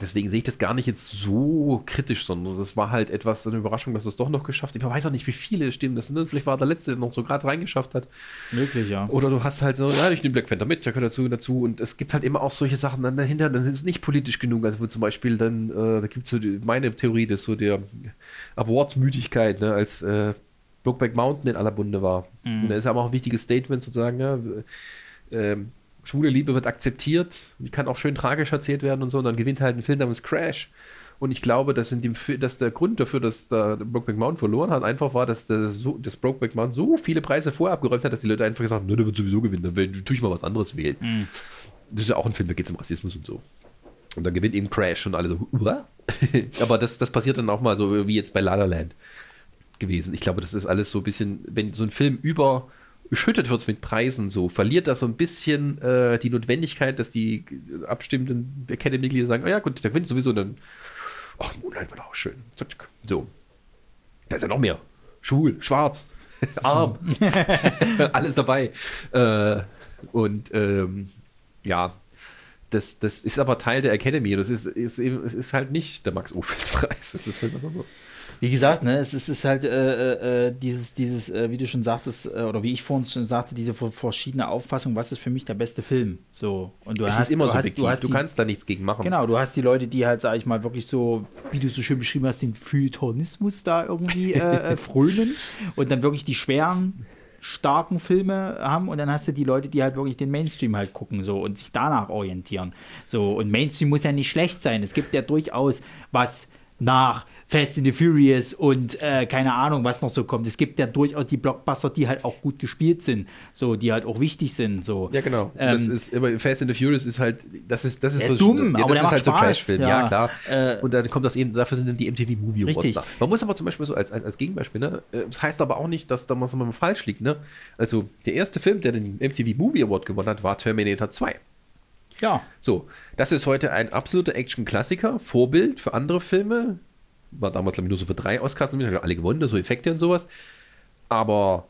Deswegen sehe ich das gar nicht jetzt so kritisch, sondern das war halt etwas eine Überraschung, dass es doch noch geschafft hat. Ich weiß auch nicht, wie viele Stimmen das sind. Vielleicht war der letzte, der noch so gerade reingeschafft hat. Möglich, ja. Oder du hast halt so, ja, ich nehme Black Panther mit, der gehört dazu dazu. Und es gibt halt immer auch solche Sachen dann dahinter, dann sind es nicht politisch genug. Also zum Beispiel dann, äh, da gibt es so die, meine Theorie, dass so der Awards-Müdigkeit, ne, als äh, Brokeback Mountain in aller Bunde war. Mhm. Und da ist aber auch ein wichtiges Statement sozusagen, ja, äh, schwule Liebe wird akzeptiert, die kann auch schön tragisch erzählt werden und so, und dann gewinnt halt ein Film namens Crash. Und ich glaube, dass, in dem, dass der Grund dafür, dass der Brokeback Mountain verloren hat, einfach war, dass der, so, das Brokeback Mountain so viele Preise vorher abgeräumt hat, dass die Leute einfach gesagt haben, der wird sowieso gewinnen, dann will, tue ich mal was anderes wählen. Mm. Das ist ja auch ein Film, da geht es um Rassismus und so. Und dann gewinnt eben Crash und alle so, Uah? [LAUGHS] aber das, das passiert dann auch mal so wie jetzt bei La La Land gewesen. Ich glaube, das ist alles so ein bisschen, wenn so ein Film über geschüttet wird mit Preisen, so verliert das so ein bisschen äh, die Notwendigkeit, dass die abstimmenden Academy-Mitglieder sagen, oh ja gut, der gewinnt sowieso dann, ach, Moonlight war auch schön. So. Da ist ja noch mehr. Schwul, schwarz, [LAUGHS] arm, [LAUGHS] alles dabei. Äh, und ähm, ja, das, das ist aber Teil der Academy. Das ist, ist es ist halt nicht der Max Ophels Preis. Das ist halt was anderes. Wie gesagt, ne, es ist, ist halt äh, äh, äh, dieses, dieses äh, wie du schon sagtest, äh, oder wie ich vorhin schon sagte, diese verschiedene Auffassung, was ist für mich der beste Film. So. Und du es hast, ist immer du subjektiv, hast, du, hast du die, kannst da nichts gegen machen. Genau, du hast die Leute, die halt, sag ich mal, wirklich so, wie du so schön beschrieben hast, den Feuilletonismus da irgendwie [LAUGHS] äh, frönen und dann wirklich die schweren starken Filme haben und dann hast du die Leute, die halt wirklich den Mainstream halt gucken so und sich danach orientieren. So und Mainstream muss ja nicht schlecht sein. Es gibt ja durchaus was nach Fast and the Furious und äh, keine Ahnung, was noch so kommt. Es gibt ja durchaus die Blockbuster, die halt auch gut gespielt sind, so, die halt auch wichtig sind. So. Ja, genau. Ähm, das ist, aber Fast and the Furious ist halt, das ist, das ist so dumm, ja, aber das ist halt Spaß. so Trash-Film, ja, ja, klar. Äh, und dann kommt das eben, dafür sind dann die MTV Movie Awards Richtig. da. Man muss aber zum Beispiel so als, als Gegenbeispiel, ne, äh, das heißt aber auch nicht, dass da was mal falsch liegt, ne? Also, der erste Film, der den MTV Movie Award gewonnen hat, war Terminator 2. Ja. So, das ist heute ein absoluter Action-Klassiker, Vorbild für andere Filme, war damals, glaube ich, nur so für drei Oscars nominiert, alle gewonnen, so Effekte und sowas. Aber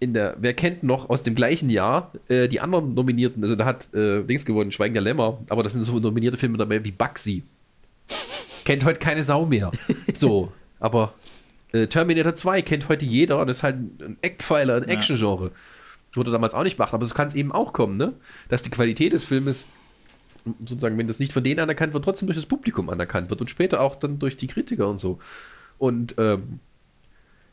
in der, wer kennt noch aus dem gleichen Jahr äh, die anderen Nominierten? Also da hat äh, Dings gewonnen, Schweigen der Lämmer, aber das sind so nominierte Filme dabei wie Bugsy. kennt heute keine Sau mehr. [LAUGHS] So, aber äh, Terminator 2 kennt heute jeder und ist halt ein Eckpfeiler, ein Action-Genre. Wurde damals auch nicht gemacht, aber so kann es eben auch kommen, ne? Dass die Qualität des Filmes sozusagen, wenn das nicht von denen anerkannt wird, trotzdem durch das Publikum anerkannt wird und später auch dann durch die Kritiker und so. Und ähm,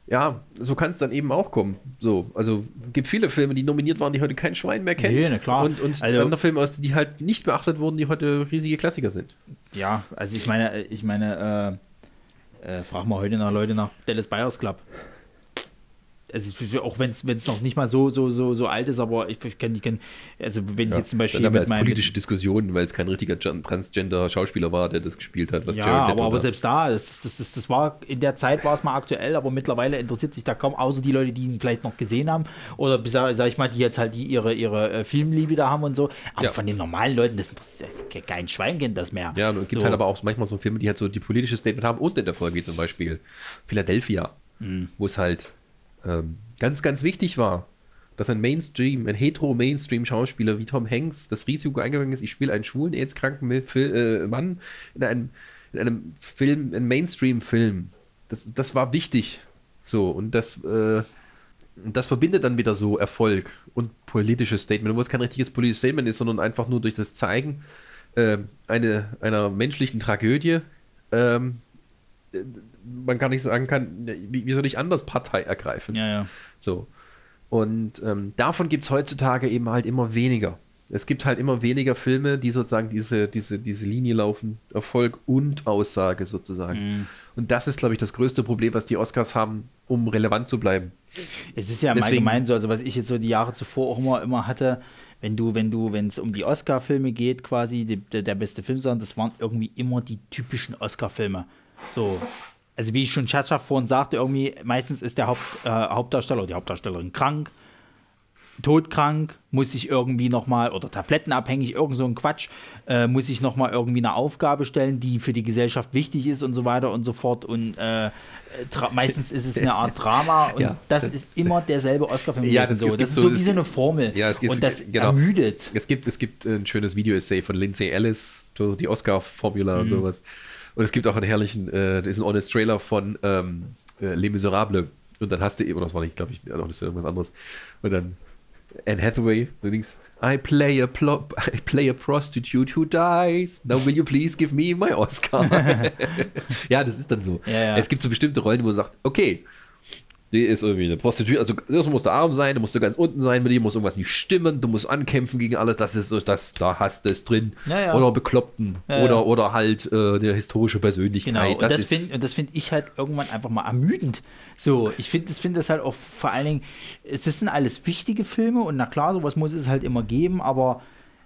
ja, so kann es dann eben auch kommen. So, also gibt viele Filme, die nominiert waren, die heute kein Schwein mehr kennt. Nee, na klar. Und, und Also- andere Filme, aus- die halt nicht beachtet wurden, die heute riesige Klassiker sind. Ja, also ich meine, ich meine, äh, äh, frag mal heute nach Leute nach Dallas Buyers Club. Also auch wenn es noch nicht mal so so so so alt ist, aber ich, ich kann die kann, also wenn ich jetzt zum Beispiel dann haben wir als politische Diskussionen, weil es kein richtiger Gen- Transgender-Schauspieler war, der das gespielt hat. Was ja, aber, aber selbst da, das, das, das, das war in der Zeit war es mal aktuell, aber mittlerweile interessiert sich da kaum, außer die Leute, die ihn vielleicht noch gesehen haben oder sag, sag ich mal, die jetzt halt die ihre ihre äh, Filmliebe da haben und so. Aber Ja. von den normalen Leuten, das interessiert kein Schwein kennt das mehr. Ja, und es gibt so. halt aber auch manchmal so Filme, die halt so die politische Statement haben und in der Folge wie zum Beispiel Philadelphia, Mhm. wo es halt ähm, ganz, ganz wichtig war, dass ein Mainstream, ein hetero-Mainstream-Schauspieler wie Tom Hanks das Risiko eingegangen ist, ich spiele einen schwulen, AIDS-kranken äh, Mann in einem, in einem Film, einem Mainstream-Film. Das, das war wichtig. So, und das, äh, das verbindet dann wieder so Erfolg und politisches Statement, wo es kein richtiges politisches Statement ist, sondern einfach nur durch das Zeigen äh, eine, einer menschlichen Tragödie. Ähm, äh, man gar nicht sagen kann, wie, wie soll ich anders Partei ergreifen? Ja, ja. So. Und ähm, davon gibt es heutzutage eben halt immer weniger. Es gibt halt immer weniger Filme, die sozusagen diese, diese, diese Linie laufen, Erfolg und Aussage sozusagen. Mhm. Und das ist, glaube ich, das größte Problem, was die Oscars haben, um relevant zu bleiben. Es ist ja im Deswegen- Allgemeinen so, also was ich jetzt so die Jahre zuvor auch immer, immer hatte, wenn du, wenn du, wenn es um die Oscar-Filme geht, quasi, die, der, der beste Film, sondern das waren irgendwie immer die typischen Oscar-Filme. So. Also wie ich schon Chacha vorhin sagte, irgendwie, meistens ist der Haupt, äh, Hauptdarsteller oder die Hauptdarstellerin krank, todkrank, muss sich irgendwie nochmal, oder tablettenabhängig, irgend so ein Quatsch, äh, muss sich nochmal irgendwie eine Aufgabe stellen, die für die Gesellschaft wichtig ist und so weiter und so fort. Und äh, meistens ist es eine Art Drama [LAUGHS] und Ja. das ist immer derselbe Oscar-Film Ja, gewesen. das- so. Das ist so- so wie so eine Formel. Ja, es gibt- und das genau. ermüdet. Es gibt, es gibt ein schönes Video-Essay von Lindsay Ellis, die Oscar-Formula und sowas. Und es gibt auch einen herrlichen, äh, diesen Honest Trailer von ähm, äh, Les Miserables. Und dann hast du eben, oder das war nicht, glaube ich, noch nicht irgendwas anderes. Und dann Anne Hathaway, allerdings. I play a plo [LAUGHS] I play a prostitute who dies. Now will you please give me my Oscar? [LAUGHS] [LAUGHS] ja, das ist dann so. Ja, ja. Es gibt so bestimmte Rollen, wo man sagt, okay, die ist irgendwie eine Prostituierte, also das musst du arm sein, du musst du ganz unten sein, mit dir muss irgendwas nicht stimmen, du musst ankämpfen gegen alles, das ist so, das, da hast du es drin. Ja, ja. Oder Bekloppten. Ja, oder, oder halt äh, eine historische Persönlichkeit. Genau, und das, ist- finde das find ich halt irgendwann einfach mal ermüdend. So, ich finde das, find das halt auch vor allen Dingen, es sind alles wichtige Filme und na klar, sowas muss es halt immer geben, aber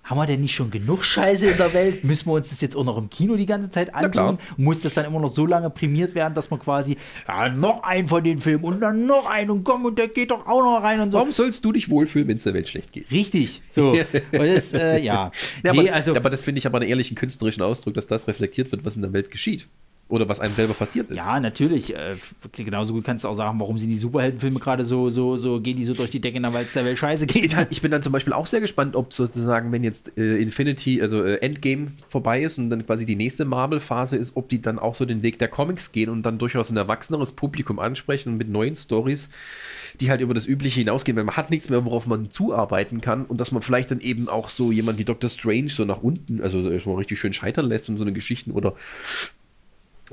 haben wir denn nicht schon genug Scheiße in der Welt? Müssen wir uns das jetzt auch noch im Kino die ganze Zeit antun? Muss das dann immer noch so lange prämiert werden, dass man quasi, ja, noch einen von den Filmen und dann noch einen und komm, und der geht doch auch noch rein und so. Warum sollst du dich wohlfühlen, wenn es der Welt schlecht geht? Richtig, so. [LAUGHS] Das, äh, ja. Ja, nee, aber, also, aber das finde ich aber einen ehrlichen künstlerischen Ausdruck, dass das reflektiert wird, was in der Welt geschieht. Oder was einem selber passiert ist. Ja, natürlich. Äh, genauso gut kannst du auch sagen, warum sind die Superheldenfilme gerade so, so, so, gehen die so durch die Decke, weil es der Welt scheiße geht. Ich bin dann zum Beispiel auch sehr gespannt, ob sozusagen, wenn jetzt äh, Infinity, also äh, Endgame vorbei ist und dann quasi die nächste Marvel-Phase ist, ob die dann auch so den Weg der Comics gehen und dann durchaus ein erwachseneres Publikum ansprechen und mit neuen Stories, die halt über das Übliche hinausgehen, weil man hat nichts mehr, worauf man zuarbeiten kann und dass man vielleicht dann eben auch so jemand wie Doctor Strange so nach unten, also erstmal richtig schön scheitern lässt und so eine Geschichten oder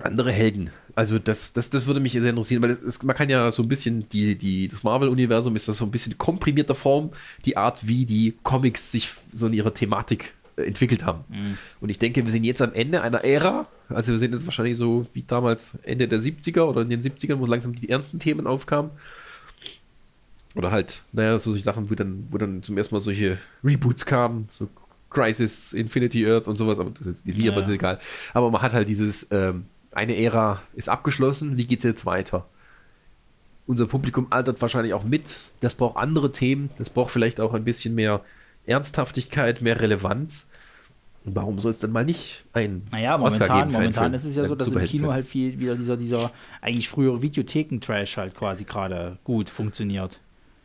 andere Helden. Also das, das, das würde mich sehr interessieren, weil es, man kann ja so ein bisschen, die, die, das Marvel-Universum ist das so ein bisschen komprimierter Form, die Art, wie die Comics sich so in ihrer Thematik äh, entwickelt haben. Und ich denke, wir sind jetzt am Ende einer Ära, also wir sind jetzt wahrscheinlich so wie damals Ende der 70er oder in den 70ern, wo langsam die ernsten Themen aufkamen. Oder halt, naja, so Sachen, wo dann, wo dann zum ersten Mal solche Reboots kamen, so Crisis, Infinity Earth und sowas, aber das ist jetzt die Ja, aber ist egal. Aber man hat halt dieses, ähm, eine Ära ist abgeschlossen, wie geht's jetzt weiter? Unser Publikum altert wahrscheinlich auch mit, das braucht andere Themen, das braucht vielleicht auch ein bisschen mehr Ernsthaftigkeit, mehr Relevanz. Warum soll es dann mal nicht ein Naja, Oscar momentan, geben für einen momentan Film, ist es ja so, dass im? Kino halt viel wieder dieser, dieser eigentlich frühere Videotheken-Trash halt quasi gerade gut funktioniert.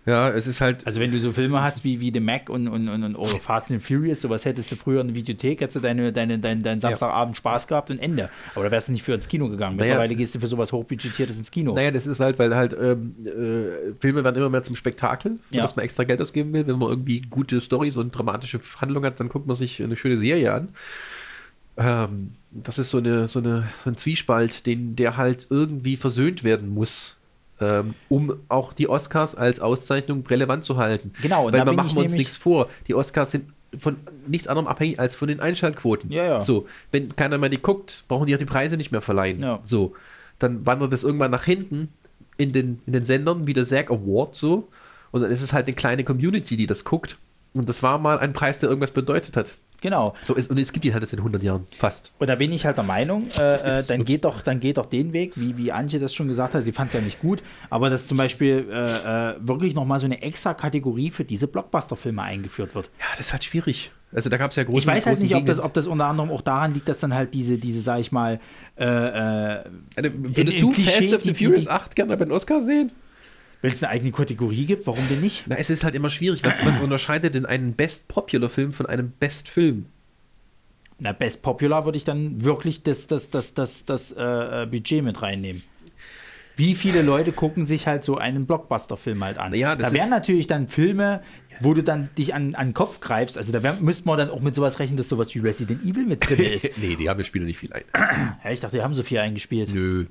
Ja, es ist halt, Also wenn du so Filme hast wie, wie The Mac und, und, und, und oder Fast and Furious, sowas hättest du früher in der Videothek, hättest du deine, deine, deinen dein Samstagabend Spaß gehabt und Ende. Aber da wärst du nicht für ins Kino gegangen. Naja. Mittlerweile gehst du für sowas hochbudgetiertes ins Kino. Naja, das ist halt, weil halt ähm, äh, Filme werden immer mehr zum Spektakel, für Ja. das man extra Geld ausgeben will. Wenn man irgendwie gute Storys und dramatische Handlungen hat, dann guckt man sich eine schöne Serie an. Ähm, das ist so, eine, so, eine, so ein Zwiespalt, den, der halt irgendwie versöhnt werden muss, ähm, um auch die Oscars als Auszeichnung relevant zu halten. Genau, und Weil da wir machen uns nichts vor. Die Oscars sind von nichts anderem abhängig als von den Einschaltquoten. Ja, ja. So, wenn keiner mehr die guckt, brauchen die auch die Preise nicht mehr verleihen. Ja. So, dann wandert das irgendwann nach hinten in den, in den Sendern, wie der SAG Award so. Und dann ist es halt eine kleine Community, die das guckt. Und das war mal ein Preis, der irgendwas bedeutet hat. Genau. So ist, und es gibt die halt jetzt in 100 Jahren, fast. Und da bin ich halt der Meinung, äh, äh, dann, geht doch, dann geht doch den Weg, wie, wie Antje das schon gesagt hat, sie fand es ja nicht gut, aber dass zum Beispiel äh, äh, wirklich nochmal so eine extra Kategorie für diese Blockbuster-Filme eingeführt wird. Ja, das ist halt schwierig. Also da gab es ja große Ich weiß halt nicht, ob das, ob das unter anderem auch daran liegt, dass dann halt diese, diese sag ich mal, äh, äh, Eine- in- Würdest in du Fast of the Furious die- 8 gerne bei den Oscar sehen? Wenn es eine eigene Kategorie gibt, warum denn nicht? Na, es ist halt immer schwierig. Was, was unterscheidet denn einen Best Popular Film von einem Best Film? Na, Best Popular würde ich dann wirklich das, das, das, das, das äh, äh, Budget mit reinnehmen. Wie viele Leute gucken sich halt so einen Blockbuster-Film halt an? Ja, das da wären natürlich dann Filme, wo du dann dich an, an den Kopf greifst. Also da wär, müsste man dann auch mit sowas rechnen, dass sowas wie Resident Evil mit drin [LAUGHS] ist. nee, die haben wir Spieler nicht viel ein. ja, ich dachte, die haben so viel eingespielt. Nö.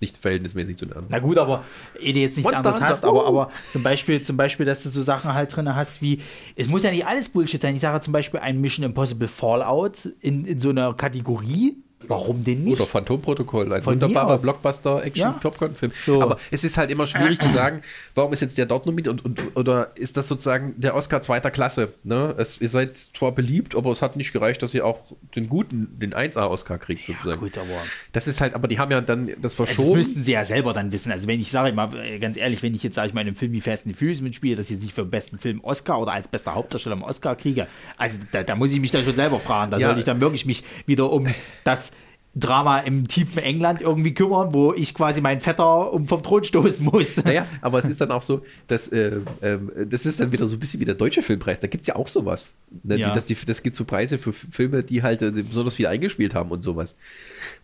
Nicht verhältnismäßig zu den anderen. Na gut, aber ehe du jetzt nichts Monster anderes hast, aber, aber zum Beispiel, zum Beispiel, dass du so Sachen halt drin hast wie, es muss ja nicht alles Bullshit sein. Ich sage zum Beispiel ein Mission Impossible Fallout in, in so einer Kategorie. Warum denn nicht? Oder Phantomprotokoll, ein Von wunderbarer aus. Ja. Blockbuster-Action-Popcorn-Film. So. Aber es ist halt immer schwierig [CLEARS THROAT] zu sagen, warum ist jetzt der dort nominiert und, und, oder ist das sozusagen der Oscar zweiter Klasse? Ne? Es, ihr seid zwar beliebt, aber es hat nicht gereicht, dass ihr auch den guten, den 1A-Oscar kriegt, ja, sozusagen. gut, aber Das ist halt, aber die haben ja dann das das verschoben. müssten sie ja selber dann wissen. Also wenn ich sage mal äh, ganz ehrlich, wenn ich jetzt sage ich mal in einem Film wie Fast and the Furious mitspiele, dass ich jetzt nicht für den besten Film Oscar oder als bester Hauptdarsteller im Oscar kriege, also da, da muss ich mich dann schon selber fragen. Da Ja. sollte ich dann wirklich mich wieder um das Drama im tiefen England irgendwie kümmern, wo ich quasi meinen Vetter um vom Thron stoßen muss. Naja, aber es ist dann auch so, dass äh, äh, das ist dann wieder so ein bisschen wie der deutsche Filmpreis. Da gibt es ja auch sowas. Ne? Ja. Die, die, das gibt so Preise für Filme, die halt äh, besonders viel eingespielt haben und sowas.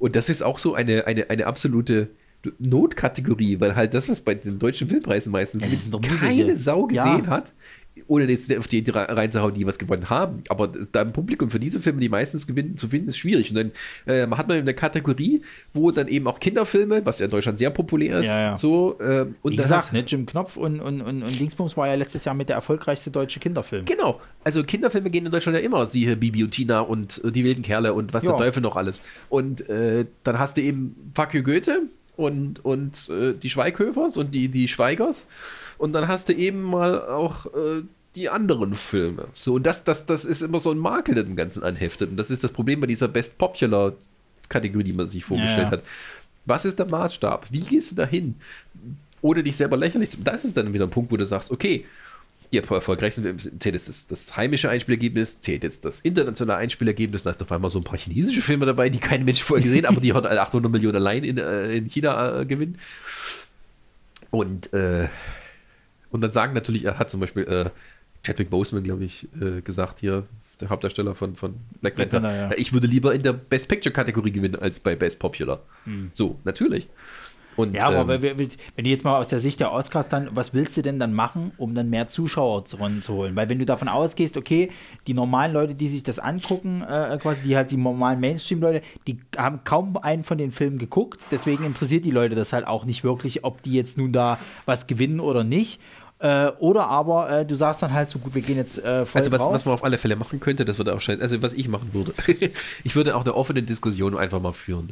Und das ist auch so eine, eine, eine absolute Notkategorie, weil halt das, was bei den deutschen Filmpreisen meistens das keine. Sau gesehen Ja. hat. Ohne jetzt auf die reinzuhauen, die was gewonnen haben. Aber da im Publikum für diese Filme, die meistens gewinnen, zu finden, ist schwierig. Und dann äh, hat man eine Kategorie, wo dann eben auch Kinderfilme, was ja in Deutschland sehr populär ist, Ja, ja. so. Äh, und Wie gesagt, ne, Jim Knopf und, und, und, und Dingsbums war ja letztes Jahr mit der erfolgreichste deutsche Kinderfilm. Genau. Also Kinderfilme gehen in Deutschland ja immer, siehe Bibi und Tina und äh, die wilden Kerle und was Ja. der Teufel noch alles. Und äh, dann hast du eben Fuck you Goethe und, und äh, die Schweighöfers und die, die Schweigers. Und dann hast du eben mal auch äh, die anderen Filme. So, und das, das, das ist immer so ein Makel, der dem Ganzen anheftet. Und das ist das Problem bei dieser Best Popular Kategorie, die man sich vorgestellt Ja, hat. Was ist der Maßstab? Wie gehst du dahin? Ohne dich selber lächerlich zu. Das ist dann wieder ein Punkt, wo du sagst, okay, die erfolgreichsten Filme zählt jetzt das, das heimische Einspielergebnis, zählt jetzt das internationale Einspielergebnis, da ist auf einmal so ein paar chinesische Filme dabei, die kein Mensch vorher gesehen hat, aber die hat 800 Millionen allein in, äh, in China äh, gewinnen. Und, äh, und dann sagen natürlich, er hat zum Beispiel äh, Chadwick Boseman, glaube ich, äh, gesagt hier, der Hauptdarsteller von, von Black Black Panther, ja. ich würde lieber in der Best Picture Kategorie gewinnen als bei Best Popular. So, natürlich. Und. Ja, aber ähm, wenn, wenn wenn du jetzt mal aus der Sicht der Oscars dann, was willst du denn dann machen, um dann mehr Zuschauer zu, zu holen? Weil wenn du davon ausgehst, okay, die normalen Leute, die sich das angucken, äh, quasi die halt die normalen Mainstream-Leute, die haben kaum einen von den Filmen geguckt, deswegen interessiert die Leute das halt auch nicht wirklich, ob die jetzt nun da was gewinnen oder nicht. Äh, oder aber äh, du sagst dann halt so gut, wir gehen jetzt äh, voll Also was, drauf. was man auf alle Fälle machen könnte, das würde auch scheinen, also was ich machen würde, [LAUGHS] ich würde auch eine offene Diskussion einfach mal führen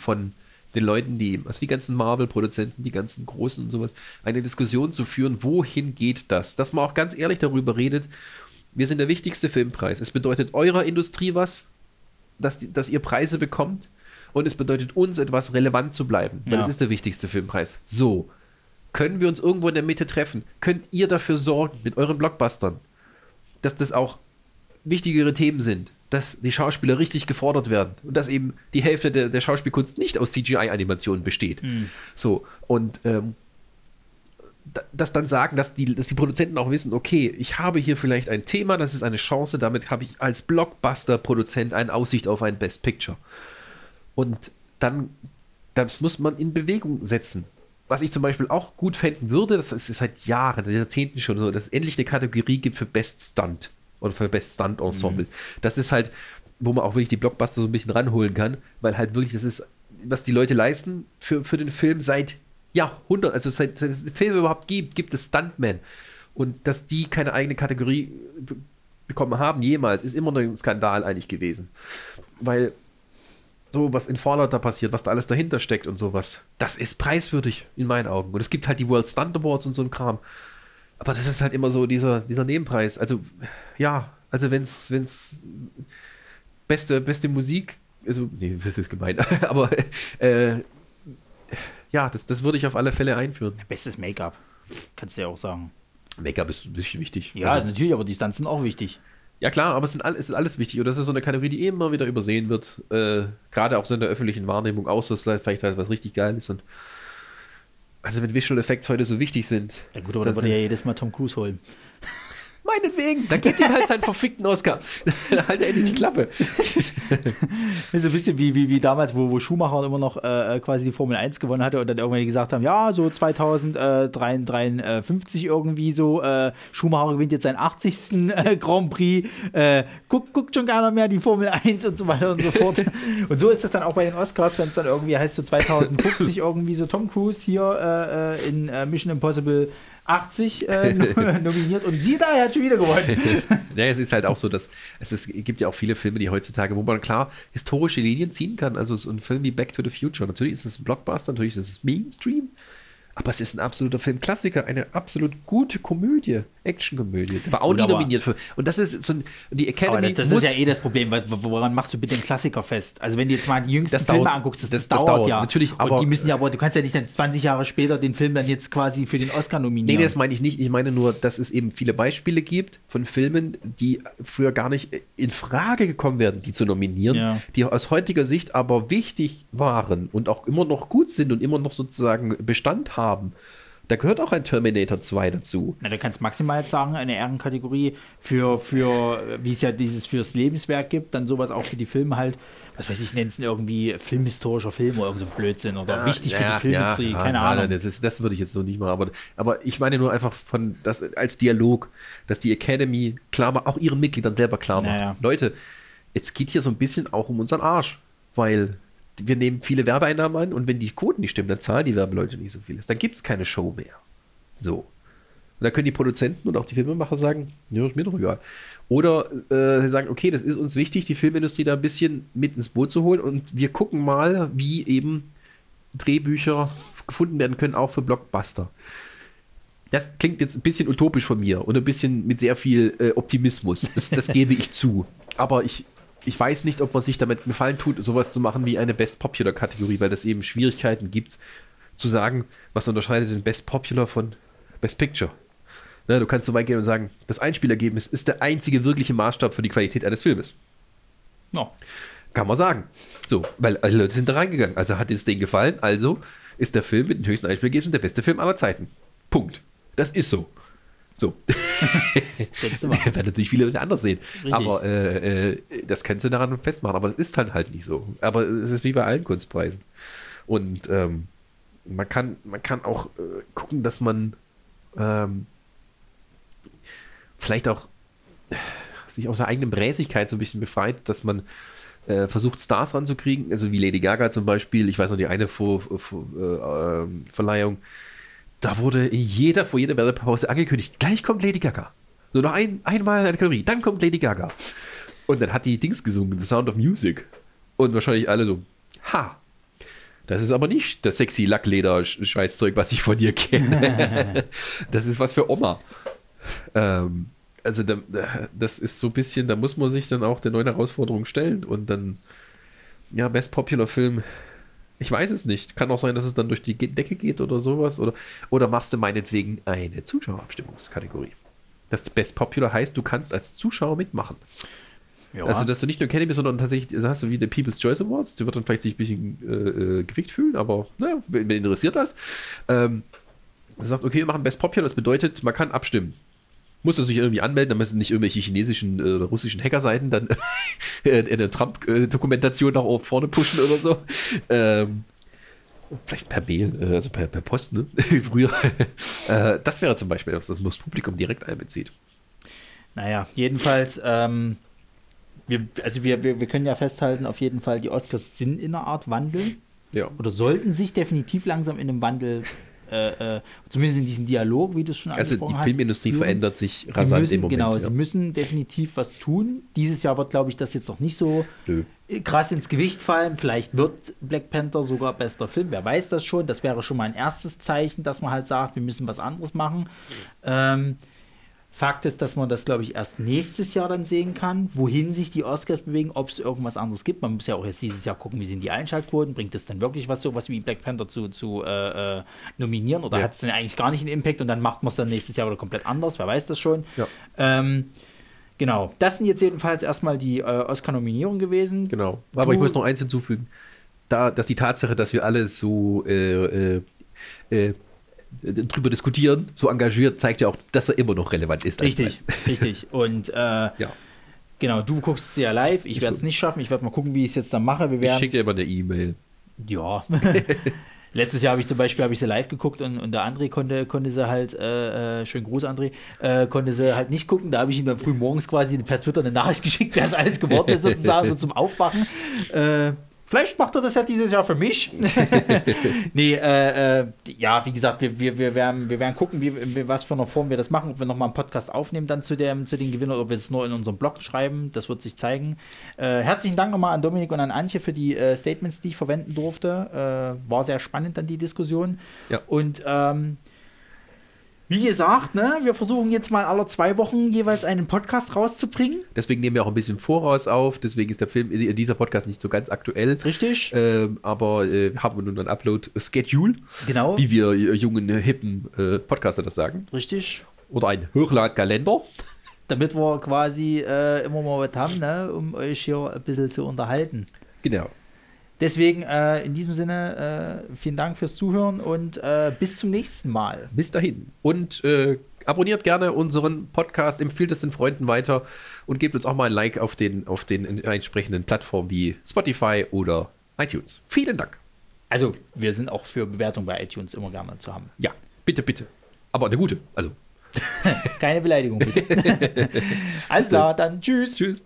von den Leuten, die, also die ganzen Marvel-Produzenten, die ganzen Großen und sowas, eine Diskussion zu führen, wohin geht das? Dass man auch ganz ehrlich darüber redet, wir sind der wichtigste Filmpreis. Es bedeutet eurer Industrie was, dass, die, dass ihr Preise bekommt und es bedeutet uns etwas relevant zu bleiben, weil Ja. es ist der wichtigste Filmpreis. So, können wir uns irgendwo in der Mitte treffen? Könnt ihr dafür sorgen mit euren Blockbustern, dass das auch wichtigere Themen sind, dass die Schauspieler richtig gefordert werden und dass eben die Hälfte der, der Schauspielkunst nicht aus CGI-Animationen besteht. So, und ähm, da- das dann sagen, dass die, dass die Produzenten auch wissen, okay, ich habe hier vielleicht ein Thema, das ist eine Chance, damit habe ich als Blockbuster-Produzent eine Aussicht auf ein Best Picture. Und dann, das muss man in Bewegung setzen. Was ich zum Beispiel auch gut fänden würde, das ist seit Jahren, Jahrzehnten schon so, dass es endlich eine Kategorie gibt für Best Stunt oder für Best Stunt Ensemble. Das ist halt, wo man auch wirklich die Blockbuster so ein bisschen ranholen kann, weil halt wirklich das ist, was die Leute leisten für, für den Film seit Jahrhunderten, also seit, seit es Filme überhaupt gibt, gibt es Stuntmen. Und dass die keine eigene Kategorie be- bekommen haben, jemals, ist immer noch ein Skandal eigentlich gewesen. Weil so, was in Fallout da passiert, was da alles dahinter steckt und sowas, das ist preiswürdig in meinen Augen. Und es gibt halt die World Stunt Awards und so ein Kram. Aber das ist halt immer so dieser, dieser Nebenpreis. Also, ja, also wenn's, wenn's beste, beste Musik, also, nee, das ist gemein, [LAUGHS] aber äh, ja, das, das würde ich auf alle Fälle einführen. Bestes Make-up, kannst du ja auch sagen. Make-up ist ein bisschen wichtig. Ja, Also, natürlich, aber die Stunts sind auch wichtig. Ja klar, aber es, sind all, es ist alles wichtig. Und das ist so eine Kategorie, die immer wieder übersehen wird. Äh, Gerade auch so in der öffentlichen Wahrnehmung, außer es ist vielleicht halt was richtig Geiles. Und also wenn Visual Effects heute so wichtig sind. Ja gut, aber dann da würde ja jedes Mal Tom Cruise holen. Meinetwegen, dann gebt ihm halt seinen verfickten Oscar. [LAUGHS] halt er endlich die Klappe. [LAUGHS] So ein bisschen wie, wie, wie damals, wo, wo Schumacher immer noch äh, quasi die Formel 1 gewonnen hatte und dann irgendwann gesagt haben, ja, so 2053 irgendwie so, äh, Schumacher gewinnt jetzt seinen 80. Äh, Grand Prix, äh, guckt, guckt schon keiner mehr die Formel 1 und so weiter und so fort. [LAUGHS] und so ist das dann auch bei den Oscars, wenn es dann irgendwie heißt, so 2050 irgendwie so Tom Cruise hier äh, äh, in Mission Impossible 80 äh, [LAUGHS] nominiert und siehe da, er hat schon wieder gewonnen. [LAUGHS] Ja, es ist halt auch so, dass es ist, gibt ja auch viele Filme, die heutzutage, wo man klar historische Linien ziehen kann. Also so ein Film wie Back to the Future. Natürlich ist es ein Blockbuster, natürlich ist es Mainstream, aber es ist ein absoluter Filmklassiker, eine absolut gute Komödie. Actionkomödie. War auch nie nominiert für. Und das ist so die Academy. Aber das, das ist ja eh das Problem, weil, woran machst du bitte den Klassiker fest? Also wenn du jetzt mal die jüngsten Das Filme dauert. anguckst, das, Das- das, dauert, dauert. ja. Natürlich, aber- und die müssen ja, aber du kannst ja nicht dann 20 Jahre später den Film dann jetzt quasi für den Oscar nominieren. nee, das meine ich nicht. Ich meine nur, dass es eben viele Beispiele gibt von Filmen, die früher gar nicht in Frage gekommen werden, die zu nominieren, Ja. die aus heutiger Sicht aber wichtig waren und auch immer noch gut sind und immer noch sozusagen Bestand haben. Da gehört auch ein Terminator 2 dazu. Na, du kannst maximal jetzt sagen, eine Ehrenkategorie für, für wie es ja dieses fürs Lebenswerk gibt, dann sowas auch für die Filme halt, was weiß ich, nennen es irgendwie filmhistorischer Film oder irgend so Blödsinn oder wichtig für die Filmindustrie, keine nein, Ahnung. nein, das, ist, das würde ich jetzt noch nicht mal. Aber, aber ich meine nur einfach von das als Dialog, dass die Academy klar macht, auch ihren Mitgliedern selber klar macht. Naja. Leute, es geht hier so ein bisschen auch um unseren Arsch, weil wir nehmen viele Werbeeinnahmen an und wenn die Quoten nicht stimmen, dann zahlen die Werbeleute nicht so vieles. Dann gibt es keine Show mehr. So. Und da können die Produzenten und auch die Filmemacher sagen, ja, ist mir doch egal. Oder äh, sie sagen, okay, das ist uns wichtig, die Filmindustrie da ein bisschen mit ins Boot zu holen und wir gucken mal, wie eben Drehbücher gefunden werden können, auch für Blockbuster. Das klingt jetzt ein bisschen utopisch von mir und ein bisschen mit sehr viel äh, Optimismus. Das, das gebe ich zu. [LAUGHS] Aber ich, ich weiß nicht, ob man sich damit gefallen tut, sowas zu machen wie eine Best Popular Kategorie, weil das eben Schwierigkeiten gibt, zu sagen, was unterscheidet den Best Popular von Best Picture. Ne, du kannst so weit gehen und sagen, das Einspielergebnis ist der einzige wirkliche Maßstab für die Qualität eines Filmes. Ja. Kann man sagen. So, weil alle Leute sind da reingegangen. Also hat es denen gefallen, also ist der Film mit dem höchsten Einspielergebnis der beste Film aller Zeiten. Punkt. Das ist so. So. Sind wir. Das werden natürlich viele Leute anders sehen. Richtig. Aber äh, äh, das kannst du daran festmachen. Aber es ist halt halt nicht so. Aber es ist wie bei allen Kunstpreisen. Und ähm, man, kann, man kann auch äh, gucken, dass man ähm, vielleicht auch äh, sich aus der eigenen Bräsigkeit so ein bisschen befreit, dass man äh, versucht, Stars ranzukriegen, also wie Lady Gaga zum Beispiel. Ich weiß noch, die eine Vor, Vor, äh, ähm, Verleihung, da wurde in jeder, vor jeder Werbepause angekündigt, gleich kommt Lady Gaga. Nur noch ein, einmal eine Kategorie, dann kommt Lady Gaga. Und dann hat die Dings gesungen, The Sound of Music. Und wahrscheinlich alle so, ha, das ist aber nicht das sexy Lackleder-Scheißzeug, was ich von ihr kenne. [LAUGHS] das ist was für Oma. Ähm, also da, das ist so ein bisschen, da muss man sich dann auch der neuen Herausforderung stellen und dann, ja, Best Popular Film, ich weiß es nicht. Kann auch sein, dass es dann durch die Decke geht oder sowas. Oder, oder machst du meinetwegen eine Zuschauerabstimmungskategorie. Das Best Popular heißt, du kannst als Zuschauer mitmachen. Ja. Also, dass du nicht nur Academy, sondern tatsächlich, da hast du wie der People's Choice Awards, die wird dann vielleicht sich ein bisschen äh, äh, gefickt fühlen, aber naja, wen, wen interessiert das? Ähm, sagt, okay, wir machen Best Popular, das bedeutet, man kann abstimmen. Muss das sich irgendwie anmelden, damit nicht irgendwelche chinesischen äh, oder russischen Hackerseiten dann [LAUGHS] äh, eine Trump-Dokumentation nach oben vorne pushen oder so. Ähm, vielleicht per Mail, äh, also per, per Post, ne? Wie [LAUGHS] früher. äh, das wäre zum Beispiel, dass das das Publikum direkt einbezieht. Naja, jedenfalls, ähm, wir, also wir, wir, wir können ja festhalten, auf jeden Fall, die Oscars sind in einer Art Wandel Ja. oder sollten sich definitiv langsam in einem Wandel, äh, äh, zumindest in diesem Dialog, wie du es schon Also die angesprochen hast, Filmindustrie führen. verändert sich rasant müssen, im Moment. genau, ja. sie müssen definitiv was tun. Dieses Jahr wird, glaube ich, das jetzt noch nicht so Nö. krass ins Gewicht fallen. Vielleicht wird Black Panther sogar bester Film. Wer weiß das schon? Das wäre schon mal ein erstes Zeichen, dass man halt sagt, wir müssen was anderes machen. Ähm, Fakt ist, dass man das, glaube ich, erst nächstes Jahr dann sehen kann, wohin sich die Oscars bewegen, ob es irgendwas anderes gibt. Man muss ja auch jetzt dieses Jahr gucken, wie sind die Einschaltquoten, bringt es dann wirklich was, sowas wie Black Panther zu, zu äh, äh, nominieren oder Ja. hat es denn eigentlich gar nicht einen Impact und dann macht man es dann nächstes Jahr wieder komplett anders, wer weiß das schon. Ja. Ähm, genau, das sind jetzt jedenfalls erstmal die äh, Oscar-Nominierungen gewesen. Genau. Aber Du- ich muss noch eins hinzufügen. Da, dass die Tatsache, dass wir alle so äh, äh, äh, drüber diskutieren, so engagiert, zeigt ja auch, dass er immer noch relevant ist. Richtig, [LAUGHS] richtig. Und äh, Ja. genau, du guckst es ja live. Ich werde es nicht schaffen. Ich werde mal gucken, wie ich es jetzt dann mache. Wir Ich werden, schicke dir immer eine E-Mail. Ja. [LAUGHS] [LAUGHS] Letztes Jahr habe ich zum Beispiel ich sie live geguckt und, und der André konnte, konnte sie halt, äh, äh, schönen Gruß André, äh, konnte sie halt nicht gucken. Da habe ich ihm dann früh morgens quasi per Twitter eine Nachricht geschickt, wer es alles geworden ist, sozusagen, so zum Aufwachen. Äh, vielleicht macht er das ja dieses Jahr für mich. [LAUGHS] nee, äh, äh, ja, wie gesagt, wir, wir, wir, werden, wir werden gucken, wie, wie, was für eine Form wir das machen, ob wir nochmal einen Podcast aufnehmen dann zu, dem, zu den Gewinnern, ob wir es nur in unserem Blog schreiben, das wird sich zeigen. Äh, herzlichen Dank nochmal an Dominik und an Antje für die äh, Statements, die ich verwenden durfte. Äh, war sehr spannend dann die Diskussion. Ja. Und ähm, Wie gesagt, ne, wir versuchen jetzt mal alle zwei Wochen jeweils einen Podcast rauszubringen. Deswegen nehmen wir auch ein bisschen voraus auf. Deswegen ist der Film, äh, dieser Podcast nicht so ganz aktuell. Richtig. Ähm, aber äh, haben wir nun ein Upload-Schedule, Genau. wie wir äh, jungen, äh, hippen äh, Podcaster das sagen. Richtig. Oder ein Hochladekalender. Damit wir quasi äh, immer mal was haben, ne, um euch hier ein bisschen zu unterhalten. Genau. Deswegen äh, in diesem Sinne äh, vielen Dank fürs Zuhören und äh, bis zum nächsten Mal. Bis dahin. Und äh, abonniert gerne unseren Podcast, empfiehlt es den Freunden weiter und gebt uns auch mal ein Like auf den, auf den entsprechenden Plattformen wie Spotify oder iTunes. Vielen Dank. Also, wir sind auch für Bewertung bei iTunes immer gerne zu haben. Ja, bitte, bitte. Aber eine gute. Also, [LAUGHS] Keine Beleidigung, bitte. [LAUGHS] Alles klar, dann tschüss. tschüss.